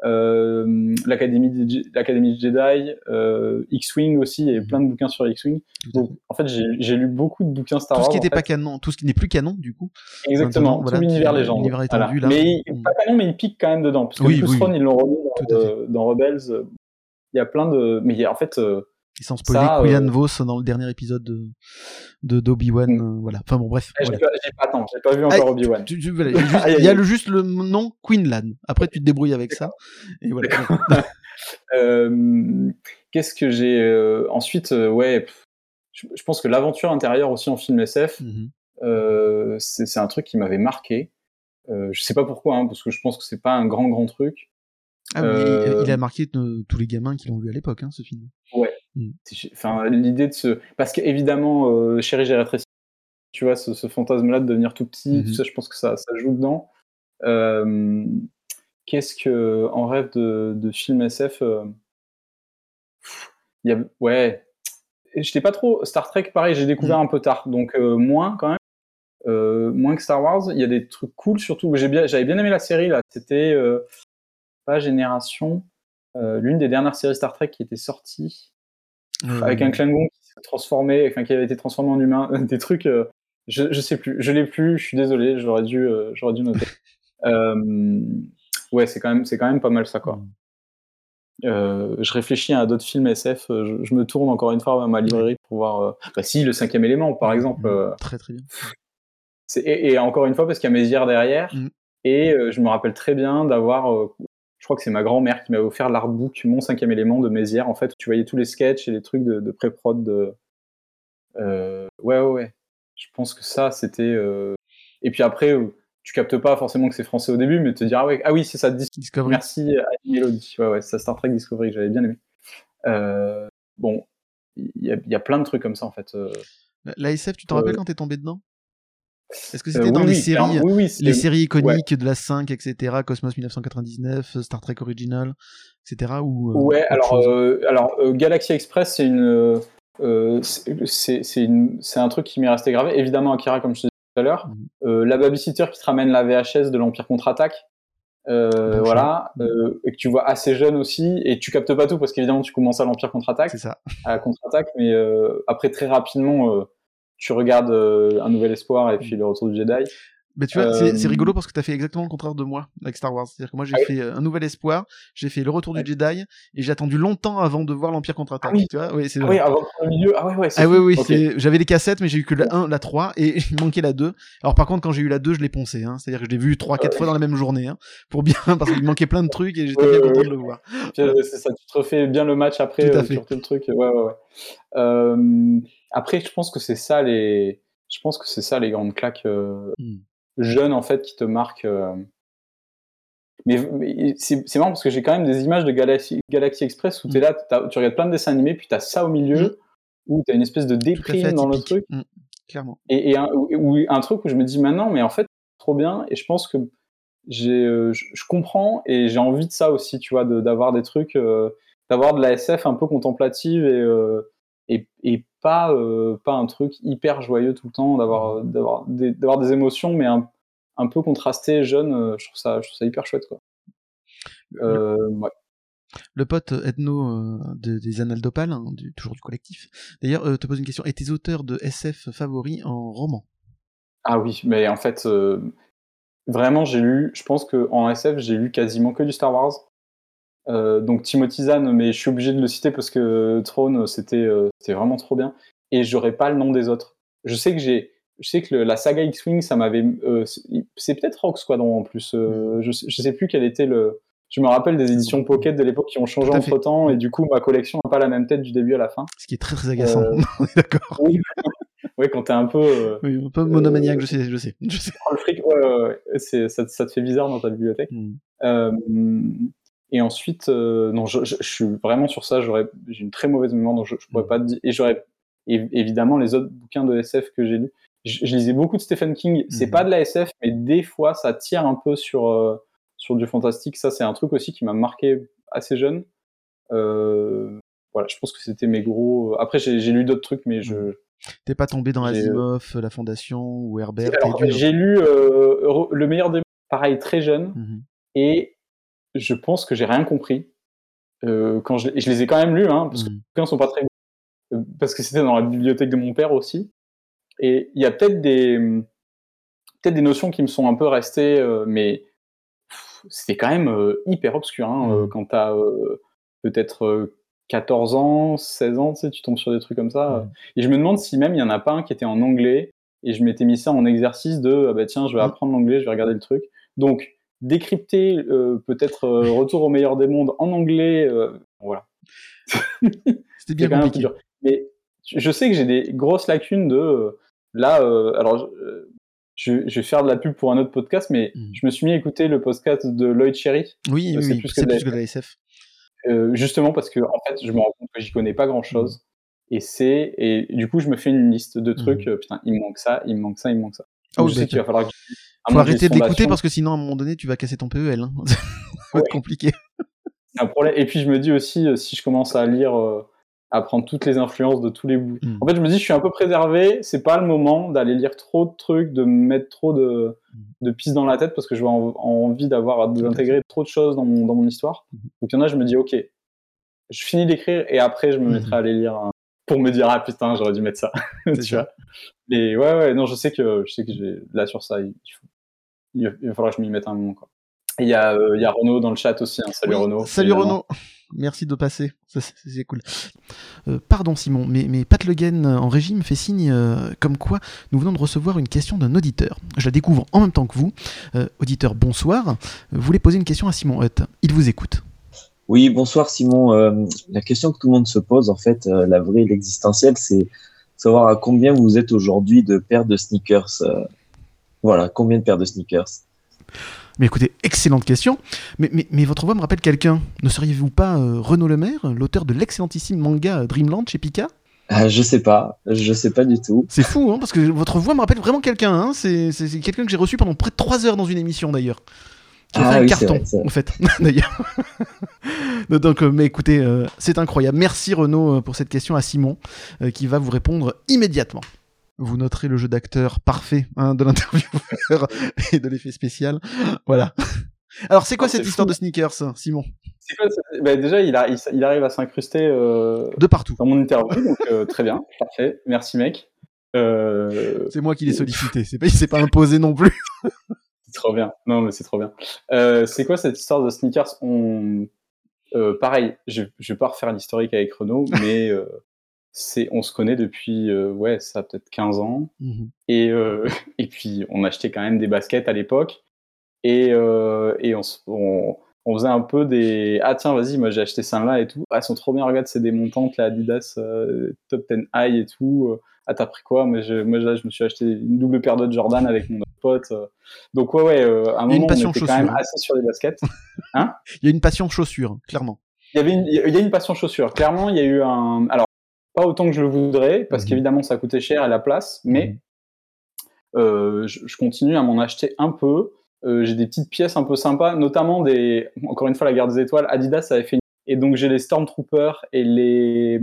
Euh, l'académie l'académie de Jedi, euh, X-wing aussi, il y a Mhm. plein de bouquins sur X-wing. Donc en fait, j'ai lu beaucoup de bouquins Star Tout ce Wars. qui n'était pas canon, tout ce qui n'est plus canon, du coup. Exactement, tout l'univers légende. Mais Mm. pas canon, mais il pique quand même dedans. Parce que. Throne, ils l'ont remis dans, euh, dans Rebels. Il y a plein de. Mais en fait, Et sans spoiler, Ça, Quillan euh, Vos dans le dernier épisode de, de d'Obi-Wan, Mm. euh, voilà. Enfin bon, bref. j'ai voilà. pas, j'ai pas, attends, j'ai pas vu Ah, encore Obi-Wan. Tu- tu- voilà, il y a juste, il y a le, juste le nom Quinlan. Après, tu te débrouilles avec ça. Et voilà. Euh, Qu'est-ce que j'ai euh, ensuite Ouais, pff, je, je pense que l'aventure intérieure aussi en film SF, Mhm. euh, c'est c'est un truc qui m'avait marqué. Je sais pas pourquoi, hein, parce que je pense que c'est pas un grand grand truc. Ah, Euh, il, a marqué tous les gamins qui l'ont vu à l'époque, hein, ce film. Enfin, l'idée de ce, parce qu'évidemment, euh, Chérie, j'ai rétréci. Tu vois, ce, ce fantasme-là de devenir tout petit, Mhm. tout ça, je pense que ça, ça joue dedans. Euh, Qu'est-ce que, en rêve de, de film SF, euh, il y a, ouais, j'étais pas trop Star Trek, pareil, j'ai découvert Mhm. un peu tard, donc euh, moins quand même, Euh, moins que Star Wars. Il y a des trucs cool, surtout. Bien, j'avais bien aimé la série là. C'était euh, pas Génération, euh, l'une des dernières séries Star Trek qui était sortie Euh, avec un Klingon qui s'est transformé, enfin qui avait été transformé en humain, des trucs, euh, je, je sais plus, je l'ai plus, je suis désolé, j'aurais dû, euh, j'aurais dû noter. Ouais, c'est quand même, c'est quand même pas mal ça quoi. Mm. Je réfléchis à d'autres films SF, je, je me tourne encore une fois à ma librairie pour voir. Bah si, le cinquième élément par exemple. Mm. Très très bien. et, et encore une fois parce qu'il y a Mézières derrière. Mm. Et euh, je me rappelle très bien d'avoir, euh, crois que c'est ma grand-mère qui m'avait offert l'artbook Mon cinquième élément de Mézières. En fait, où tu voyais tous les sketchs et les trucs de, de pré-prod. De... Euh, ouais, ouais, ouais. Je pense que ça, c'était. euh, Et puis après, euh, tu captes pas forcément que c'est français au début, mais te dire ah, ouais, ah oui, c'est ça. Dis- Discovery. Merci à Mélodie. Ouais, ouais, c'est ça Star Trek Discovery, j'avais bien aimé. Euh, bon, il y, y a plein de trucs comme ça en fait. euh. La- La SF, tu te Euh, rappelles quand t'es tombé dedans? Est-ce que Euh, c'était dans oui, les séries oui, les séries iconiques de la 5, etc., Cosmos 1999, Star Trek Original, etc. Ou, euh, Ouais, alors, euh, euh, Galaxy Express, c'est une, euh, un truc qui m'est resté gravé. Évidemment, Akira, comme je te disais tout à l'heure. Mhm. Euh, la babysitter qui te ramène la VHS de l'Empire contre-attaque. Euh, voilà, euh, et que tu vois assez jeune aussi, et tu captes pas tout parce qu'évidemment tu commences à l'Empire contre-attaque, C'est ça. à contre-attaque, mais euh, après très rapidement euh, tu regardes euh, Un Nouvel Espoir et puis Le Retour du Jedi. Mais tu vois, c'est- Euh, rigolo parce que t'as fait exactement le contraire de moi avec Star Wars. C'est-à-dire que moi j'ai Ah fait euh, Un Nouvel Espoir, j'ai fait Le Retour Ouais. du Jedi, et j'ai attendu longtemps avant de voir l'Empire contre-attaque. Ah oui. Tu vois oui, c'est Ah oui, avant le milieu, ah ouais, ouais, Ah oui, oui, j'avais les cassettes, mais j'ai eu que la 1, la 3, et il manquait la 2. Alors par contre, quand j'ai eu la 2, je l'ai poncé, hein. C'est-à-dire que je l'ai vu 3-4 fois dans la même journée, hein. Pour bien, parce qu'il manquait plein de trucs et j'étais bien content de le voir. C'est ça, tu te refais bien le match après, Tout à fait. tout le truc. Ouais, ouais, ouais. Euh, après, je pense que c'est ça les, je pense que c'est ça les grandes claques euh, Hmm. jeunes en fait qui te marquent. euh. Mais, mais c'est c'est marrant parce que j'ai quand même des images de Galaxy, Galaxy Express où Hmm. t'es là, tu regardes plein de dessins animés, puis t'as ça au milieu où t'as une espèce de déprime dans le truc Mm, Clairement. et, et un, ou, ou un truc où je me dis maintenant, mais en fait, trop bien et je pense que j'ai, euh, je, je comprends et j'ai envie de ça aussi, tu vois, de- d'avoir des trucs, d'avoir de la SF un peu contemplative et, et, et pas, euh, pas un truc hyper joyeux tout le temps, d'avoir, d'avoir, des, d'avoir des émotions, mais un, un peu contrastées, jeunes, euh, je trouve ça, je trouve ça hyper chouette, quoi. Euh, ouais. Le pote Edno euh, de- des Annales d'Opale, hein, du- toujours du collectif, d'ailleurs, euh, te pose une question. Et tes auteurs de SF favoris en roman? Ah oui, mais en fait, euh, vraiment, j'ai lu, je pense qu'en SF, j'ai lu quasiment que du Star Wars. Euh, donc Timothy Zahn, mais je suis obligé de le citer parce que Throne, c'était euh, c'était vraiment trop bien. Et j'aurais pas le nom des autres. Je sais que j'ai, je sais que le- la saga X-Wing, ça m'avait, euh, c'est- peut-être Rogue Squadron en plus. euh, je, je sais plus quel était le. Je me rappelle des éditions Pocket de l'époque qui ont changé fait. entre temps et du coup ma collection n'a pas la même tête du début à la fin. Ce qui est très très agaçant. On est d'accord. Oui, quand t'es un peu Oui, un peu monomaniaque, je sais, je sais. Je sais. Le fric, ouais, ouais, ouais. C'est, ça, ça te fait bizarre dans ta bibliothèque. Hmm. Et ensuite, euh, non, je, je- je suis vraiment sur ça. J'aurais, j'ai une très mauvaise mémoire, donc je, je pourrais Mm. pas te dire. Et j'aurais, évidemment, les autres bouquins de SF que j'ai lus. Je, lisais beaucoup de Stephen King. C'est Mhm. pas de la SF, mais des fois, ça tire un peu sur euh, sur du fantastique. Ça, c'est un truc aussi qui m'a marqué assez jeune. Euh, voilà, je pense que c'était mes gros. Après, j'ai, j'ai lu d'autres trucs, mais je. Mhm. T'es pas tombé dans Asimov, La Fondation ou Herbert j'ai lu Le meilleur des pareil très jeune. Mhm. et je pense que j'ai rien compris. Euh, quand je, les ai quand même lus, hein, parce que Mhm. les bouquins sont pas très euh, parce que c'était dans la bibliothèque de mon père aussi. Et il y a peut-être des peut-être des notions qui me sont un peu restées, euh, mais c'était quand même euh, hyper obscur hein, Mhm. quand t'as euh, peut-être euh, 14 ans, 16 ans, tu sais, tu tombes sur des trucs comme ça. Et je me demande si même il y en a pas un qui était en anglais et je m'étais mis ça en exercice de ah bah tiens, je vais Mhm. apprendre l'anglais, je vais regarder le truc. Donc décrypter euh, peut-être euh, Retour au meilleur des mondes en anglais, euh, voilà. C'était bien compliqué. dur. Mais je sais que j'ai des grosses lacunes de là. alors, je, vais faire de la pub pour un autre podcast, mais Mhm. je me suis mis à écouter le podcast de Lloyd Cherry, Oui, oui, c'est oui, plus que de la plus que de la SF. euh, justement parce que en fait, je me rends compte que j'y connais pas grand chose. Et c'est et du coup, je me fais une liste de trucs. Mhm. euh, putain, il me manque ça, il me manque ça, il me manque ça. Ah oui, je sais bah, qu'il va falloir que Faut arrêter fondation, parce que sinon, à un moment donné, tu vas casser ton PEL. Hein. Ça va Ouais. être compliqué. un problème. Et puis je me dis aussi, euh, si je commence à lire, euh, à prendre toutes les influences de tous les bouts. Mhm. En fait, je me dis, je suis un peu préservé. C'est pas le moment d'aller lire trop de trucs, de me mettre trop de, Mhm. de pistes dans la tête parce que je vais en, en envie d'avoir d'intégrer trop de choses dans mon, dans mon histoire. Mhm. Donc il y en a, je me dis, ok, je finis d'écrire et après, je me mettrai à les lire hein, pour me dire, ah putain, j'aurais dû mettre ça. Tu vois. Mais ouais, ouais, non, je sais que je sais que j'ai là sur ça, il, faut, il falloir que je m'y mette un moment. Quoi. Il y a, euh, il y a Renaud dans le chat aussi. hein. Salut Oui, Renaud. Salut évidemment. Renaud. Merci de passer. C'est cool. Euh, pardon Simon, mais, mais Pat Le Guen euh, en régime fait signe euh, comme quoi nous venons de recevoir une question d'un auditeur. Je la découvre en même temps que vous. Auditeur, bonsoir. Vous voulez poser une question à Simon Hutt. Il vous écoute. Oui, bonsoir Simon. Euh, la question que tout le monde se pose, en fait, euh, la vraie, l'existentielle, c'est savoir à combien vous êtes aujourd'hui de paires de sneakers. euh, voilà, combien de paires de sneakers? Mais écoutez, excellente question. Mais, mais, mais votre voix me rappelle quelqu'un. Ne seriez-vous pas Renaud Lemaire, l'auteur de l'excellentissime manga Dreamland chez Pika? Ah, Je sais pas, je sais pas du tout. C'est fou, hein, parce que votre voix me rappelle vraiment quelqu'un. Hein. C'est quelqu'un que j'ai reçu pendant près de 3 heures dans une émission d'ailleurs. Qui a Ah fait un oui, carton, vrai, en fait, d'ailleurs. Donc, euh, mais écoutez, euh, c'est incroyable. Merci Renaud euh, pour cette question à Simon, euh, qui va vous répondre immédiatement. Vous noterez le jeu d'acteur parfait hein, de l'intervieweur et de l'effet spécial. Voilà. Alors, c'est quoi Ah, cette histoire fou. de sneakers, Simon? Quoi, bah, Déjà, il, a- il, il arrive à s'incruster euh, De partout. dans mon interview, donc euh, très bien, parfait. Merci mec. Euh, C'est moi qui l'ai sollicité. C'est pas, il s'est pas imposé non plus. C'est trop bien. Non, mais c'est trop bien. Euh, c'est quoi cette histoire de sneakers? On, euh, pareil, je, je vais pas refaire l'historique avec Renaud, mais euh, c'est, on se connaît depuis, ouais, ça peut-être 15 ans. Mhm. Et, et puis, on achetait quand même des baskets à l'époque. Et, et on, on, on faisait un peu des. Ah, tiens, vas-y, moi j'ai acheté ça là et tout. Ah, elles sont trop bien, regarde, c'est des montantes, la Adidas euh, Top 10 High et tout. Euh, Ah, t'as pris quoi? Moi, je, moi, là, je me suis acheté une double paire de Jordan avec mon pote. euh. Donc, ouais, ouais, euh, à un moment, on était quand même hein. assez sur les baskets. Il y a une passion chaussure, clairement. Il y avait une, il y a une passion chaussure. Clairement, il y a eu un. Alors, pas autant que je le voudrais, parce Mhm. qu'évidemment, ça coûtait cher et la place, mais Mhm. je, je, continue à m'en acheter un peu. J'ai des petites pièces un peu sympas, notamment des, encore une fois, la garde des étoiles. Adidas avait fait, et donc j'ai les Stormtroopers et les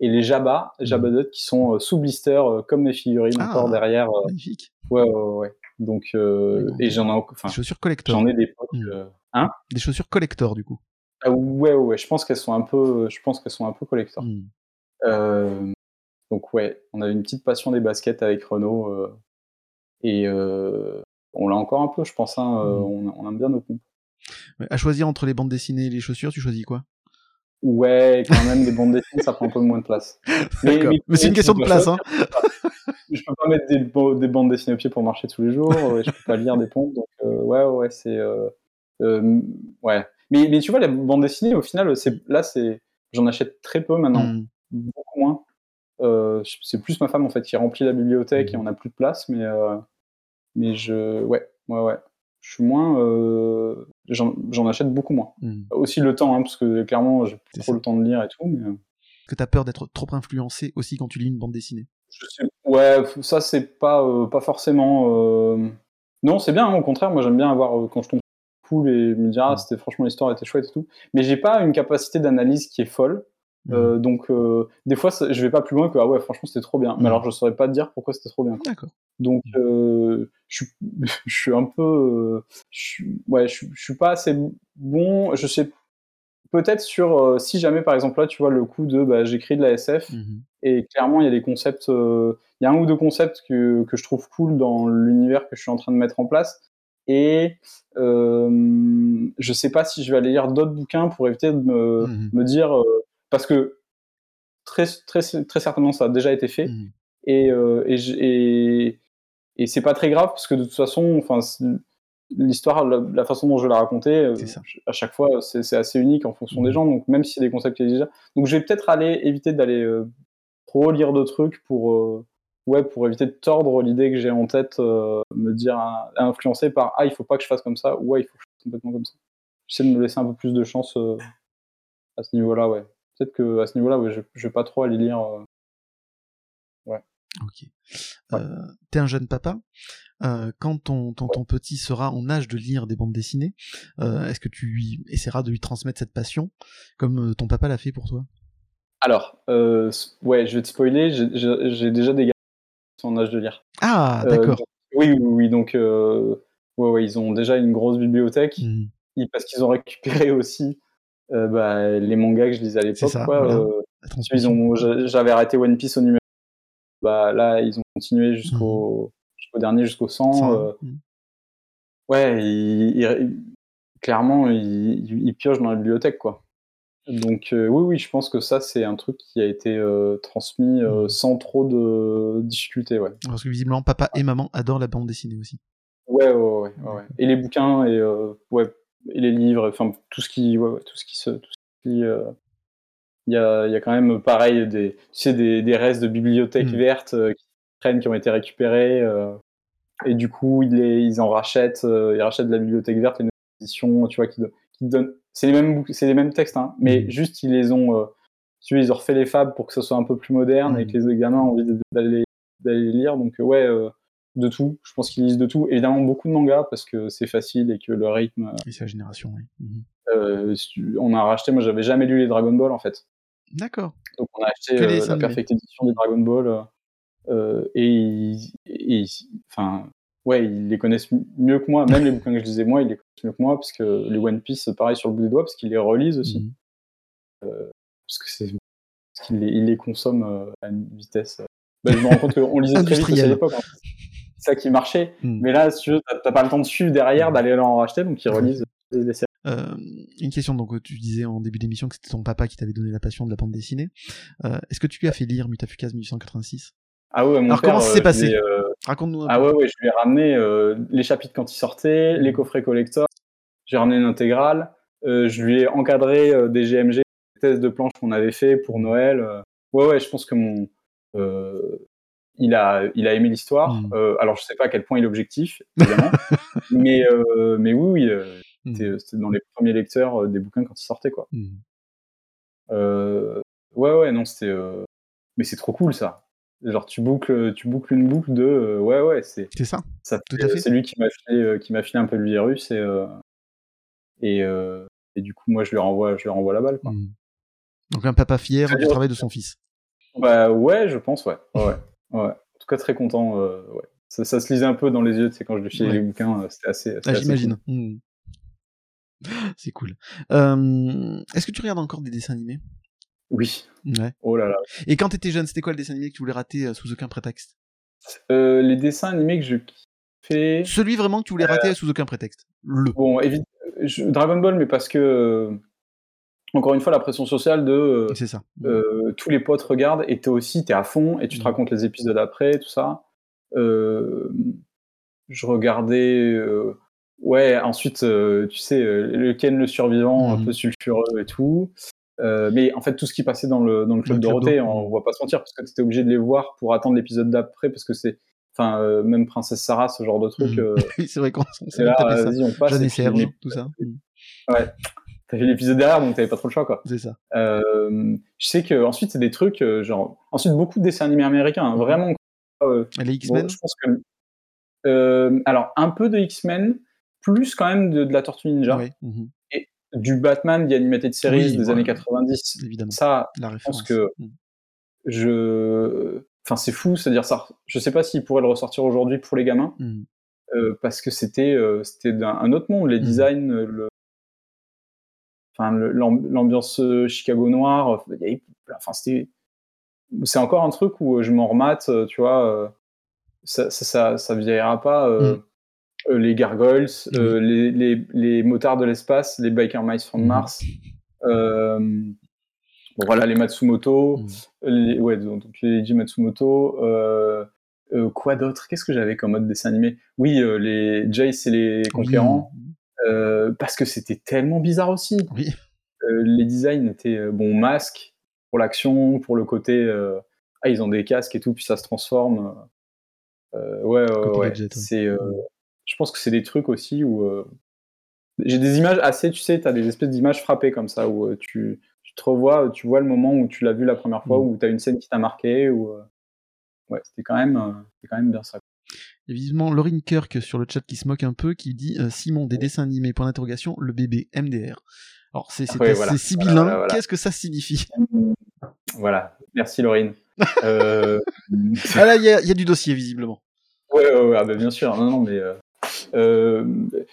et les Jabba. Jabba qui sont sous blister comme mes figurines ah, encore derrière. magnifique. Ouais, ouais, ouais. Donc et j'en ai, enfin, des chaussures collector. J'en ai des mmh. hein? Des chaussures collector du coup. Ah, ouais, ouais, je pense qu'elles sont un peu, je pense qu'elles sont un peu collector. Mmh. Euh, donc ouais, on a une petite passion des baskets avec Renault euh, et euh, on l'a encore un peu, je pense. Hein, mmh. on, aime bien nos pompes. À choisir entre les bandes dessinées et les chaussures, tu choisis quoi? Ouais, quand même, les bandes dessinées, ça prend un peu moins de place. Mais, mais, c'est une question de place. Hein. Je peux pas mettre des, des, bandes dessinées au pied pour marcher tous les jours. je peux pas lire des pompes. Donc, ouais, ouais, c'est. ouais. Mais, mais tu vois, les bandes dessinées, au final, là, c'est j'en achète très peu maintenant. Mmh. Beaucoup moins. Euh, c'est plus ma femme en fait qui remplit la bibliothèque et mmh. on n'a plus de place, mais euh, mais je ouais ouais ouais, je suis moins, euh, j'en achète beaucoup moins. Mmh. Aussi le temps, hein, parce que clairement j'ai trop le temps de lire et tout. Mais... Que t'as peur d'être trop influencé aussi quand tu lis une bande dessinée. Ouais, ça c'est pas pas forcément. Non, c'est bien. Hein, au contraire, moi j'aime bien avoir quand je tombe cool et me dire ah mmh. c'était franchement l'histoire était chouette et tout. Mais j'ai pas une capacité d'analyse qui est folle. Euh, mmh. donc euh, des fois je vais pas plus loin que ah ouais franchement c'était trop bien. Mais mmh. alors je saurais pas te dire pourquoi c'était trop bien d'accord. Donc euh, je suis je suis un peu je ouais je, je, suis pas assez bon. Je sais peut-être sur si jamais par exemple là tu vois le coup de bah, j'écris de la SF et clairement il y a des concepts il y a un ou deux concepts que, que je trouve cool dans l'univers que je suis en train de mettre en place. Et euh, je sais pas si je vais aller lire d'autres bouquins pour éviter de me, me dire parce que très, très, très certainement ça a déjà été fait. Mmh. Et, euh, et, et, c'est pas très grave parce que de toute façon, enfin, l'histoire, la, façon dont je l'ai racontée, euh, à chaque fois, c'est assez unique en fonction des mmh. gens. Donc même si des concepts qui existent déjà, donc je vais peut-être aller éviter d'aller euh, trop lire de trucs pour ouais pour éviter de tordre l'idée que j'ai en tête, me dire influencé par ah il faut pas que je fasse comme ça ou ouais il faut que je fasse complètement comme ça. J'essaie de me laisser un peu plus de chance à ce niveau-là, ouais peut-être que à ce niveau-là, je, je vais pas trop aller lire. Euh, ouais. Ok. Euh, T'es un jeune papa. Euh, quand ton, ton, ton, petit sera en âge de lire des bandes dessinées, est-ce que tu lui essaieras de lui transmettre cette passion comme ton papa l'a fait pour toi? Alors, ouais, je vais te spoiler, j'ai déjà des gars qui sont en âge de lire. Ah, d'accord. oui, oui, oui, donc ouais, ouais, ils ont déjà une grosse bibliothèque, mmh. parce qu'ils ont récupéré aussi euh, bah, les mangas que je lisais à l'époque. Euh, ils ont, j'avais arrêté One Piece au numéro. Bah là, ils ont continué jusqu'au mmh. jusqu'au dernier, jusqu'au 100. Euh. Mmh. Ouais, clairement, ils, piochent dans la bibliothèque, quoi. Donc oui, oui, je pense que ça, c'est un truc qui a été transmis mmh. sans trop de difficultés, ouais. Parce que visiblement, papa et maman adorent la bande dessinée aussi. Ouais, ouais, ouais. ouais, Et les bouquins, et ouais, et les livres, enfin tout ce qui, tout ce qui se, tout ce qui, euh, il y, a, y a quand même pareil des, tu sais, des, des restes de bibliothèques mm. vertes euh, qui traînent, qui ont été récupérés, euh, et du coup ils, les, ils en rachètent, ils rachètent de la bibliothèque verte une édition, tu vois, qui, qui donne, c'est les mêmes, c'est les mêmes textes, hein, mais mm. juste ils les ont, tu vois, ils ont refait les fables pour que ce soit un peu plus moderne et mm. que les gamins ont envie d'aller d'aller lire, donc ouais de tout. Je pense qu'ils lisent de tout. Évidemment, beaucoup de mangas parce que c'est facile et que le rythme. Et la génération, oui. Mhm. Euh, on a racheté, moi j'avais jamais lu les Dragon Ball en fait. D'accord. Donc on a acheté euh, la perfecte édition des Dragon Ball euh, et, enfin, ouais, ils les connaissent mieux que moi. Même les bouquins que je lisais moi, ils les connaissent mieux que moi parce que les One Piece, pareil sur le bout des doigts parce qu'ils les relisent aussi. Mhm. parce que c'est qu'ils les, les consomment à une vitesse. Bah, je me rends compte qu'on lisait très vite à l'époque. En fait ça qui marchait. Hmm. Mais là, si tu n'as pas le temps de suivre derrière, d'aller en racheter, donc ils relisent des séries. Euh, une question, donc tu disais en début d'émission que c'était ton papa qui t'avait donné la passion de la bande dessinée. Euh, Est-ce que tu lui as fait lire Mutafukaz 1886 Ah ouais, mon Alors comment ça s'est euh, passé? euh, Raconte-nous un ah peu. Ah ouais, ouais, je lui ai ramené les chapitres quand ils sortaient, les coffrets collector, j'ai ramené une intégrale, je lui ai encadré des GMG, des tests de planches qu'on avait fait pour Noël. ouais, ouais, je pense que mon il a, il a aimé l'histoire. Hmm. Euh, alors, je sais pas à quel point il est objectif, évidemment, mais, euh, mais oui, oui, euh, hmm. c'était dans les premiers lecteurs des bouquins quand ils sortaient, quoi. Hmm. Euh, ouais, ouais, non, c'était. mais c'est trop cool, ça. genre tu boucles, tu boucles une boucle de ouais ouais c'est C'est ça. ça Tout fait- à fait. c'est lui qui m'a filé qui m'a filé un peu le virus et et, et du coup moi je lui renvoie je lui renvoie la balle quoi. Donc un papa fier du travail de son fils. Bah ouais je pense ouais ouais ouais. En tout cas très content euh, ouais. Ça, ça se lisait un peu dans les yeux tu sais quand je lui filais les bouquins euh, c'était assez, Ah, assez j'imagine. Mm. C'est cool. Euh, Est-ce que tu regardes encore des dessins animés? Oui. Ouais. Oh là là. Et quand t'étais jeune, c'était quoi le dessin animé que tu voulais rater euh, sous aucun prétexte? Euh, les dessins animés que je kiffais Celui vraiment que tu voulais rater sous aucun prétexte. Le. Bon, évidemment, Dragon Ball, mais parce que, encore une fois, la pression sociale de euh, C'est ça. euh, tous les potes regardent et toi aussi, t'es à fond et tu te Mm. racontes les épisodes après, tout ça. Euh, je regardais. euh, ouais, ensuite, tu sais, le Ken le survivant, un Mhm. peu sulfureux et tout. Mais en fait, tout ce qui passait dans le, dans le club Le Club Dorothée, Dor- on va pas se mentir, parce que tu étais obligé de les voir pour attendre l'épisode d'après, parce que c'est. Enfin, même Princesse Sarah, ce genre de truc. Euh, Oui, c'est vrai qu'on s'est vas-y, on passe. Puis les- tout ça. Mm. Ouais. T'avais l'épisode derrière, donc t'avais pas trop le choix, quoi. C'est ça. Euh, je sais que ensuite c'est des trucs euh, genre ensuite beaucoup de dessins animés américains, hein, Mhm. vraiment. euh, Et les X-Men je pense que euh, alors un peu de X-Men, plus quand même de, de la Tortue Ninja, mhm. du Batman, The Animated Series Oui, des années 90. Évidemment. Ça, La référence. que- Mm. je, enfin c'est fou, c'est-à-dire ça. Je sais pas s'ils pourraient le ressortir aujourd'hui pour les gamins. Mm. parce que c'était c'était d'un- un autre monde les Mhm. designs le enfin l'ambiance euh, Chicago noire euh, enfin c'était c'est encore un truc où euh, je m'en remate tu vois ça ça ça, ça vieillira pas euh, euh, les gargoyles euh, les, les, les motards de l'espace les biker mice from Mhm. Mars euh, bon, voilà les Matsumoto les, ouais, donc les Eiji Matsumoto. Quoi d'autre? Qu'est-ce que j'avais comme mode dessin animé? Oui, les Jace et les Conquérants. Euh, parce que c'était tellement bizarre aussi. Oui. Euh, les designs étaient euh, bon masque pour l'action, pour le côté ah ils ont des casques et tout, puis ça se transforme. Ouais, ouais. C'est, je pense que c'est des trucs aussi où j'ai des images assez, tu sais, t'as des espèces d'images frappées comme ça où tu, tu te revois, tu vois le moment où tu l'as vu la première fois, Mm. où t'as une scène qui t'a marqué, ou ouais, c'était quand même, c'était quand même bien ça. Et vivement Laurine Kirk sur le chat qui se moque un peu, qui dit euh, Simon, des dessins animés, point d'interrogation, le bébé MDR. Alors c'est assez voilà. sibyllin, Voilà, voilà, voilà. qu'est-ce que ça signifie? Voilà, merci Laurine. euh, Ah là, il y, a- il y a du dossier visiblement. Ouais, ouais, ouais, ah bah, bien sûr. Non, non, mais euh,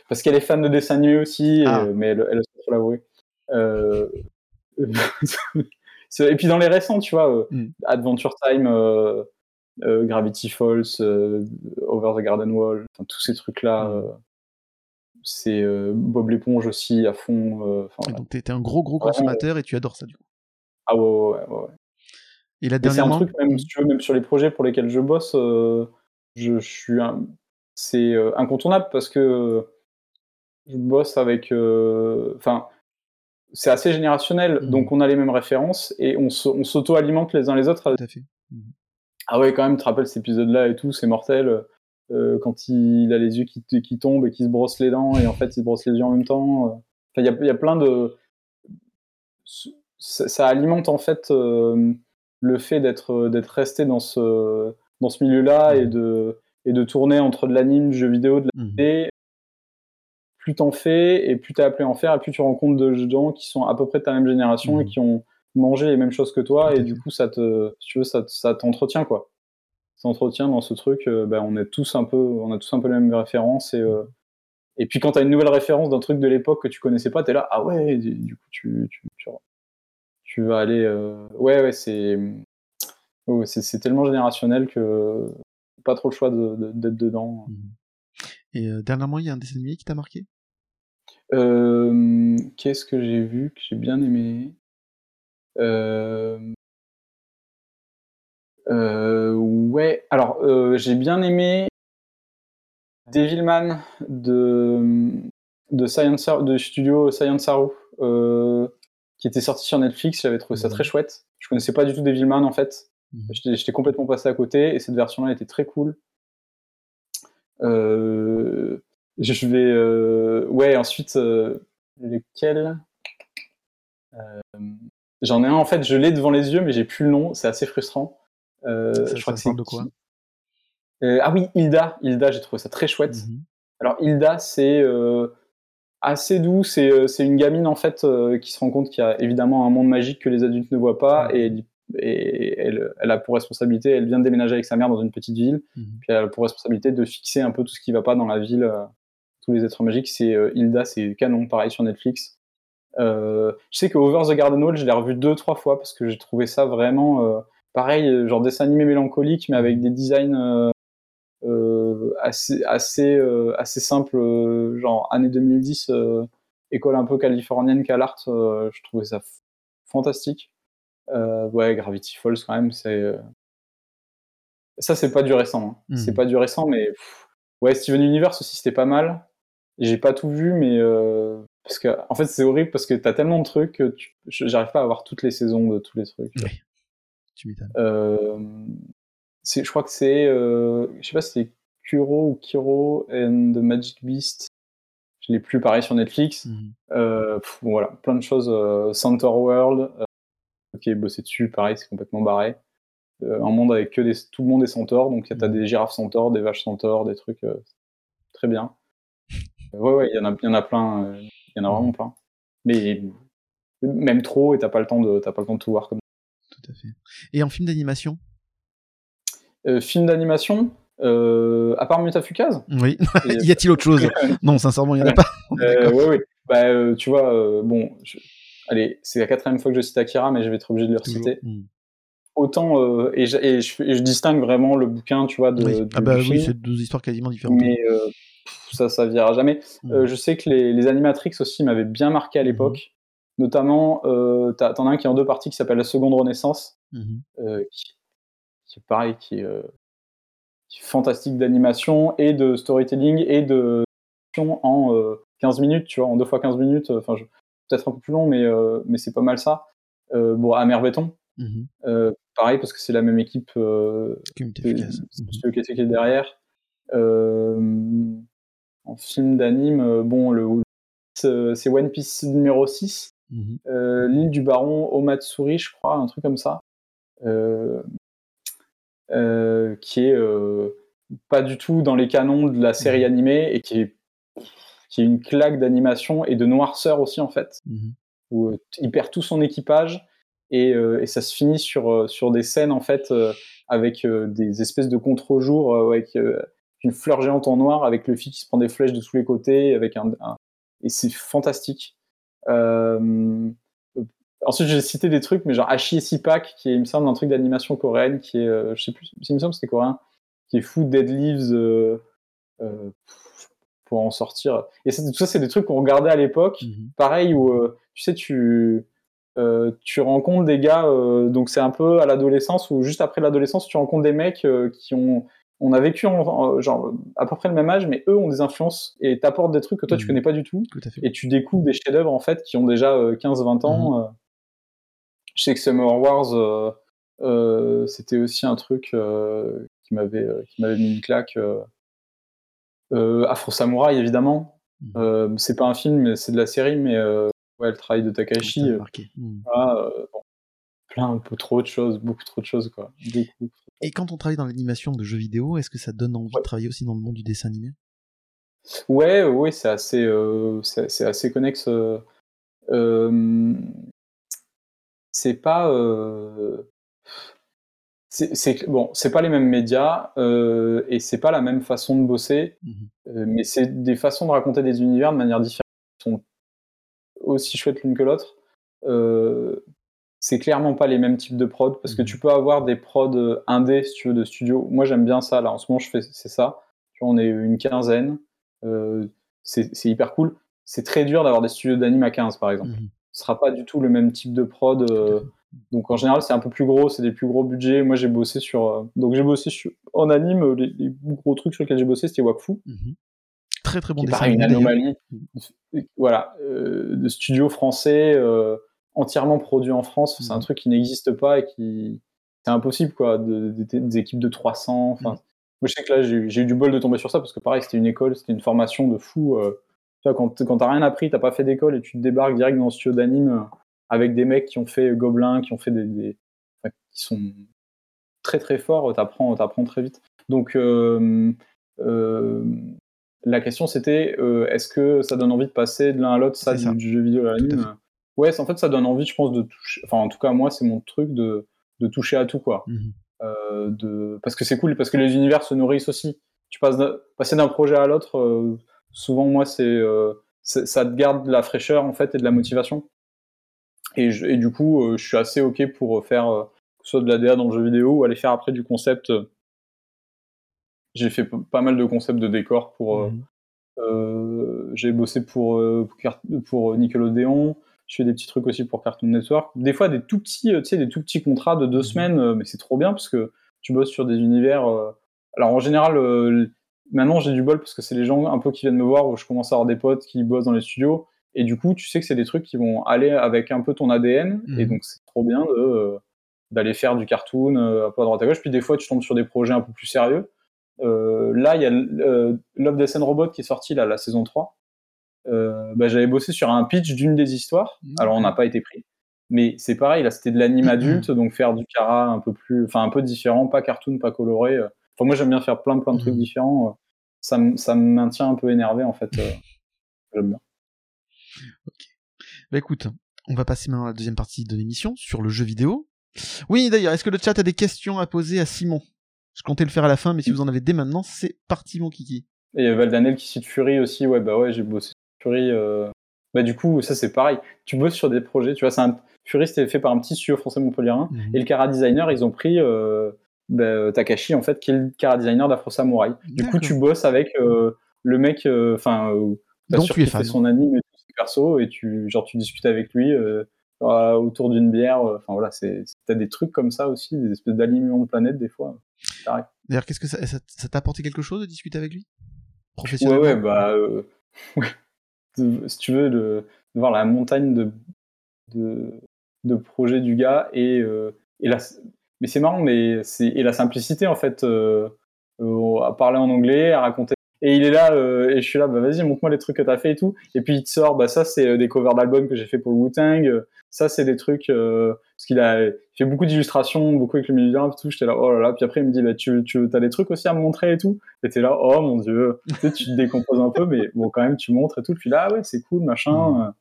parce qu'elle est fan de dessins animés aussi, Ah. mais elle, elle trop l'avouer. Et puis dans les récents, tu vois, euh, Mm. Adventure Time, euh, Gravity Falls, euh, Over the Garden Wall, enfin, tous ces trucs-là. Mm. euh, c'est Bob l'éponge aussi à fond. euh, enfin, Donc t'es un gros gros consommateur et tu adores ça du coup. ah ouais, ouais, ouais, ouais. Et là Et c'est un truc, même, si tu veux, même sur les projets pour lesquels je bosse, je, je suis un- c'est incontournable parce que je bosse avec. Enfin, c'est assez générationnel, Mhm. donc on a les mêmes références et on s'auto-alimente les uns les autres. tout à fait. Ah ouais, quand même, tu te rappelles cet épisode-là et tout, c'est mortel. euh, quand il a les yeux qui, qui tombent et qui se brosse les dents et en fait il se brosse les yeux en même temps. euh. Enfin, il y a, il y a plein de. Ça, ça alimente en fait euh, le fait d'être resté dans ce dans ce milieu-là et de et de tourner entre de l'anime, du jeu vidéo, de la télé. Plus t'en fais et plus t'es appelé à en faire et plus tu rencontres de gens qui sont à peu près de ta même génération et Mhm. qui ont mangé les mêmes choses que toi et du coup ça te si tu veux ça, ça t'entretient quoi. Ça entretient dans ce truc euh, ben, on est tous un peu on a tous un peu les mêmes références et euh, et puis quand t'as une nouvelle référence d'un truc de l'époque que tu connaissais pas t'es là ah ouais du, du coup tu tu, tu, tu vas aller euh, ouais ouais c'est ouais, c'est c'est tellement générationnel que pas trop le choix de- de- d'être dedans. Mhm. Et dernièrement, il y a un dessin animé qui t'a marqué? Qu'est-ce que j'ai vu que j'ai bien aimé? Ouais, alors euh, j'ai bien aimé Devilman de, de, Science, de studio Science Arrow, euh, qui était sorti sur Netflix. J'avais trouvé ça Mhm. très chouette. Je connaissais pas du tout Devilman en fait. Mhm. J'étais complètement passé à côté et cette version-là était très cool. Euh, je vais. euh, ouais, ensuite, euh, lequel? Euh, J'en ai un en fait, je l'ai devant les yeux, mais j'ai plus le nom, c'est assez frustrant. Euh, Ça- je crois que c'est parle de quoi Euh, ah oui, Hilda. Hilda, j'ai trouvé ça très chouette. Mhm. Alors Hilda, c'est euh, assez doux. C'est une gamine en fait qui se rend compte qu'il y a évidemment un monde magique que les adultes ne voient pas et, elle- et elle, elle a pour responsabilité, elle vient de déménager avec sa mère dans une petite ville, Mhm. puis elle a pour responsabilité de fixer un peu tout ce qui va pas dans la ville, tous les êtres magiques. C'est Hilda, c'est canon, pareil sur Netflix. Euh, je sais que Over the Garden Wall, je l'ai revu deux trois fois parce que j'ai trouvé ça vraiment euh, pareil, euh, genre dessin animé mélancolique, mais avec des designs assez assez assez simples, genre année 2010, euh, école un peu californienne CalArt. euh, je trouvais ça fantastique. Euh, ouais, Gravity Falls quand même, c'est ça c'est pas du récent. hein. Mhm. C'est pas du récent, mais pff, ouais, Steven Universe aussi c'était pas mal. J'ai pas tout vu, mais euh, parce que en fait c'est horrible parce que t'as tellement de trucs que tu- j'arrive pas à avoir toutes les saisons de tous les trucs. Ouais. Tu m'étonnes. Euh, je crois que c'est, euh, je sais pas si c'est Kuro ou Kiro and the Magic Beast. Je l'ai plus pareil sur Netflix. Mhm. Euh, pff, bon, voilà, plein de choses. Center World, euh, ok, bossé dessus, pareil, c'est complètement barré. Un monde avec que des, tout le monde est centaure, donc t'as Mhm. des girafes centaures, des vaches centaures, des trucs très bien. Ouais, ouais, il y en a, il y en a plein, il y en a vraiment plein. Mais même trop, et t'as pas le temps de, t'as pas le temps de tout voir comme Tout à fait. Et en film d'animation? Euh, film d'animation, euh, à part Mutafukaz Oui. Y a-t-il autre chose? Non, sincèrement, il n'y en a pas. euh, ouais, ouais. Bah, tu vois, bon, je- allez, c'est la quatrième fois que je cite Akira, mais je vais être obligé de le reciter. Mhm. Autant, euh, et, je, et, je, et je distingue vraiment le bouquin, tu vois, de, Oui. Ah bah oui, c'est deux histoires quasiment différentes. mais euh, ça, ça viendra jamais. Mhm. Euh, je sais que les, les Animatrix aussi m'avaient bien marqué à l'époque. Notamment, euh, t'en as un qui est en deux parties qui s'appelle La Seconde Renaissance, euh, qui, qui est pareil, qui est, qui est fantastique d'animation et de storytelling et de en euh, 15 minutes, tu vois, en deux fois 15 minutes, enfin, peut-être un peu plus long, mais, mais c'est pas mal ça. Bon, Amer Béton, Mhm. euh, pareil, parce que c'est la même équipe, euh, Qui est efficace. Mhm. qui est derrière. Euh, en film d'anime, bon, le, c'est One Piece numéro 6. Mhm. L'île du baron Omatsuri, je crois, un truc comme ça, euh, qui est euh, pas du tout dans les canons de la série animée et qui est, qui est une claque d'animation et de noirceur aussi en fait, où euh, il perd tout son équipage et, euh, et ça se finit sur, euh, sur des scènes en fait euh, avec des espèces de contre-jours avec une fleur géante en noir avec le fil qui se prend des flèches de tous les côtés avec un, un- et c'est fantastique. Euh, Ensuite, j'ai cité des trucs, mais genre et Sipak, qui est, il me semble, un truc d'animation coréenne, qui est, euh, je sais plus, il me semble c'était coréen, qui est fou, Dead Leaves, euh, pour en sortir. Et tout ça, c'est des trucs qu'on regardait à l'époque, Mhm. pareil, où, tu sais, tu, euh, tu rencontres des gars, euh, donc c'est un peu à l'adolescence, ou juste après l'adolescence, tu rencontres des mecs euh, qui ont, on a vécu en, en- genre, à peu près le même âge, mais eux ont des influences et t'apportent des trucs que toi, tu Mhm. connais pas du tout Tout et tu découvres des chefs-d'œuvre en fait qui ont déjà euh, 15-20 ans. euh. Je sais que Summer Wars, euh, euh, c'était aussi un truc euh, qui m'avait euh, qui m'avait mis une claque. euh. Euh, Afro Samurai évidemment. Euh, c'est pas un film, mais c'est de la série, mais euh, ouais, le travail de Takashi. euh. Mhm. voilà, euh, bon, plein un peu trop de choses, beaucoup trop de choses quoi. Beaucoup. Et quand on travaille dans l'animation de jeux vidéo, est-ce que ça donne envie Ouais. de travailler aussi dans le monde du dessin animé? Ouais, ouais, c'est assez, euh, c'est assez connexe. euh, c'est pas, euh, c'est bon, c'est pas les mêmes médias et c'est pas la même façon de bosser, euh, mais c'est des façons de raconter des univers de manière différente, aussi chouettes l'une que l'autre. Euh, c'est clairement pas les mêmes types de prod parce que Mhm. tu peux avoir des prods euh, indés si tu veux de studio. Moi j'aime bien ça là. En ce moment je fais c'est ça. On est une quinzaine. Euh, c'est hyper cool. C'est très dur d'avoir des studios d'anime à 15 par exemple. Mhm. Ce sera pas du tout le même type de prod. euh, donc en général c'est un peu plus gros, c'est des plus gros budgets. Moi j'ai bossé sur donc j'ai bossé sur en anime les, les gros trucs sur lesquels j'ai bossé c'était Wakfu Mhm. Très très bon dessin une anomalie. Voilà, euh, de studio français, euh, entièrement produit en France. C'est un Mhm. truc qui n'existe pas et qui. C'est impossible, quoi. de- de- des- équipes de 300. Enfin, Mhm. Moi, je sais que là, j'ai eu- du bol de tomber sur ça parce que, pareil, c'était une école, c'était une formation de fou. euh. Tu vois, quand, quand t'as rien appris, t'as pas fait d'école et tu te débarques direct dans un studio d'anime euh, avec des mecs qui ont fait Gobelin, qui ont fait des. des- enfin, qui sont très très fort, t'apprends, t'apprends très vite. Donc euh, euh, la question c'était euh, est-ce que ça donne envie de passer de l'un à l'autre, ça, C'est ça. du, jeu vidéo à l'anime Ouais, en fait, ça donne envie, je pense, de toucher. Enfin, en tout cas, moi, c'est mon truc de, de toucher à tout, quoi. Mhm. Euh, de... Parce que c'est cool, parce que les univers se nourrissent aussi. Tu passes passer d'un projet à l'autre, euh, souvent, moi, c'est, euh, ça te garde de la fraîcheur, en fait, et de la motivation. Et, je- et du coup, je suis assez OK pour faire que ce soit de la DA dans le jeu vidéo ou aller faire après du concept. J'ai fait pas mal de concepts de décors pour. euh, Mhm. euh, j'ai bossé pour, euh, pour, Car- pour Nickelodeon. Je fais des petits trucs aussi pour Cartoon Network. Des fois, des tout petits, tu sais, des tout petits contrats de deux Mhm. semaines, mais c'est trop bien parce que tu bosses sur des univers. Alors, en général, maintenant, j'ai du bol parce que c'est les gens un peu qui viennent me voir où je commence à avoir des potes qui bossent dans les studios. Et du coup, tu sais que c'est des trucs qui vont aller avec un peu ton ADN. Et Mhm. donc, c'est trop bien de, d'aller faire du cartoon un peu à droite à gauche. Puis des fois, tu tombes sur des projets un peu plus sérieux. Euh, là, il y a euh, Love, Death and Robot qui est sorti, là, la saison 3. Euh, bah, j'avais bossé sur un pitch d'une des histoires. Mhm. Alors, on n'a pas été pris. Mais c'est pareil, là, c'était de l'anime adulte, donc faire du cara un peu plus, enfin, un peu différent, pas cartoon, pas coloré. Enfin, moi, j'aime bien faire plein, plein de trucs différents. Ça, me- ça me maintient un peu énervé, en fait. J'aime bien. Bah écoute, on va passer maintenant à la deuxième partie de l'émission sur le jeu vidéo. Oui, d'ailleurs, est-ce que le chat a des questions à poser à Simon? Je comptais le faire à la fin, mais si vous en avez dès maintenant, c'est parti, mon kiki. Et euh, Valdanel qui cite Fury aussi, ouais, bah ouais, j'ai bossé sur Fury. euh. Bah, du coup, ça, c'est pareil. Tu bosses sur des projets, tu vois, c'est un... Fury, c'était fait par un petit studio français montpelliérain. Et le cara designer, ils ont pris euh, bah, Takashi, en fait, qui est le cara designer d'Afro Samurai. Du coup, tu bosses avec euh, le mec, enfin, euh, sûr tu es fan. son anime et tout ses persos, et tu, genre, tu discutes avec lui euh, autour d'une bière. Enfin, voilà, c'est, c'est- t'as des trucs comme ça aussi, des espèces d'alignements de planète, des fois. D'ailleurs, qu'est-ce que ça, ça, ça t'a apporté quelque chose de discuter avec lui? Ouais, Professionnellement? Ouais, bah, euh, ouais. Si tu veux, de, de voir la montagne de, de, de projets du gars et, euh, et la, mais c'est marrant, mais c'est, et la simplicité, en fait, euh, à parler en anglais, à raconter. Et il est là, euh, et je suis là, bah vas-y, montre-moi les trucs que t'as fait et tout. Et puis il te sort, bah ça, c'est euh, des covers d'albums que j'ai fait pour le Wu-Tang. Ça, c'est des trucs, euh, parce qu'il a fait beaucoup d'illustrations, beaucoup avec le milieu et tout. J'étais là, oh là là. Puis après, il me dit, bah, tu, tu as des trucs aussi à me montrer et tout. Et t'es là, oh mon dieu. tu sais, tu te décomposes un peu, mais bon, quand même, tu montres et tout. Puis là, ah ouais, c'est cool, machin.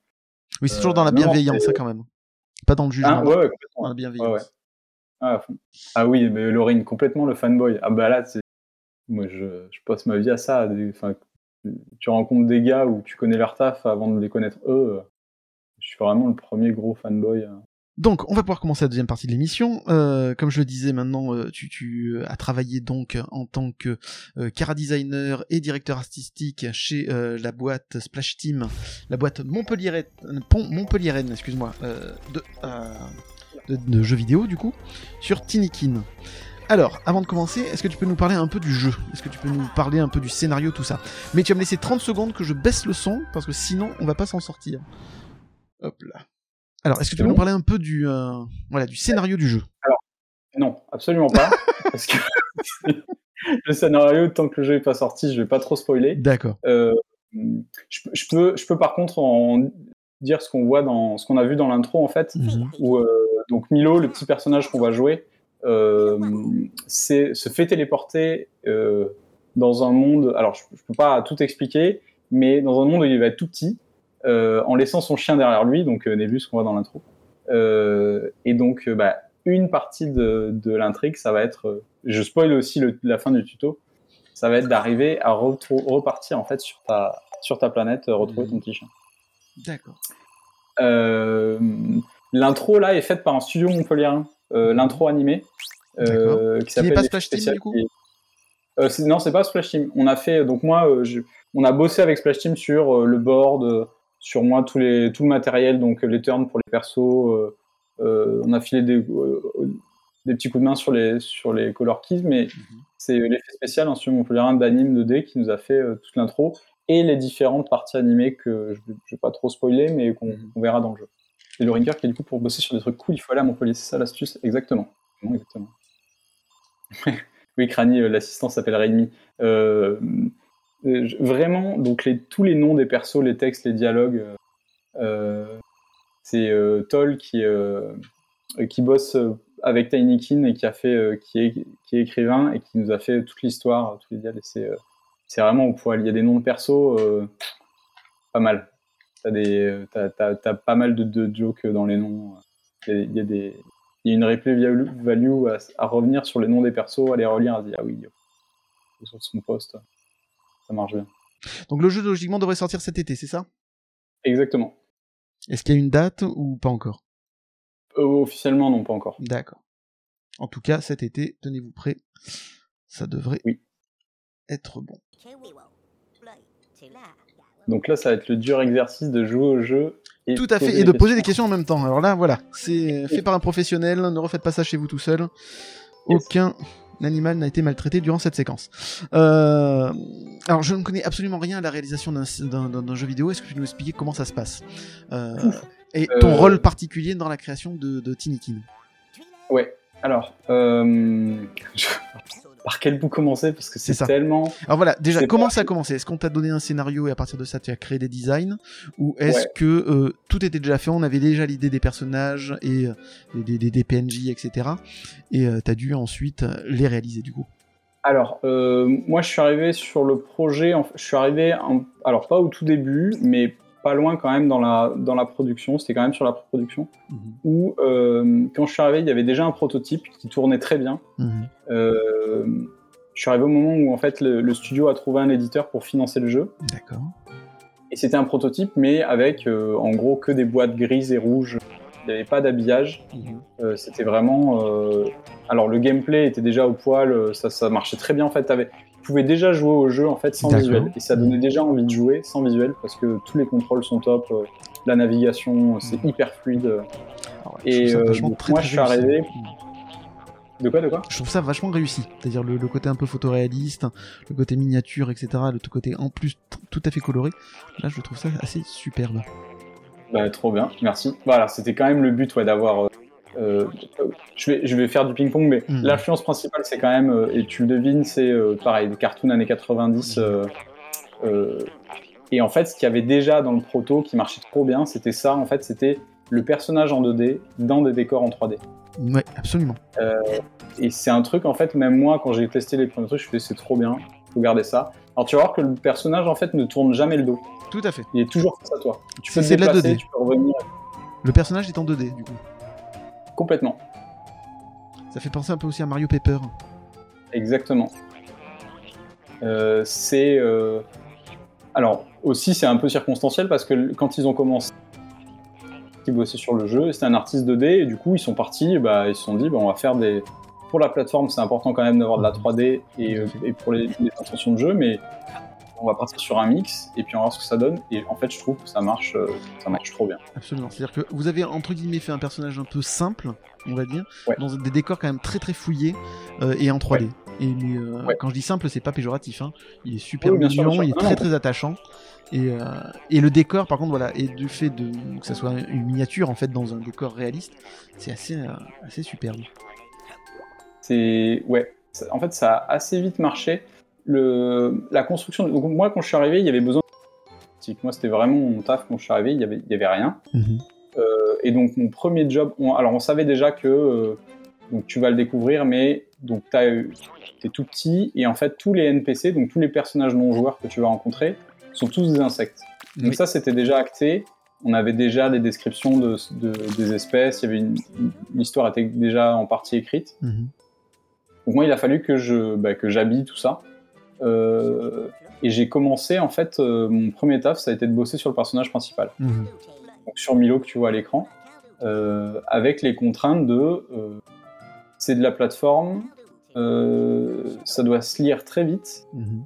Oui, c'est toujours dans la bienveillance, ça, quand même. Pas dans le jugement, Hein, ouais, ouais, dans la bienveillance. Ouais. Ah. Ah oui, mais Laurine, complètement le fanboy. Ah bah là, c'est... moi je, passe ma vie à ça. Enfin, tu- rencontres des gars où tu connais leur taf avant de les connaître eux. Je suis vraiment le premier gros fanboy. euh. Donc, on va pouvoir commencer la deuxième partie de l'émission. Euh, comme je le disais, maintenant, euh, tu, as travaillé donc en tant que euh, cara designer et directeur artistique chez la boîte Splash Team, la boîte Montpellier, Montpellieraine, excuse-moi, de, de, de jeux vidéo du coup, sur Tinikin. Alors, avant de commencer, est-ce que tu peux nous parler un peu du jeu? Est-ce que tu peux nous parler un peu du scénario, tout ça? Mais tu vas me laisser 30 secondes que je baisse le son, parce que sinon, on va pas s'en sortir. Hop là. Alors, est-ce que tu peux nous parler un peu du, euh, voilà, du scénario du jeu? Non, absolument pas. parce que le scénario, tant que le jeu n'est pas sorti, je vais pas trop spoiler. D'accord. Euh, je, peux- je peux, je peux par contre en dire ce qu'on voit dans ce qu'on a vu dans l'intro en fait, où euh, donc Milo, le petit personnage qu'on va jouer, c'est se fait téléporter euh, dans un monde. Alors je, je peux pas tout expliquer, mais dans un monde où il va être tout petit, euh, en laissant son chien derrière lui, donc euh, Nebus qu'on voit dans l'intro. Euh, et donc euh, bah, une partie de, de l'intrigue, ça va être, euh, je spoil aussi le- la fin du tuto, ça va être d'arriver à repartir en fait sur ta sur ta planète, euh, retrouver ton petit chien. D'accord. Euh, L'intro là est faite par un studio montpelliérain, euh, l'intro animé, euh, qui s'appelle pas Splash Team, du coup qui- Euh, Non, c'est pas Splash Team. On a fait donc moi, euh, je- on a bossé avec Splash Team sur euh, le board, euh, sur moi tous les tout le matériel, donc euh, les turns pour les persos. euh, euh, on a filé des euh, des petits coups de main sur les sur les color keys, mais c'est l'effet spécial, un studio montpelliérain d'anime 2D qui nous a fait euh, toute l'intro et les différentes parties animées que je ne vais pas trop spoiler, mais qu'on Mhm. qu'on verra dans le jeu. Et le Rinker qui du coup pour bosser sur des trucs cool, il faut aller à Montpellier, c'est ça l'astuce Exactement. Oui, Crani, euh, l'assistant s'appelle Rémi. Euh, euh, vraiment, donc tous les noms des persos, les textes, les dialogues, c'est Toll qui, bosse avec Tinykin et qui a fait, qui est, écrivain et qui nous a fait toute l'histoire, tous les dialogues. C'est, c'est vraiment au poil. Il y a des noms de perso, euh, pas mal. T'as des, t'as, t'as- t'as pas mal de, de jokes dans les noms. Il y a, des, il y a une replay value à, à revenir sur les noms des persos, à les relire, à se dire ah oui, sur son poste, ça marche bien. Donc le jeu logiquement devrait sortir cet été, c'est ça? Exactement. Est-ce qu'il y a une date ou pas encore? Euh, officiellement, non, pas encore. D'accord. En tout cas, cet été, tenez-vous prêts. Ça devrait Oui. être bon. Donc là, ça va être le dur exercice de jouer au jeu. Et Tout à fait, et de poser des questions en même temps. Alors là, voilà, c'est fait par un professionnel, ne refaites pas ça chez vous tout seul. Aucun animal n'a été maltraité durant cette séquence. Euh, Alors, je ne connais absolument rien à la réalisation d'un- jeu vidéo. Est-ce que tu peux nous expliquer comment ça se passe? Euh, Et ton Euh, rôle particulier dans la création de, de Tinikin Ouais. Alors, je- par quel bout commencer Parce que C'est tellement. Alors voilà, déjà, comment pas- ça a commencé? Est-ce qu'on t'a donné un scénario et à partir de ça, tu as créé des designs? Ou est-ce Ouais. que euh, tout était déjà fait On avait déjà l'idée des personnages et euh, des, des- des PNJ, etc. Et tu as dû ensuite euh, les réaliser du coup? Alors, euh, moi, je suis arrivé sur le projet. en- Je suis arrivé, en- alors pas au tout début, mais pas loin quand même dans la dans la production. C'était quand même sur la production où euh, quand je suis arrivé, il y avait déjà un prototype qui tournait très bien. Mhm. Euh, je suis arrivé au moment où en fait le, le studio a trouvé un éditeur pour financer le jeu. D'accord. Et c'était un prototype, mais avec euh, en gros que des boîtes grises et rouges. Il n'y avait pas d'habillage. Euh, c'était vraiment. Alors le gameplay était déjà au poil, ça, ça marchait très bien en fait. T'avais- pouvais déjà jouer au jeu en fait sans visuel et ça donnait déjà envie de jouer sans visuel parce que tous les contrôles sont top, euh, la navigation c'est Mhm. hyper fluide. Alors, Et, euh, vachement donc, très, moi, très je suis arrivé- Mhm. De quoi, de quoi? Je trouve ça vachement réussi. C'est-à-dire le, le côté un peu photoréaliste, le côté miniature, etc. Le t- côté en plus tout à fait coloré. Là, je trouve ça assez superbe. Bah, trop bien, merci. Voilà, c'était quand même le but ouais, d'avoir. Euh, je, vais, je vais faire du ping-pong, mais Mhm. l'influence principale, c'est quand même, euh, et tu le devines, c'est euh, pareil, des cartoons années 90. euh, et en fait, ce qu'il y avait déjà dans le proto qui marchait trop bien, c'était ça. En fait, c'était le personnage en 2D dans des décors en 3D. Ouais, absolument. Et c'est un truc, en fait, même moi, quand j'ai testé les premiers trucs, je me suis dit, c'est trop bien, faut garder ça. Alors, tu vas voir que le personnage, en fait, ne tourne jamais le dos. Tout à fait. Il est toujours face à toi. Tu peux C'est te de la déplacer, 2D. tu peux revenir Le personnage est en 2D, du coup. Complètement. Ça fait penser un peu aussi à Mario Paper. Exactement. Euh, c'est. euh, Alors, aussi, c'est un peu circonstanciel parce que quand ils ont commencé, ils bossaient sur le jeu, c'était un artiste 2D, et du coup, ils sont partis, bah, ils se sont dit, bah, on va faire des. Pour la plateforme, c'est important quand même d'avoir de la 3D et, euh, et pour les, les intentions de jeu, mais on va partir sur un mix et puis on va voir ce que ça donne. Et en fait, je trouve que ça marche, euh, ça marche trop bien. Absolument. C'est-à-dire que vous avez entre guillemets fait un personnage un peu simple, on va dire, Ouais. dans des décors quand même très très fouillés euh, et en 3D. Et euh, Ouais. quand je dis simple, c'est pas péjoratif. Hein. Il est super Oui, bien mignon, sûr. il est très très attachant. Et, euh, et le décor, par contre, voilà, et du fait de que ça soit une miniature en fait dans un décor réaliste, c'est assez assez superbe. C'est ouais. En fait, ça a assez vite marché. Le la construction. Donc moi, quand je suis arrivé, il y avait besoin. de- Moi, c'était vraiment mon taf quand je suis arrivé. Il y avait, il y avait rien. Euh, et donc mon premier job. on- alors on savait déjà que euh, donc tu vas le découvrir, mais donc t'es tout petit et en fait tous les NPC, donc tous les personnages non joueurs que tu vas rencontrer, sont tous des insectes. Donc Oui. ça, c'était déjà acté. On avait déjà des descriptions de, de- des espèces. Il y avait une, l'histoire était déjà en partie écrite. Mhm. Donc moi, il a fallu que je bah, que j'habille tout ça. Euh, et j'ai commencé en fait euh, mon premier taf, ça a été de bosser sur le personnage principal, Mhm. donc sur Milo que tu vois à l'écran, euh, avec les contraintes de c'est de la plateforme, ça doit se lire très vite, Mhm.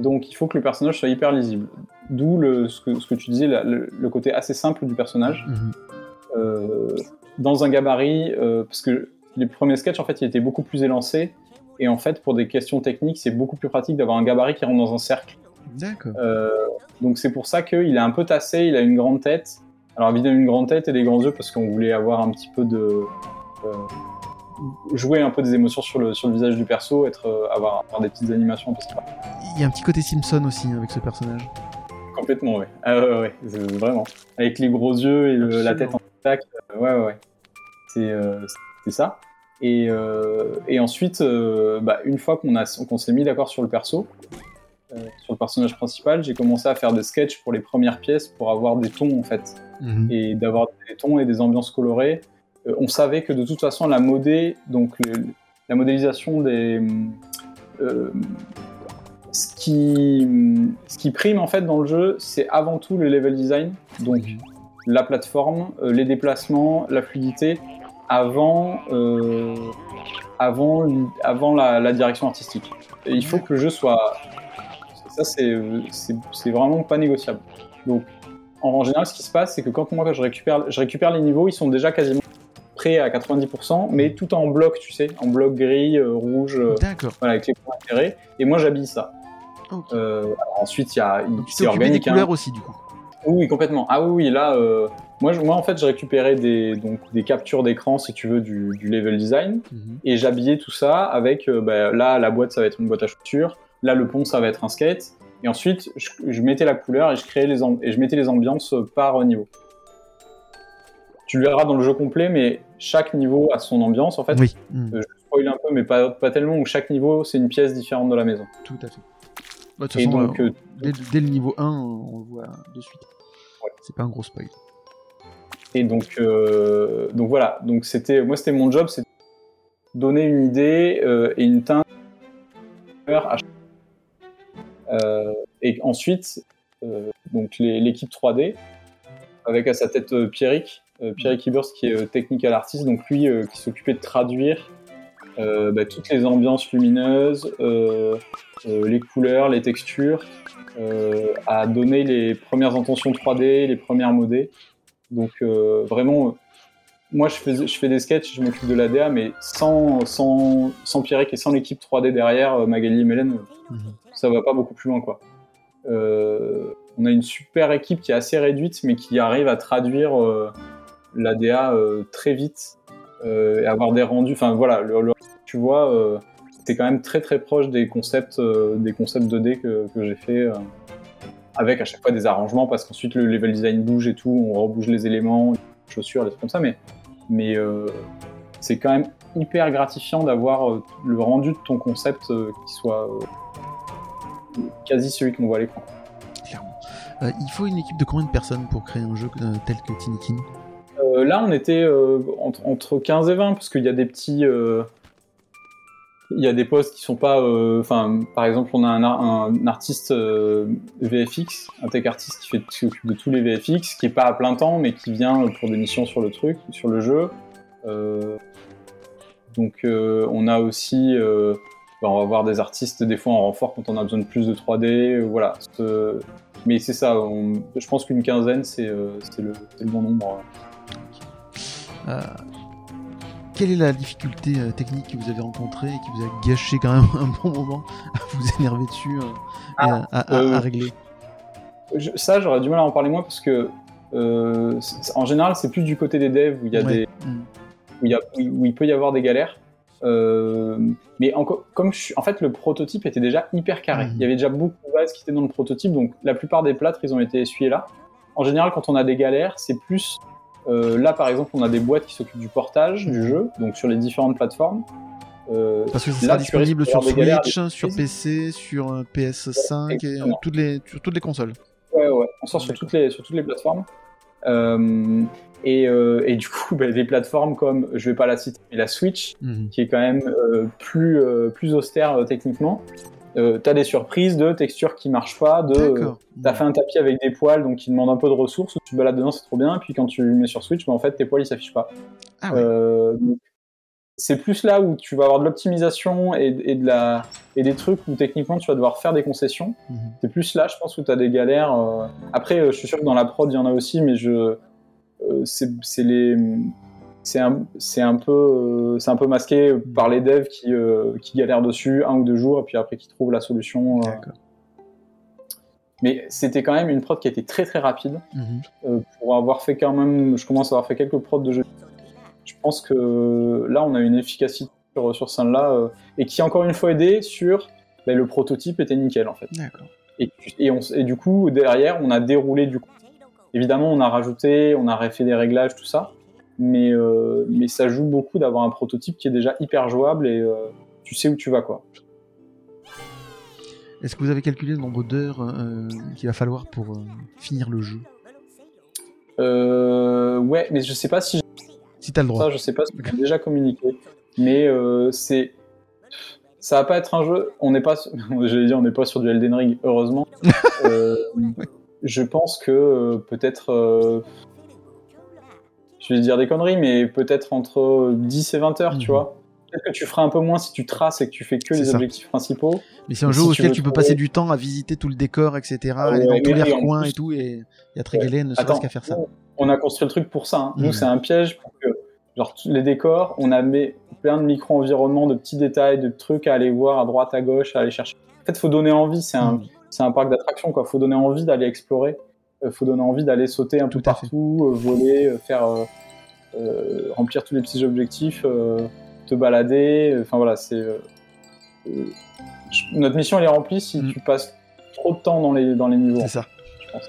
donc il faut que le personnage soit hyper lisible. D'où ce, que, ce que tu disais, la- le, le côté assez simple du personnage. Mhm. Euh, dans un gabarit, euh, parce que les premiers sketchs, en fait, il était beaucoup plus élancé. Et en fait, pour des questions techniques, c'est beaucoup plus pratique d'avoir un gabarit qui rentre dans un cercle. D'accord. Euh, donc c'est pour ça qu'il est un peu tassé, il a une grande tête. Alors évidemment une grande tête et des grands yeux parce qu'on voulait avoir un petit peu de... euh, jouer un peu des émotions sur le, sur le visage du perso, être, euh, avoir, avoir des petites animations, parce que Il y a un petit côté Simpson aussi hein, avec ce personnage. complètement, ouais. Ah ouais, ouais, vraiment. Avec les gros yeux et le- la tête en tac, ouais, ouais, ouais. C'est ça. Et, euh, et ensuite, euh, bah, une fois qu'on s'est mis d'accord sur le perso, euh, sur le personnage principal, j'ai commencé à faire des sketchs pour les premières pièces pour avoir des tons en fait Mhm. et d'avoir des tons et des ambiances colorées. On savait que de toute façon la modé, donc le- la modélisation des euh, ce qui ce qui prime en fait dans le jeu, c'est avant tout le level design, donc la plateforme, les déplacements, la fluidité, avant euh, avant avant la, la direction artistique. Et il faut que le jeu soit ça c'est vraiment pas négociable. Donc en, général, ce qui se passe, c'est que quand moi je récupère, je récupère les niveaux, ils sont déjà quasiment prêts à 90%, mais tout en bloc, tu sais, en bloc gris, euh, rouge, euh, voilà, avec les points intérêts. Et moi, j'habille ça. Ok. Euh, ensuite, il y a, Donc tu t'es des hein. couleurs aussi, du coup. Oui, complètement. Ah oui, là, euh, moi, je- moi, en fait, j'ai récupéré des, donc, des captures d'écran, si tu veux, du, du level design, Mhm. et j'habillais tout ça avec, euh, bah, là, la boîte, ça va être une boîte à chaussures, là, le pont, ça va être un skate, et ensuite, je, je mettais la couleur et je créais les, et je mettais les ambiances euh, par niveau. Tu le verras dans le jeu complet, mais chaque niveau a son ambiance, en fait. Oui. Euh, je spoil un peu, mais pas, pas tellement, où chaque niveau, c'est une pièce différente de la maison. tout à fait. De toute Et façon, donc, dès, dès le niveau 1, on le voit de suite. Ouais. C'est pas un gros spoil. Et donc, euh, donc voilà. Donc c'était, moi c'était mon job, c'est donner une idée euh, et une teinte à chaque- Euh, et ensuite, euh, donc l'équipe 3D avec à sa tête euh, Pierrick, Pierrick Ibers qui est technical artist, donc lui qui s'occupait de traduire bah, toutes les ambiances lumineuses, euh, euh, les couleurs, les textures, euh, à donner les premières intentions 3D, les premières modées. Donc euh, vraiment, euh, moi je fais, je fais des sketchs, je m'occupe de l'ADA, mais sans, sans, sans Pierrick et sans l'équipe 3D derrière, euh, Magali et Mélène, euh, Mhm. ça va pas beaucoup plus loin. quoi. Euh, on a une super équipe qui est assez réduite, mais qui arrive à traduire euh, l'ADA euh, très vite euh, et avoir des rendus. Enfin voilà, le, le- tu vois, euh, c'est quand même très très proche des concepts, euh, des concepts 2D que, que j'ai fait. euh, avec à chaque fois des arrangements parce qu'ensuite le level design bouge et tout, on rebouge les éléments, les chaussures, des trucs comme ça, mais, mais euh, c'est quand même hyper gratifiant d'avoir euh, le rendu de ton concept euh, qui soit euh, quasi celui qu'on voit à l'écran. Clairement. Euh, il faut une équipe de combien de personnes pour créer un jeu euh, tel que Tinikin Euh, là, on était euh, entre, entre 15 et 20 parce qu'il y a des petits. euh, il y a des postes qui sont pas. euh, Enfin, par exemple, on a un, ar- un artiste euh, VFX, un tech artiste qui fait s'occupe de tous les VFX, qui est pas à plein temps, mais qui vient pour des missions sur le truc, sur le jeu. Euh, donc, euh, on a aussi. bah, on va avoir des artistes des fois en renfort quand on a besoin de plus de 3D. euh, voilà. Mais c'est ça. Je pense qu'une quinzaine, c'est le, le bon nombre. Quelle est la difficulté euh, technique que vous avez rencontrée et qui vous a gâché quand même un bon moment à vous énerver dessus euh, et à, euh, à régler Je- ça, j'aurais du mal à en parler moi parce que euh, en général, c'est plus du côté des devs où il y a Ouais. des Mm. où il, y a- où il- où il peut y avoir des galères. Euh, mais comme je suis, en fait, le prototype était déjà hyper carré. Mhm. Il y avait déjà beaucoup de bases qui étaient dans le prototype, donc la plupart des plâtres, ils ont été essuyés là. En général, quand on a des galères, c'est plus là, par exemple, on a des boîtes qui s'occupent du portage du jeu, donc sur les différentes plateformes. Euh, Parce que ça sera disponible sur galères, Switch, sur. PC, sur euh, PS5 et euh, exactement. toutes les, sur toutes les consoles. Ouais, ouais, on sort sur toutes les, sur toutes les plateformes. Euh, et, euh, et du coup, bah, des plateformes comme, je vais pas la citer, mais la Switch, Mhm. qui est quand même euh, plus, euh, plus austère euh, techniquement, euh, t'as des surprises de textures qui marchent pas, de euh, t'as fait un tapis avec des poils donc qui demande un peu de ressources, tu te balades dedans, c'est trop bien, puis quand tu le mets sur Switch, bah, en fait tes poils ils s'affichent pas. Ah ouais. Euh, c'est plus là où tu vas avoir de l'optimisation et, et, de la, et des trucs où techniquement tu vas devoir faire des concessions. Mhm. C'est plus là, je pense, où tu as des galères. euh. Après, je suis sûr que dans la prod, il y en a aussi, mais je, c'est les, c'est un, c'est un peu, euh, un peu masqué par les devs qui, euh, qui galèrent dessus un ou deux jours, et puis après qui trouvent la solution. euh. Mais c'était quand même une prod qui était très très rapide Mhm. euh, pour avoir fait quand même, je commence à avoir fait quelques prods de jeux. Je pense que là, on a une efficacité sur, sur ce là euh, et qui encore une fois aidé sur ben, le prototype était nickel en fait. Et, et, on, et du coup, derrière, on a déroulé du coup. Évidemment, on a rajouté, on a refait des réglages, tout ça. Mais, euh, mais ça joue beaucoup d'avoir un prototype qui est déjà hyper jouable et euh, tu sais où tu vas quoi. Est-ce que vous avez calculé le nombre d'heures euh, qu'il va falloir pour euh, finir le jeu? Euh, ouais, mais je sais pas si Si t'as le droit. ça, je sais pas si j'ai déjà communiqué, mais euh, c'est ça va pas être un jeu. On n'est pas, j'allais dire, on n'est pas sur du Elden Ring, heureusement. Je pense que peut-être, je vais dire des conneries, mais peut-être entre 10 et 20 heures, tu Mhm. vois. Peut-être que tu feras un peu moins si tu traces et que tu fais que les ça. objectifs principaux. Mais c'est un jeu si tu auquel tu peux trouver- passer du temps à visiter tout le décor, etc. Ah aller ouais, dans tous les recoins plus- et tout, et il y a ne serait-ce qu'à faire ça. on a construit le truc pour ça. hein. Nous, Mhm. c'est un piège pour que, genre, les décors, on a mis plein de micro-environnements, de petits détails, de trucs à aller voir à droite, à gauche, à aller chercher. En fait, faut donner envie. C'est un, c'est un parc d'attractions, quoi. Faut donner envie d'aller explorer. Euh, faut donner envie d'aller sauter un peu partout, euh, voler, euh, faire remplir tous les petits objectifs, te balader. Enfin voilà, c'est notre mission elle est remplie si Mhm. tu passes trop de temps dans les dans les niveaux. C'est ça. je pense.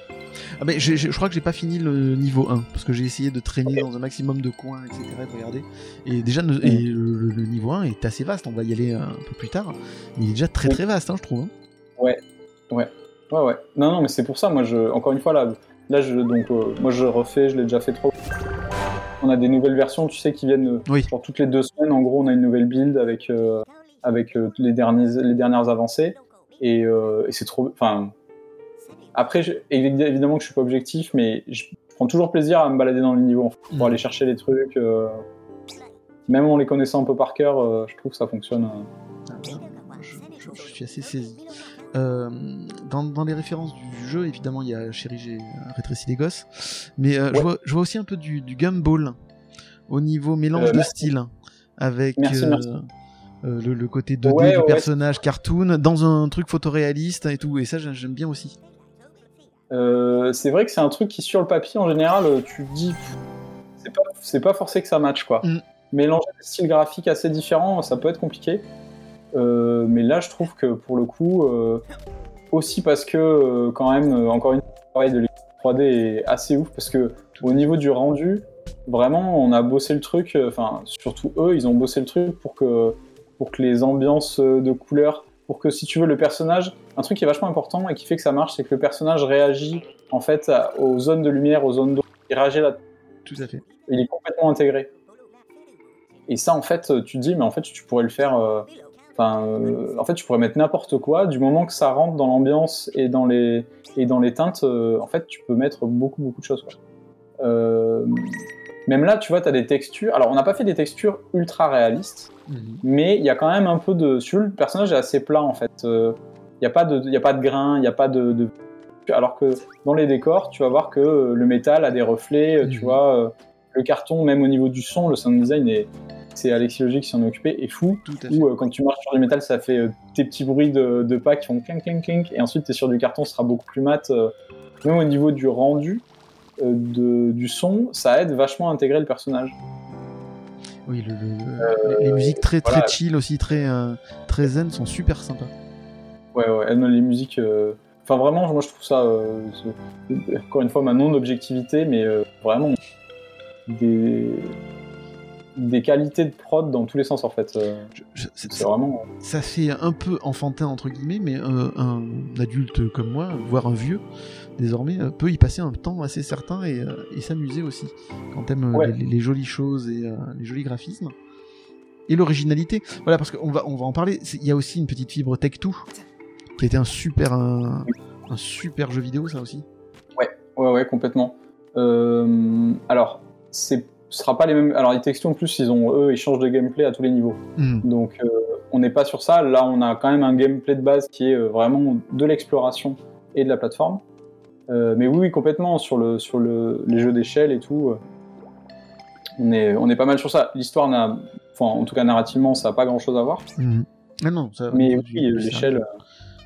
Ah ben, je crois que j'ai pas fini le niveau 1 parce que j'ai essayé de traîner dans un maximum de coins, etc. et de regarder. Et déjà, et le, le- niveau 1 est assez vaste. On va y aller un peu plus tard. Mais il est déjà très très vaste, hein, je trouve. hein. Ouais, ouais. Non, non, mais c'est pour ça, moi, je, encore une fois, là, là je, donc, euh, moi, je refais, je l'ai déjà fait trop. On a des nouvelles versions, tu sais, qui viennent euh, Oui. genre, toutes les deux semaines. En gros, on a une nouvelle build avec, euh, avec euh, les, derniers, les dernières avancées. Et, et c'est trop. Enfin. Après, je- évi- évidemment que je suis pas objectif, mais je prends toujours plaisir à me balader dans les niveaux en fait, pour aller chercher les trucs. même en les connaissant un peu par cœur, je trouve que ça fonctionne. Ah, je suis assez saisi. Euh, dans, dans les références du jeu, évidemment, il y a Chéri, j'ai rétréci les gosses. Mais euh, je, vois, je vois aussi un peu du, du gumball au niveau mélange Euh, de style. Avec Merci, merci. le, le côté 2D Ouais, du ouais, personnage cartoon dans un truc photoréaliste et tout. Et ça, j'ai- j'aime bien aussi. C'est vrai que c'est un truc qui, sur le papier, en général, tu dis, c'est pas, pas forcé que ça matche, quoi. Mm. Mélanger des styles graphiques assez différents, ça peut être compliqué. Euh, mais là, je trouve que pour le coup, euh, aussi parce que, euh, quand même, encore une fois, le travail de l'équipe 3D est assez ouf, parce que au niveau du rendu, vraiment, on a bossé le truc, enfin, surtout eux, ils ont bossé le truc pour que, pour que les ambiances de couleurs, pour que si tu veux, le personnage, un truc qui est vachement important et qui fait que ça marche, c'est que le personnage réagit en fait à- aux zones de lumière, aux zones d'eau, il réagit là, Tout à fait. il est complètement intégré. Et ça, en fait, tu te dis, mais en fait, tu pourrais le faire. Enfin, euh, en fait, tu pourrais mettre n'importe quoi du moment que ça rentre dans l'ambiance et dans les et dans les teintes. euh, en fait, tu peux mettre beaucoup beaucoup de choses. quoi. Euh, même là, tu vois, tu as des textures. Alors, on n'a pas fait des textures ultra réalistes, Mhm. mais il y a quand même un peu de. Si le personnage est assez plat en fait. Il n'y a pas de, il y a pas de grain, il n'y a pas de, de- Alors que dans les décors, tu vas voir que le métal a des reflets, tu Mhm. vois, le carton, même au niveau du son, le sound design est, c'est Alexis Logic qui s'en est occupé, est fou. Tout à fait. Où euh, quand tu marches sur du métal, ça fait euh, tes petits bruits de, de pas qui font clink clink clink, et ensuite tu es sur du carton, ce sera beaucoup plus mat. euh, même au niveau du rendu de, du son, ça aide vachement à intégrer le personnage. Oui, le- le- les- les musiques très très voilà. chill aussi, très très zen, sont super sympas. Ouais, ouais, les musiques. euh, Enfin, vraiment, moi je trouve ça. euh, Encore une fois, ma non-objectivité, mais vraiment des... des qualités de prod dans tous les sens en fait. Euh, c'est- vraiment. ça fait un peu enfantin entre guillemets, mais euh, un adulte comme moi, voire un vieux, désormais, euh, peut y passer un temps assez certain et, euh, et s'amuser aussi quand t'aimes euh, Ouais. les, les jolies choses et euh, les jolis graphismes et l'originalité. Voilà, parce qu'on va on va en parler. Il y a aussi une petite fibre Tech 2 qui était un super un, un super jeu vidéo, ça aussi. Ouais, ouais, complètement. Euh, alors, c'est ce sera pas les mêmes. Alors, les textos en plus, ils ont eux, ils changent de gameplay à tous les niveaux. Hmm. Donc, euh, on n'est pas sur ça. Là, on a quand même un gameplay de base qui est euh, vraiment de l'exploration et de la plateforme. Euh, mais oui, oui, complètement sur le sur le, les jeux d'échelle et tout. on est on est pas mal sur ça. L'histoire n'a, enfin, en tout cas narrativement, ça a pas grand chose à voir. Ah non, ça, Mais oui, l'échelle.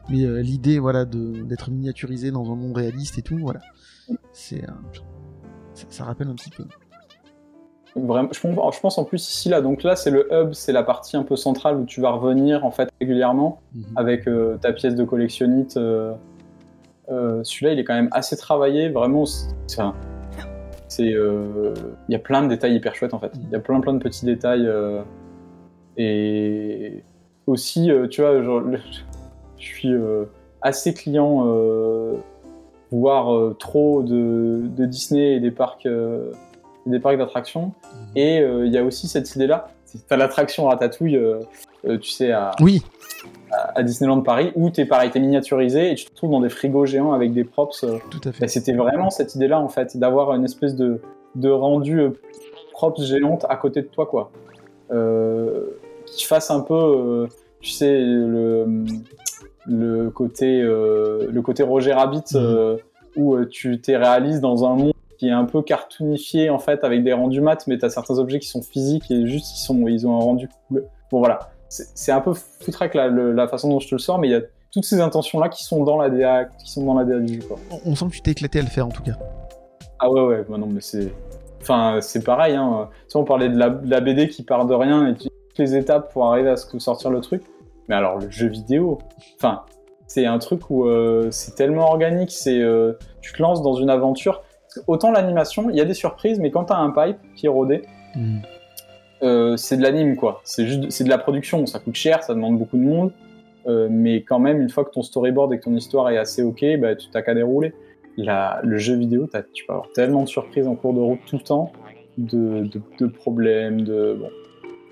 Mais euh, l'idée, voilà, de- d'être miniaturisé dans un monde réaliste et tout, voilà, c'est, ça, ça rappelle un petit peu. Vraiment, je, pense, je pense en plus ici là, donc là c'est le hub, c'est la partie un peu centrale où tu vas revenir en fait régulièrement Mhm. avec euh, ta pièce de collectionnite. euh, euh, Celui-là il est quand même assez travaillé, vraiment. C'est il y a plein de détails hyper chouettes en fait. Il y a plein plein de petits détails et aussi, tu vois, genre, je suis assez client, voire trop de, de Disney et des parcs, des parcs d'attractions. Et euh, il y a aussi cette idée-là. T'as l'attraction Ratatouille, euh, euh, tu sais, à, Oui, à Disneyland Paris, où t'es pareil, t'es miniaturisé et tu te retrouves dans des frigos géants avec des props. tout à fait. C'était vraiment cette idée-là, en fait, d'avoir une espèce de, de rendu props géante à côté de toi, quoi. Qui fasse un peu, tu sais, le, le, côté, le côté Roger Rabbit, euh, où tu t'es réalises dans un monde qui est un peu cartoonifié, en fait, avec des rendus mat, mais t'as certains objets qui sont physiques et juste, ils, sont, ils ont un rendu cool. Bon, voilà. C'est un peu foutraque la, façon dont je te le sors, mais il y a toutes ces intentions-là qui sont dans la DA, qui sont dans la DA du jeu, quoi. On- sent que tu t'es éclaté à le faire en tout cas. Ah ouais, ouais, bah non, mais c'est. Enfin, c'est pareil, hein. Tu sais, on parlait de la, de la BD qui part de rien et qui toutes les étapes pour arriver à ce que sortir le truc. Mais alors, le jeu vidéo, enfin, c'est un truc où euh, c'est tellement organique, c'est. euh, tu te lances dans une aventure. Autant l'animation, il y a des surprises, mais quand t'as un pipe qui est rodé, Hmm. euh, c'est de l'anime, quoi. C'est juste, c'est de la production. Ça coûte cher, ça demande beaucoup de monde. Euh, mais quand même, une fois que ton storyboard et que ton histoire est assez ok, bah, tu t'as qu'à dérouler. La, le jeu vidéo, t'as- tu peux avoir tellement de surprises en cours de route tout le temps, de, de, de problèmes, de bon,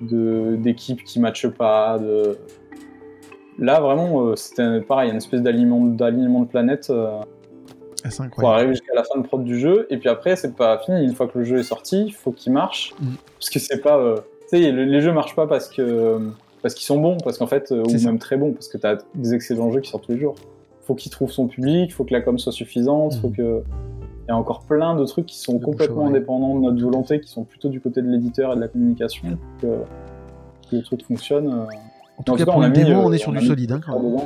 de d'équipes qui matchent pas. De... Là, vraiment, euh, c'était pareil, une espèce d'alignement d'alignement de planète euh, C'est pour incroyable. arriver jusqu'à la fin de prod du jeu. Et puis après, c'est pas fini. Une fois que le jeu est sorti, il faut qu'il marche. Mm. Parce que c'est pas. euh, tu sais, le- les jeux marchent pas parce que parce qu'ils sont bons, parce qu'en fait, euh, ou ça. même très bons, parce que t'as des excellents jeux qui sortent tous les jours. Faut qu'il trouve son public, faut que la com soit suffisante, faut Mm. que. Il y a encore plein de trucs qui sont Le complètement indépendants de notre volonté, qui sont plutôt du côté de l'éditeur et de la communication, pour que, que le truc fonctionne. euh, En tout en cas, tout cas, pour on a une mis, démo, on est sur du solide. Hein, quand même.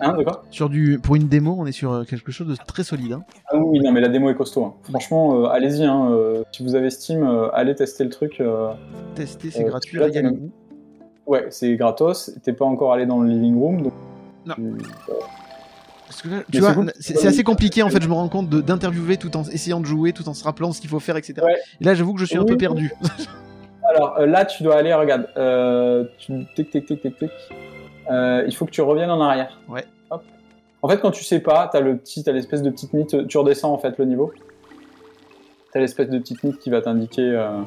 Hein, Sur du, pour une démo, on est sur euh, quelque chose de très solide. Hein. Ah oui, non, mais la démo est costaud. hein. Franchement, euh, allez-y. Hein, euh, si vous avez Steam, allez tester le truc. Tester, c'est gratuit, là. Ouais, c'est gratos. T'es pas encore allé dans le living room, donc. Non. Parce que là, tu vois, c'est assez compliqué en fait. Je me rends compte d'interviewer tout en essayant de jouer, tout en se rappelant ce qu'il faut faire, etc. Ouais. Et là, j'avoue que je suis un peu perdu. Alors là, tu dois aller, regarde. Euh, tu... Tic, tic, tic, tic, tic. Euh, il faut que tu reviennes en arrière. Ouais. Hop. En fait, quand tu sais pas, t'as le petit, t'as l'espèce de petite mythe. Tu redescends en fait le niveau. T'as l'espèce de petite mythe qui va t'indiquer. euh,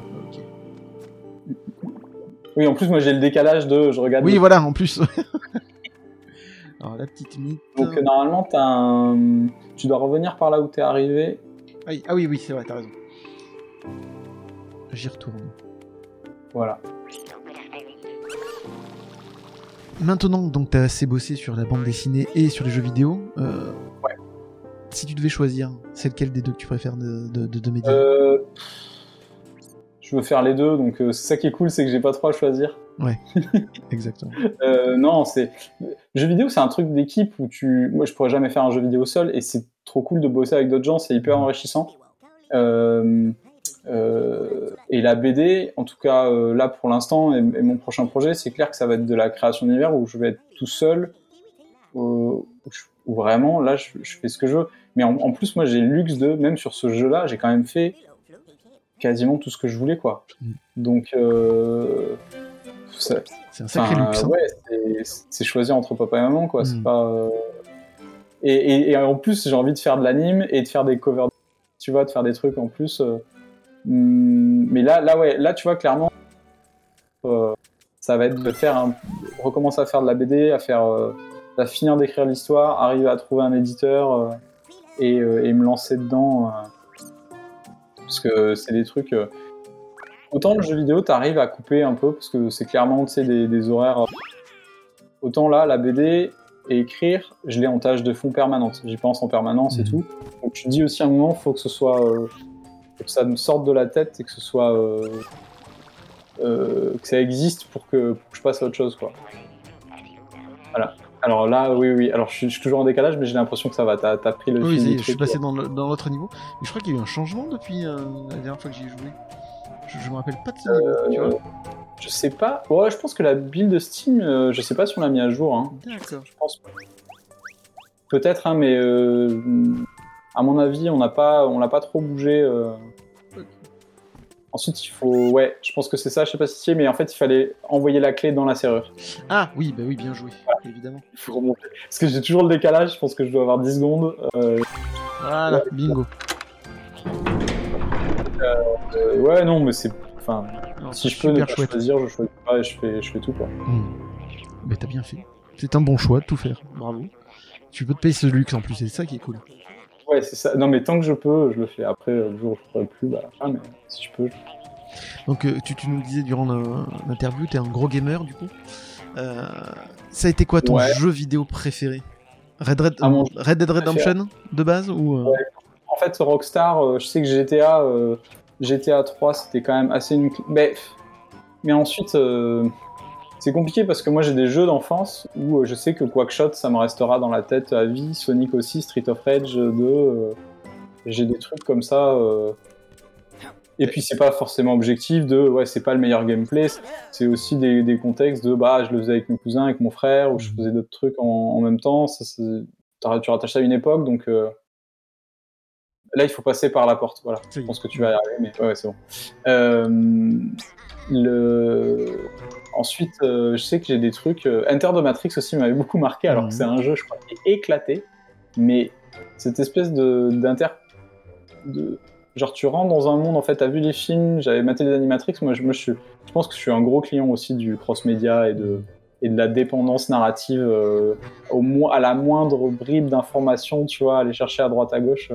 Oui, en plus, moi j'ai le décalage de. Je regarde. Oui, voilà, en plus. Alors, la petite mythe. Donc euh, normalement, t'as un... tu dois revenir par là où t'es arrivé. Ah oui, ah oui, oui, c'est vrai, t'as raison. J'y retourne. Voilà. Maintenant, donc, t'as assez bossé sur la bande dessinée et sur les jeux vidéo. euh, Ouais. Si tu devais choisir, c'est lequel des deux que tu préfères de, de, de, de médias? Euh, Je veux faire les deux, donc euh, c'est ça qui est cool, c'est que j'ai pas trop à choisir. Exactement. Euh, non, c'est jeu vidéo, c'est un truc d'équipe où tu, moi, je pourrais jamais faire un jeu vidéo seul, et c'est trop cool de bosser avec d'autres gens, c'est hyper enrichissant. Euh, et la BD, en tout cas euh, là pour l'instant, et, et mon prochain projet, c'est clair que ça va être de la création d'univers où je vais être tout seul, euh, où, je- où vraiment là je, je fais ce que je veux. Mais en, en plus, moi j'ai le luxe de, même sur ce jeu-là, j'ai quand même fait quasiment tout ce que je voulais, quoi. Donc, euh, C'est un sacré luxe. hein. ouais, c'est- choisir entre papa et maman, quoi. C'est Mm. pas. Et, et- et en plus, j'ai envie de faire de l'anime et de faire des covers, tu vois, de faire des trucs en plus. Hum, Mais là, là, ouais, là, tu vois, clairement, euh, ça va être de faire un... recommencer à faire de la BD, à faire, euh, à finir d'écrire l'histoire, arriver à trouver un éditeur euh, et, et me lancer dedans. parce que c'est des trucs. Autant le jeu vidéo, t'arrives à couper un peu parce que c'est clairement, tu des, des horaires. Autant là, la BD et écrire, je l'ai en tâche de fond permanente. J'y pense en permanence et Mhm. tout. Donc tu dis aussi à un moment, faut que ce soit, que ça me sorte de la tête et que ce soit, euh, euh, que ça existe pour que, pour que je passe à autre chose, quoi. Voilà. Alors là, oui, oui. Alors je suis, je suis toujours en décalage, mais j'ai l'impression que ça va. T'as as pris le Oui, ça je suis passé dans l'autre niveau. Mais je crois qu'il y a eu un changement depuis euh, la dernière fois que j'y ai joué. Je, je me rappelle pas de ce niveau, tu Euh, vois. Je sais pas. Ouais, je pense que la build Steam, euh, je sais pas si on l'a mis à jour. Hein. D'accord. Je pense. Peut-être, hein, mais euh, à mon avis, on n'a pas, on l'a pas trop bougé. euh. ensuite, il faut. Ouais, je pense que c'est ça, je sais pas si c'est, mais en fait, il fallait envoyer la clé dans la serrure. Ah oui, bah oui, bien joué, évidemment. Il faut remonter. Parce que j'ai toujours le décalage, je pense que je dois avoir 10 secondes. Euh, Voilà, bingo. euh, ouais, non, mais c'est. Enfin, Non, si je peux ne pas chouette. choisir, je choisis pas et je fais, je fais tout, quoi. Hmm. Mais t'as bien fait. C'est un bon choix de tout faire. Bravo. Tu peux te payer ce luxe en plus, c'est ça qui est cool. Ouais, c'est ça. Non, mais tant que je peux, je le fais. Après, le jour où je pourrai plus, bah, ah, mais si je peux. je- Donc euh, tu, tu nous disais durant l'interview, t'es un gros gamer du coup. Euh, ça a été quoi ton Ouais. jeu vidéo préféré? Red, Red, Ah, mon jeu Red Dead Redemption de base ou euh, En fait, Rockstar, euh, je sais que GTA, GTA 3, c'était quand même assez une... Mais, mais ensuite, c'est compliqué parce que moi j'ai des jeux d'enfance où euh, je sais que Quackshot, ça me restera dans la tête à vie. Sonic aussi, Street of Rage 2, euh, j'ai des trucs comme ça. euh. Et puis c'est pas forcément objectif de ouais c'est pas le meilleur gameplay, c'est aussi des, des contextes de bah je le faisais avec mes cousins, avec mon frère, ou je faisais d'autres trucs en, en même temps. Ça, tu rattaches ça à une époque donc euh, là il faut passer par la porte. Voilà, je pense que tu vas y arriver, mais ouais, ouais, c'est bon. Euh, le... Ensuite, euh, je sais que j'ai des trucs. euh, Enter the Matrix aussi m'avait beaucoup marqué, alors Mhm. que c'est un jeu, je crois, qui est éclaté. Mais cette espèce de d'inter. De... Genre, tu rentres dans un monde, en fait, t'as vu les films, j'avais maté les animatrix. Moi, je, je, suis- je pense que je suis un gros client aussi du cross-média et de, et de la dépendance narrative euh, au à la moindre bribe d'information, tu vois, aller chercher à droite à gauche.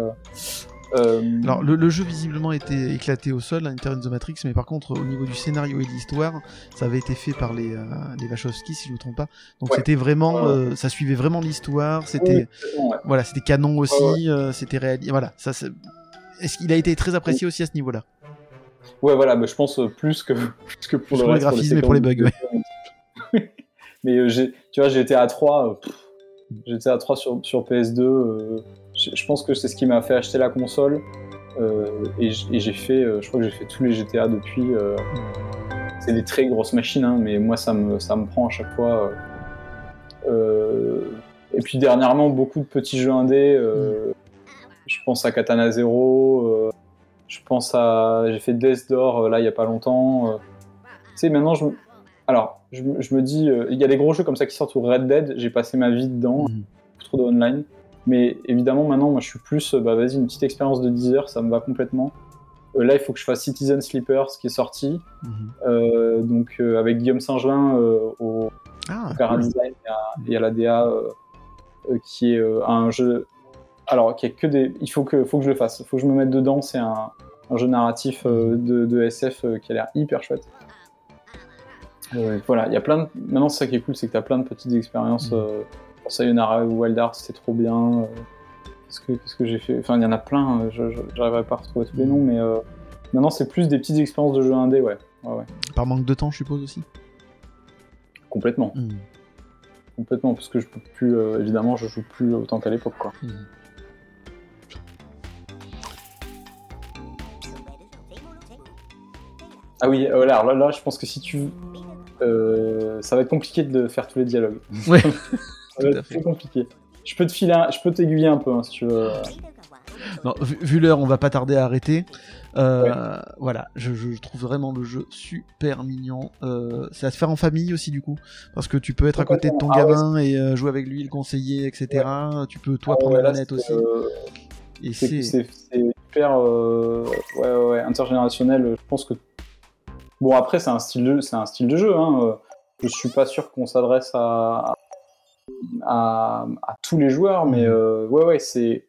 Euh. Alors le, le jeu visiblement était éclaté au sol, l'intérieur de The Matrix, mais par contre au niveau du scénario et de l'histoire, ça avait été fait par les, euh, les Wachowski si je ne me trompe pas. Donc Ouais. c'était vraiment, euh, ça suivait vraiment l'histoire, c'était ouais. voilà, c'était canon aussi, Ouais, euh, c'était réalisé, voilà, ça c'est- Est-ce qu'il a été très apprécié aussi à ce niveau-là? Ouais, voilà, bah, je pense plus que, plus que pour le pour les graphismes et pour les bugs, Mais tu vois, j'étais à 3, j'étais à 3 sur, sur PS2. Je, pense que c'est ce qui m'a fait acheter la console. euh, et j'ai fait, euh, je crois que j'ai fait tous les GTA depuis. euh, c'est des très grosses machines, hein, mais moi ça me, ça me prend à chaque fois. euh, euh, et puis dernièrement, beaucoup de petits jeux indés. euh, Je pense à Katana Zero. euh, je pense à. J'ai fait Death Door euh, là il y a pas longtemps. euh. Tu sais, maintenant je me. Alors, je, me- je me dis, euh, il y a des gros jeux comme ça qui sortent ou Red Dead, j'ai passé ma vie dedans, Mhm. trop de online. Mais évidemment, maintenant, moi je suis plus, euh, bah vas-y, une petite expérience de 10 heures, ça me va complètement. Euh, là, il faut que je fasse Citizen Sleepers qui est sorti, Mhm. euh, donc euh, avec Guillaume Saint-Gelin au Ah, cool. Design et à, et à la DA, qui est un jeu. Alors, qui a que des. Il faut que, faut que je le fasse, il faut que je me mette dedans. C'est un, un jeu narratif euh, de, de SF qui a l'air hyper chouette. Voilà, il y a plein de. Maintenant, c'est ça qui est cool, c'est que tu as plein de petites expériences. Mhm. Sayonara ou Wild Hearts, c'était trop bien. euh, Qu'est-ce que, qu'est-ce que j'ai fait? Enfin, il y en a plein, euh, je je- j'arriverai pas à retrouver tous les Mhm. noms, mais euh, maintenant, c'est plus des petites expériences de jeux indé, ouais. ouais, ouais. Par manque de temps, je suppose aussi? Complètement. Mhm. Complètement, parce que je peux plus, euh, évidemment, je joue plus autant qu'à l'époque, quoi. Mhm. Ah oui, euh, là, alors là, là, je pense que si tu. euh, ça va être compliqué de faire tous les dialogues. Ouais. Tout à fait. très compliqué. Je peux te filer, un- je peux t'aiguiller un peu, hein, si tu veux. Non, vu, vu l'heure, on va pas tarder à arrêter. Euh, Voilà, je, je trouve vraiment le jeu super mignon. Euh, c'est à se faire en famille aussi du coup, parce que tu peux être à côté de ton Ah ouais, gamin et euh, jouer avec lui, le conseiller, etc. Tu peux toi Ah prendre la manette c'est, aussi. euh, Et c'est, c'est c'est- c'est hyper euh, ouais, ouais, ouais, intergénérationnel. Je pense que. Bon, après, c'est un style de, c'est un style de jeu. Hein. euh, Je suis pas sûr qu'on s'adresse à, à, à tous les joueurs, mais euh, ouais, ouais, c'est.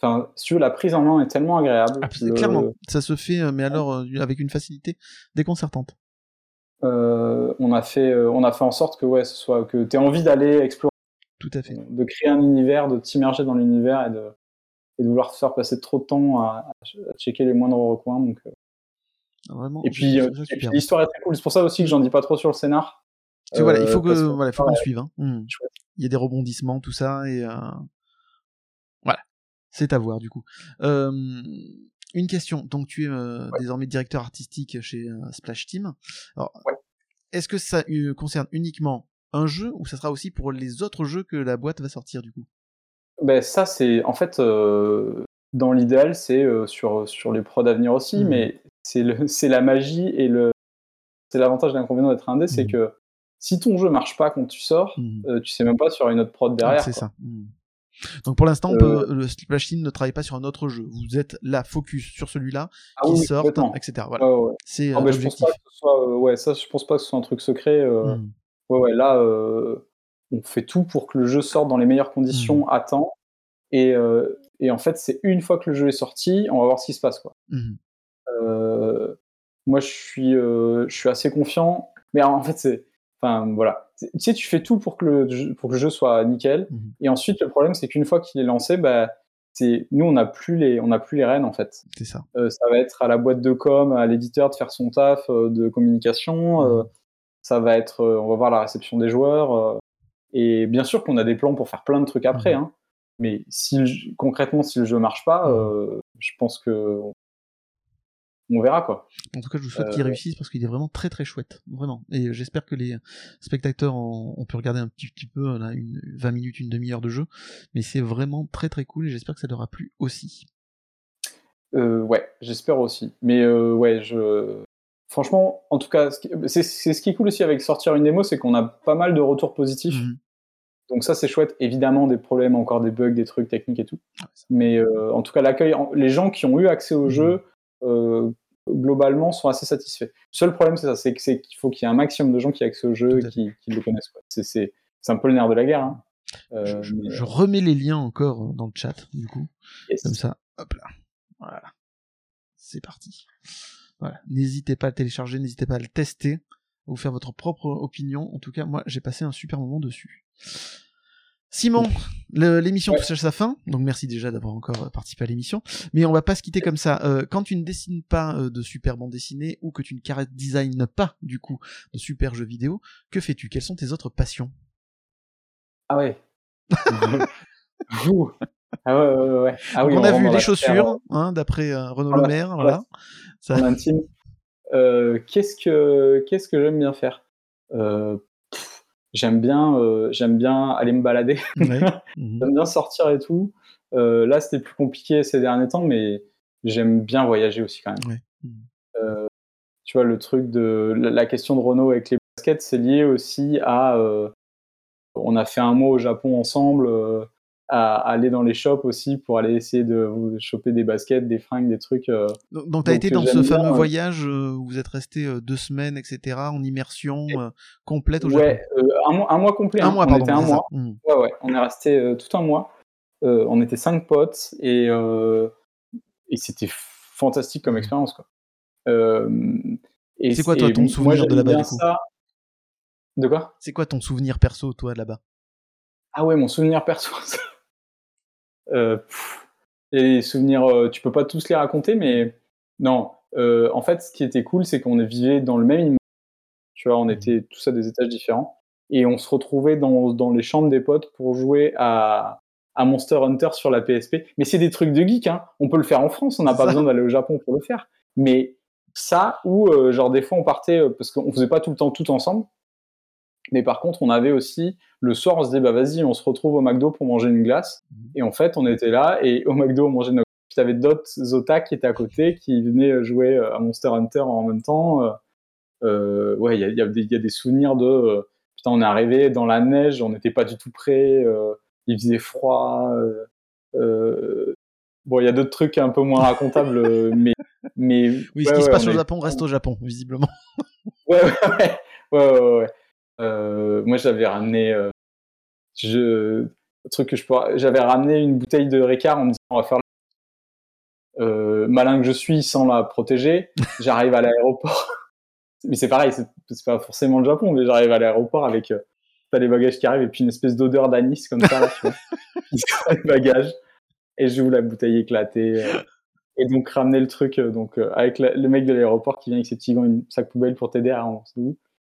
Enfin, si tu veux, la prise en main est tellement agréable. Ah, Le- clairement, ça se fait, euh, mais alors euh, avec une facilité déconcertante. Euh, on a fait, on a fait en sorte que ouais, ce soit que tu aies envie d'aller explorer, Tout à fait. de créer un univers, de t'immerger dans l'univers et de, et de vouloir te faire passer trop de temps à, à checker les moindres recoins. Donc, euh. Vraiment. Et puis, l'histoire est très cool. C'est pour ça aussi que j'en dis pas trop sur le scénar. Parce que voilà, il faut Euh, voilà, il faut qu'on ouais, suive. hein. Hmm. Il y a des rebondissements, tout ça, et euh, voilà, c'est à voir du coup. Une question. Donc tu es euh, désormais directeur artistique chez Splash Team. Alors, Ouais. est-ce que ça concerne uniquement un jeu ou ça sera aussi pour les autres jeux que la boîte va sortir du coup? Ben, ça, c'est en fait, euh, dans l'idéal, c'est euh, sur, sur les prods à venir aussi, Mhm. mais c'est le, c'est la magie et le, c'est l'avantage et l'inconvénient d'être indé, c'est Mhm. que si ton jeu marche pas quand tu sors, Mhm. euh, tu sais même pas sur une autre prod derrière. c'est ça. Hmm. Donc pour l'instant, on Euh, le Splash Team ne travaille pas sur un autre jeu. Vous êtes là, focus sur celui-là, Ah qui oui, sort, etc. Voilà. Ouais, ouais, ouais. C'est Ah, euh, je pense l'objectif. pas que ce soit, euh, ouais, ça, je pense pas que ce soit un truc secret. Hmm. Ouais, ouais, là, on fait tout pour que le jeu sorte dans les meilleures conditions à temps. Et, et en fait, c'est une fois que le jeu est sorti, on va voir ce qui se passe. Quoi. Mhm. Moi, je suis, je suis assez confiant. Mais en fait, c'est. Enfin, voilà. Tu sais, tu fais tout pour que le, jeu- pour que le jeu soit nickel. Mhm. Et ensuite, le problème, c'est qu'une fois qu'il est lancé, bah, c'est nous, on n'a plus, les- on n'a plus les rênes, en fait. C'est ça. Euh, ça va être à la boîte de com, à l'éditeur de faire son taf euh, de communication. euh, ça va être, on va voir la réception des joueurs. et bien sûr qu'on a des plans pour faire plein de trucs après. Mhm. hein. mais si concrètement, si le jeu marche pas, je pense que on verra quoi. En tout cas, je vous souhaite qu'il Euh, réussisse parce qu'il est vraiment très très chouette, vraiment. Et j'espère que les spectateurs, en- on peut regarder un petit, petit peu là, une 20 minutes, une demi-heure de jeu, mais c'est vraiment très très cool et j'espère que ça leur a plu aussi. Euh, ouais, j'espère aussi. Mais euh, ouais, je. Franchement, en tout cas, c'est ce qui est cool aussi avec sortir une démo, c'est qu'on a pas mal de retours positifs. Mhm. Donc ça, c'est chouette. Évidemment, des problèmes, encore des bugs, des trucs techniques et tout. Ah, Mais euh, en tout cas, l'accueil, les gens qui ont eu accès au Mhm. jeu, euh, globalement, sont assez satisfaits. Le seul problème, c'est ça, c'est qu'il faut qu'il y ait un maximum de gens qui aient accès au jeu et qui, qui le connaissent. C'est- un peu le nerf de la guerre. hein. Euh, je, je- mais, je remets les liens encore dans le chat, du coup. yes. Comme ça, hop là. Voilà. C'est parti. Voilà. N'hésitez pas à le télécharger, n'hésitez pas à le tester, à vous faire votre propre opinion. En tout cas, moi, j'ai passé un super moment dessus. Simon, l'émission Ouais. touche à sa fin, donc merci déjà d'avoir encore euh, participé à l'émission. Mais on va pas se quitter comme ça. Euh, quand tu ne dessines pas euh, de super bandes dessinées ou que tu ne carré design pas du coup de super jeux vidéo, que fais-tu? Quelles sont tes autres passions? Ah ouais. Ouh. ah ouais, ouais, ouais. Ah oui, On a vu les chaussures, hein, d'après euh, Renaud Lemaire, voilà. Ça-. Euh, qu'est-ce que qu'est-ce que j'aime bien faire? J'aime bien euh, j'aime bien aller me balader. Ouais. Mhm. j'aime bien sortir et tout. Euh, là, c'était plus compliqué ces derniers temps, mais j'aime bien voyager aussi quand même. Ouais. Euh, tu vois, le truc de la, question de Renault avec les baskets, c'est lié aussi à. on a fait un mois au Japon ensemble, à, aller dans les shops aussi pour aller essayer de vous choper des baskets, des fringues, des trucs. euh, Donc, donc t'as Donc, été dans j'aime ce fameux euh, voyage euh, où vous êtes resté euh, deux semaines, etc., en immersion euh, complète au ouais, euh, un, mois, un mois complet. Un hein. mois, on pardon. était un mois. Mhm. Ouais, ouais, on est resté euh, tout un mois. Euh, on était cinq potes et, euh, et c'était fantastique comme Mhm. expérience. quoi. Euh, C'est quoi, toi, ton moi, souvenir de j'aime là-bas, ça. De quoi? C'est quoi ton souvenir perso, toi, de là-bas? Ah ouais, mon souvenir perso. euh, pff, et les souvenirs, euh, tu peux pas tous les raconter, mais non. Euh, en fait, ce qui était cool, c'est qu'on vivait dans le même immeuble. Tu vois, on était tous à des étages différents. Et on se retrouvait dans, dans les chambres des potes pour jouer à, à Monster Hunter sur la PSP. Mais c'est des trucs de geek, hein. On peut le faire en France, on n'a pas besoin d'aller au Japon pour le faire. Mais ça, ou euh, genre des fois on partait, euh, parce qu'on faisait pas tout le temps tout ensemble. Mais par contre, on avait aussi le soir, on se disait, bah vas-y, on se retrouve au McDo pour manger une glace. Mhm. Et en fait, on était là, et au McDo, on mangeait nos Puis t'avais d'autres otak qui étaient à côté, qui venaient jouer euh, à Monster Hunter en même temps. Euh, euh, ouais, il y a, y, a y a des souvenirs de. euh, putain, on est arrivé dans la neige, on n'était pas du tout prêt, euh, il faisait froid. euh, euh, bon, il y a d'autres trucs un peu moins racontables, euh, mais. mais Oui, ouais, ce qui se passe au Japon reste au Japon, visiblement. Ouais, ouais, ouais. ouais. Euh, moi, j'avais ramené. euh, je, truc que je pourrais- J'avais ramené une bouteille de Ricard en me disant on va faire. Euh, malin que je suis sans la protéger, j'arrive à l'aéroport. mais c'est pareil, c'est c'est pas forcément le Japon, mais j'arrive à l'aéroport avec. euh, T'as les bagages qui arrivent et puis une espèce d'odeur d'anis comme ça, là, tu vois, sort les bagages. Et j'ouvre la bouteille éclatée. euh, et donc ramener le truc euh, donc euh, avec la- le mec de l'aéroport qui vient avec ses petits gants, une sac poubelle pour t'aider à avancer.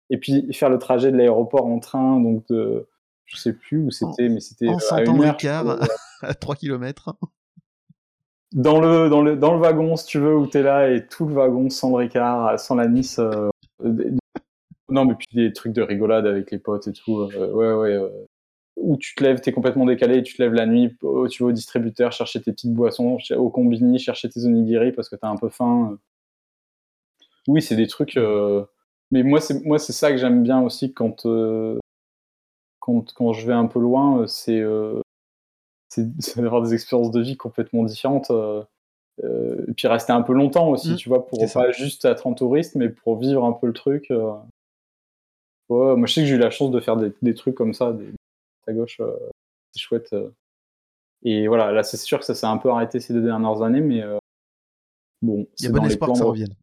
Et puis faire le trajet de l'aéroport en train, donc de, je sais plus où c'était, mais c'était En euh, à une heure. Ricard euh, à 3 km. dans le dans le dans le wagon si tu veux où t'es là et tout le wagon sans le Ricard, sans l'anis. euh, des- non mais puis des trucs de rigolade avec les potes et tout. euh, ouais ouais. euh, où tu te lèves, t'es complètement décalé, et tu te lèves la nuit, tu vas au distributeur chercher tes petites boissons, au combini chercher tes onigiri parce que t'as un peu faim. oui, c'est des trucs. Mais moi, c'est moi, c'est ça que j'aime bien aussi quand, euh, quand quand je vais un peu loin, euh, c'est euh, c'est d'avoir des expériences de vie complètement différentes. euh, et puis rester un peu longtemps aussi, Mm, tu vois, pour ça. pas juste être en touriste, mais pour vivre un peu le truc. Ouais, moi, je sais que j'ai eu la chance de faire des, des trucs comme ça, des, à gauche, c'est chouette. Et voilà, là, c'est sûr que ça s'est un peu arrêté ces deux dernières années, mais bon, Il y c'est a bon espoir que ça revienne.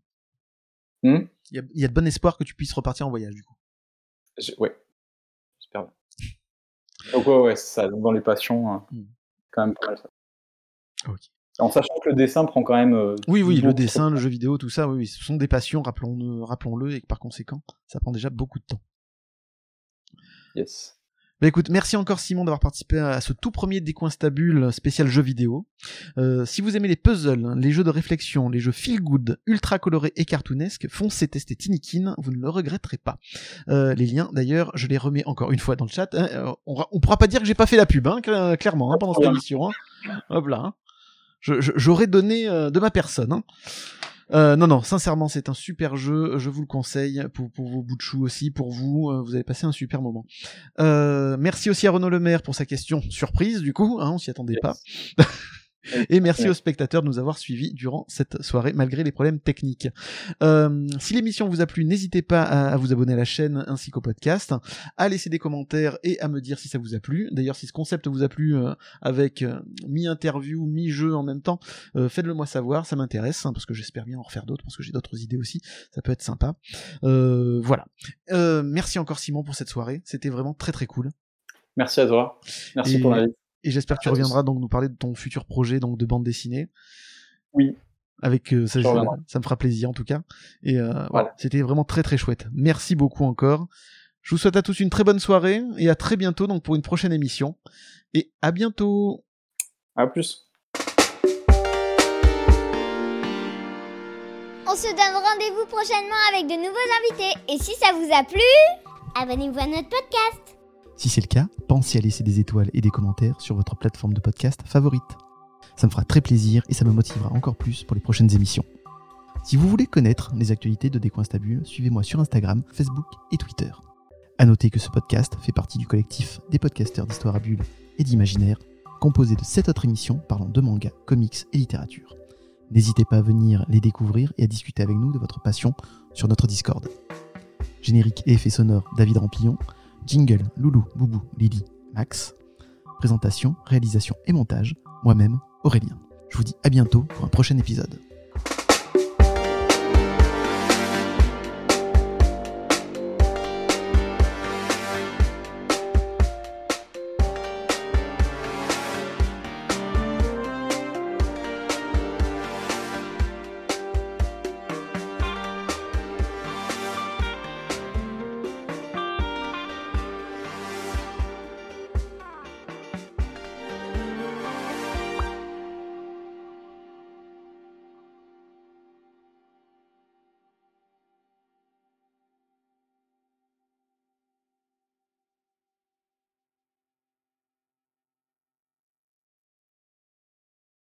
Hmm Il y, a, il y a de bon espoir que tu puisses repartir en voyage, du coup. J'ai- Ouais, j'espère bien. Donc ouais, ouais, ça, dans les passions, euh, Mm. quand même pas mal ça. En sachant que le dessin prend quand même... euh, Oui, oui, le dessin, de- le jeu vidéo, tout ça, oui, oui, ce sont des passions, rappelons-le, rappelons-le, et que par conséquent, ça prend déjà beaucoup de temps. Yes. Bah écoute, merci encore Simon d'avoir participé à ce tout premier Décoinstabule spécial jeu vidéo. Euh, si vous aimez les puzzles, les jeux de réflexion, les jeux feel good, ultra colorés et cartoonesques, foncez tester Tinikin, vous ne le regretterez pas. Euh, les liens d'ailleurs, je les remets encore une fois dans le chat. hein. Euh, on, ra- on pourra pas dire que j'ai pas fait la pub, hein, cla- clairement, hein, pendant cette émission. hein. Hop là. hein. J'aurais donné de ma personne. Euh, non, non, sincèrement, c'est un super jeu. Je vous le conseille pour, pour vos bouts de chou aussi, pour vous. euh, vous allez passer un super moment. Euh, merci aussi à Renaud Lemaire pour sa question surprise, du coup, hein, on s'y attendait Yes. pas. Et merci Ouais. aux spectateurs de nous avoir suivis durant cette soirée, malgré les problèmes techniques. Euh, si l'émission vous a plu, n'hésitez pas à, à vous abonner à la chaîne ainsi qu'au podcast, à laisser des commentaires et à me dire si ça vous a plu. D'ailleurs, si ce concept vous a plu euh, avec euh, mi-interview, mi-jeu en même temps, faites-le moi savoir, ça m'intéresse, hein, parce que j'espère bien en refaire d'autres, parce que j'ai d'autres idées aussi, ça peut être sympa. Voilà. Merci encore Simon pour cette soirée, c'était vraiment très très cool. Merci à toi. Merci Et- pour l'invite. Et j'espère que tu de reviendras donc nous parler de ton futur projet donc de bande dessinée. Oui. Avec euh, ça, ça me fera plaisir en tout cas. Et euh, voilà, Voilà. c'était vraiment très très chouette. Merci beaucoup encore. Je vous souhaite à tous une très bonne soirée et à très bientôt donc pour une prochaine émission. Et à bientôt. À plus. On se donne rendez-vous prochainement avec de nouveaux invités. Et si ça vous a plu, abonnez-vous à notre podcast. Si c'est le cas, pensez à laisser des étoiles et des commentaires sur votre plateforme de podcast favorite. Ça me fera très plaisir et ça me motivera encore plus pour les prochaines émissions. Si vous voulez connaître les actualités de Décoinstabule, suivez-moi sur Instagram, Facebook et Twitter. À noter que ce podcast fait partie du collectif des podcasteurs d'histoire à bulles et d'imaginaire, composé de 7 autres émissions parlant de manga, comics et littérature. N'hésitez pas à venir les découvrir et à discuter avec nous de votre passion sur notre Discord. Générique et effets sonores David Rampillon, Jingle, Loulou, Boubou, Lily, Max. Présentation, réalisation et montage, moi-même, Aurélien. Je vous dis à bientôt pour un prochain épisode.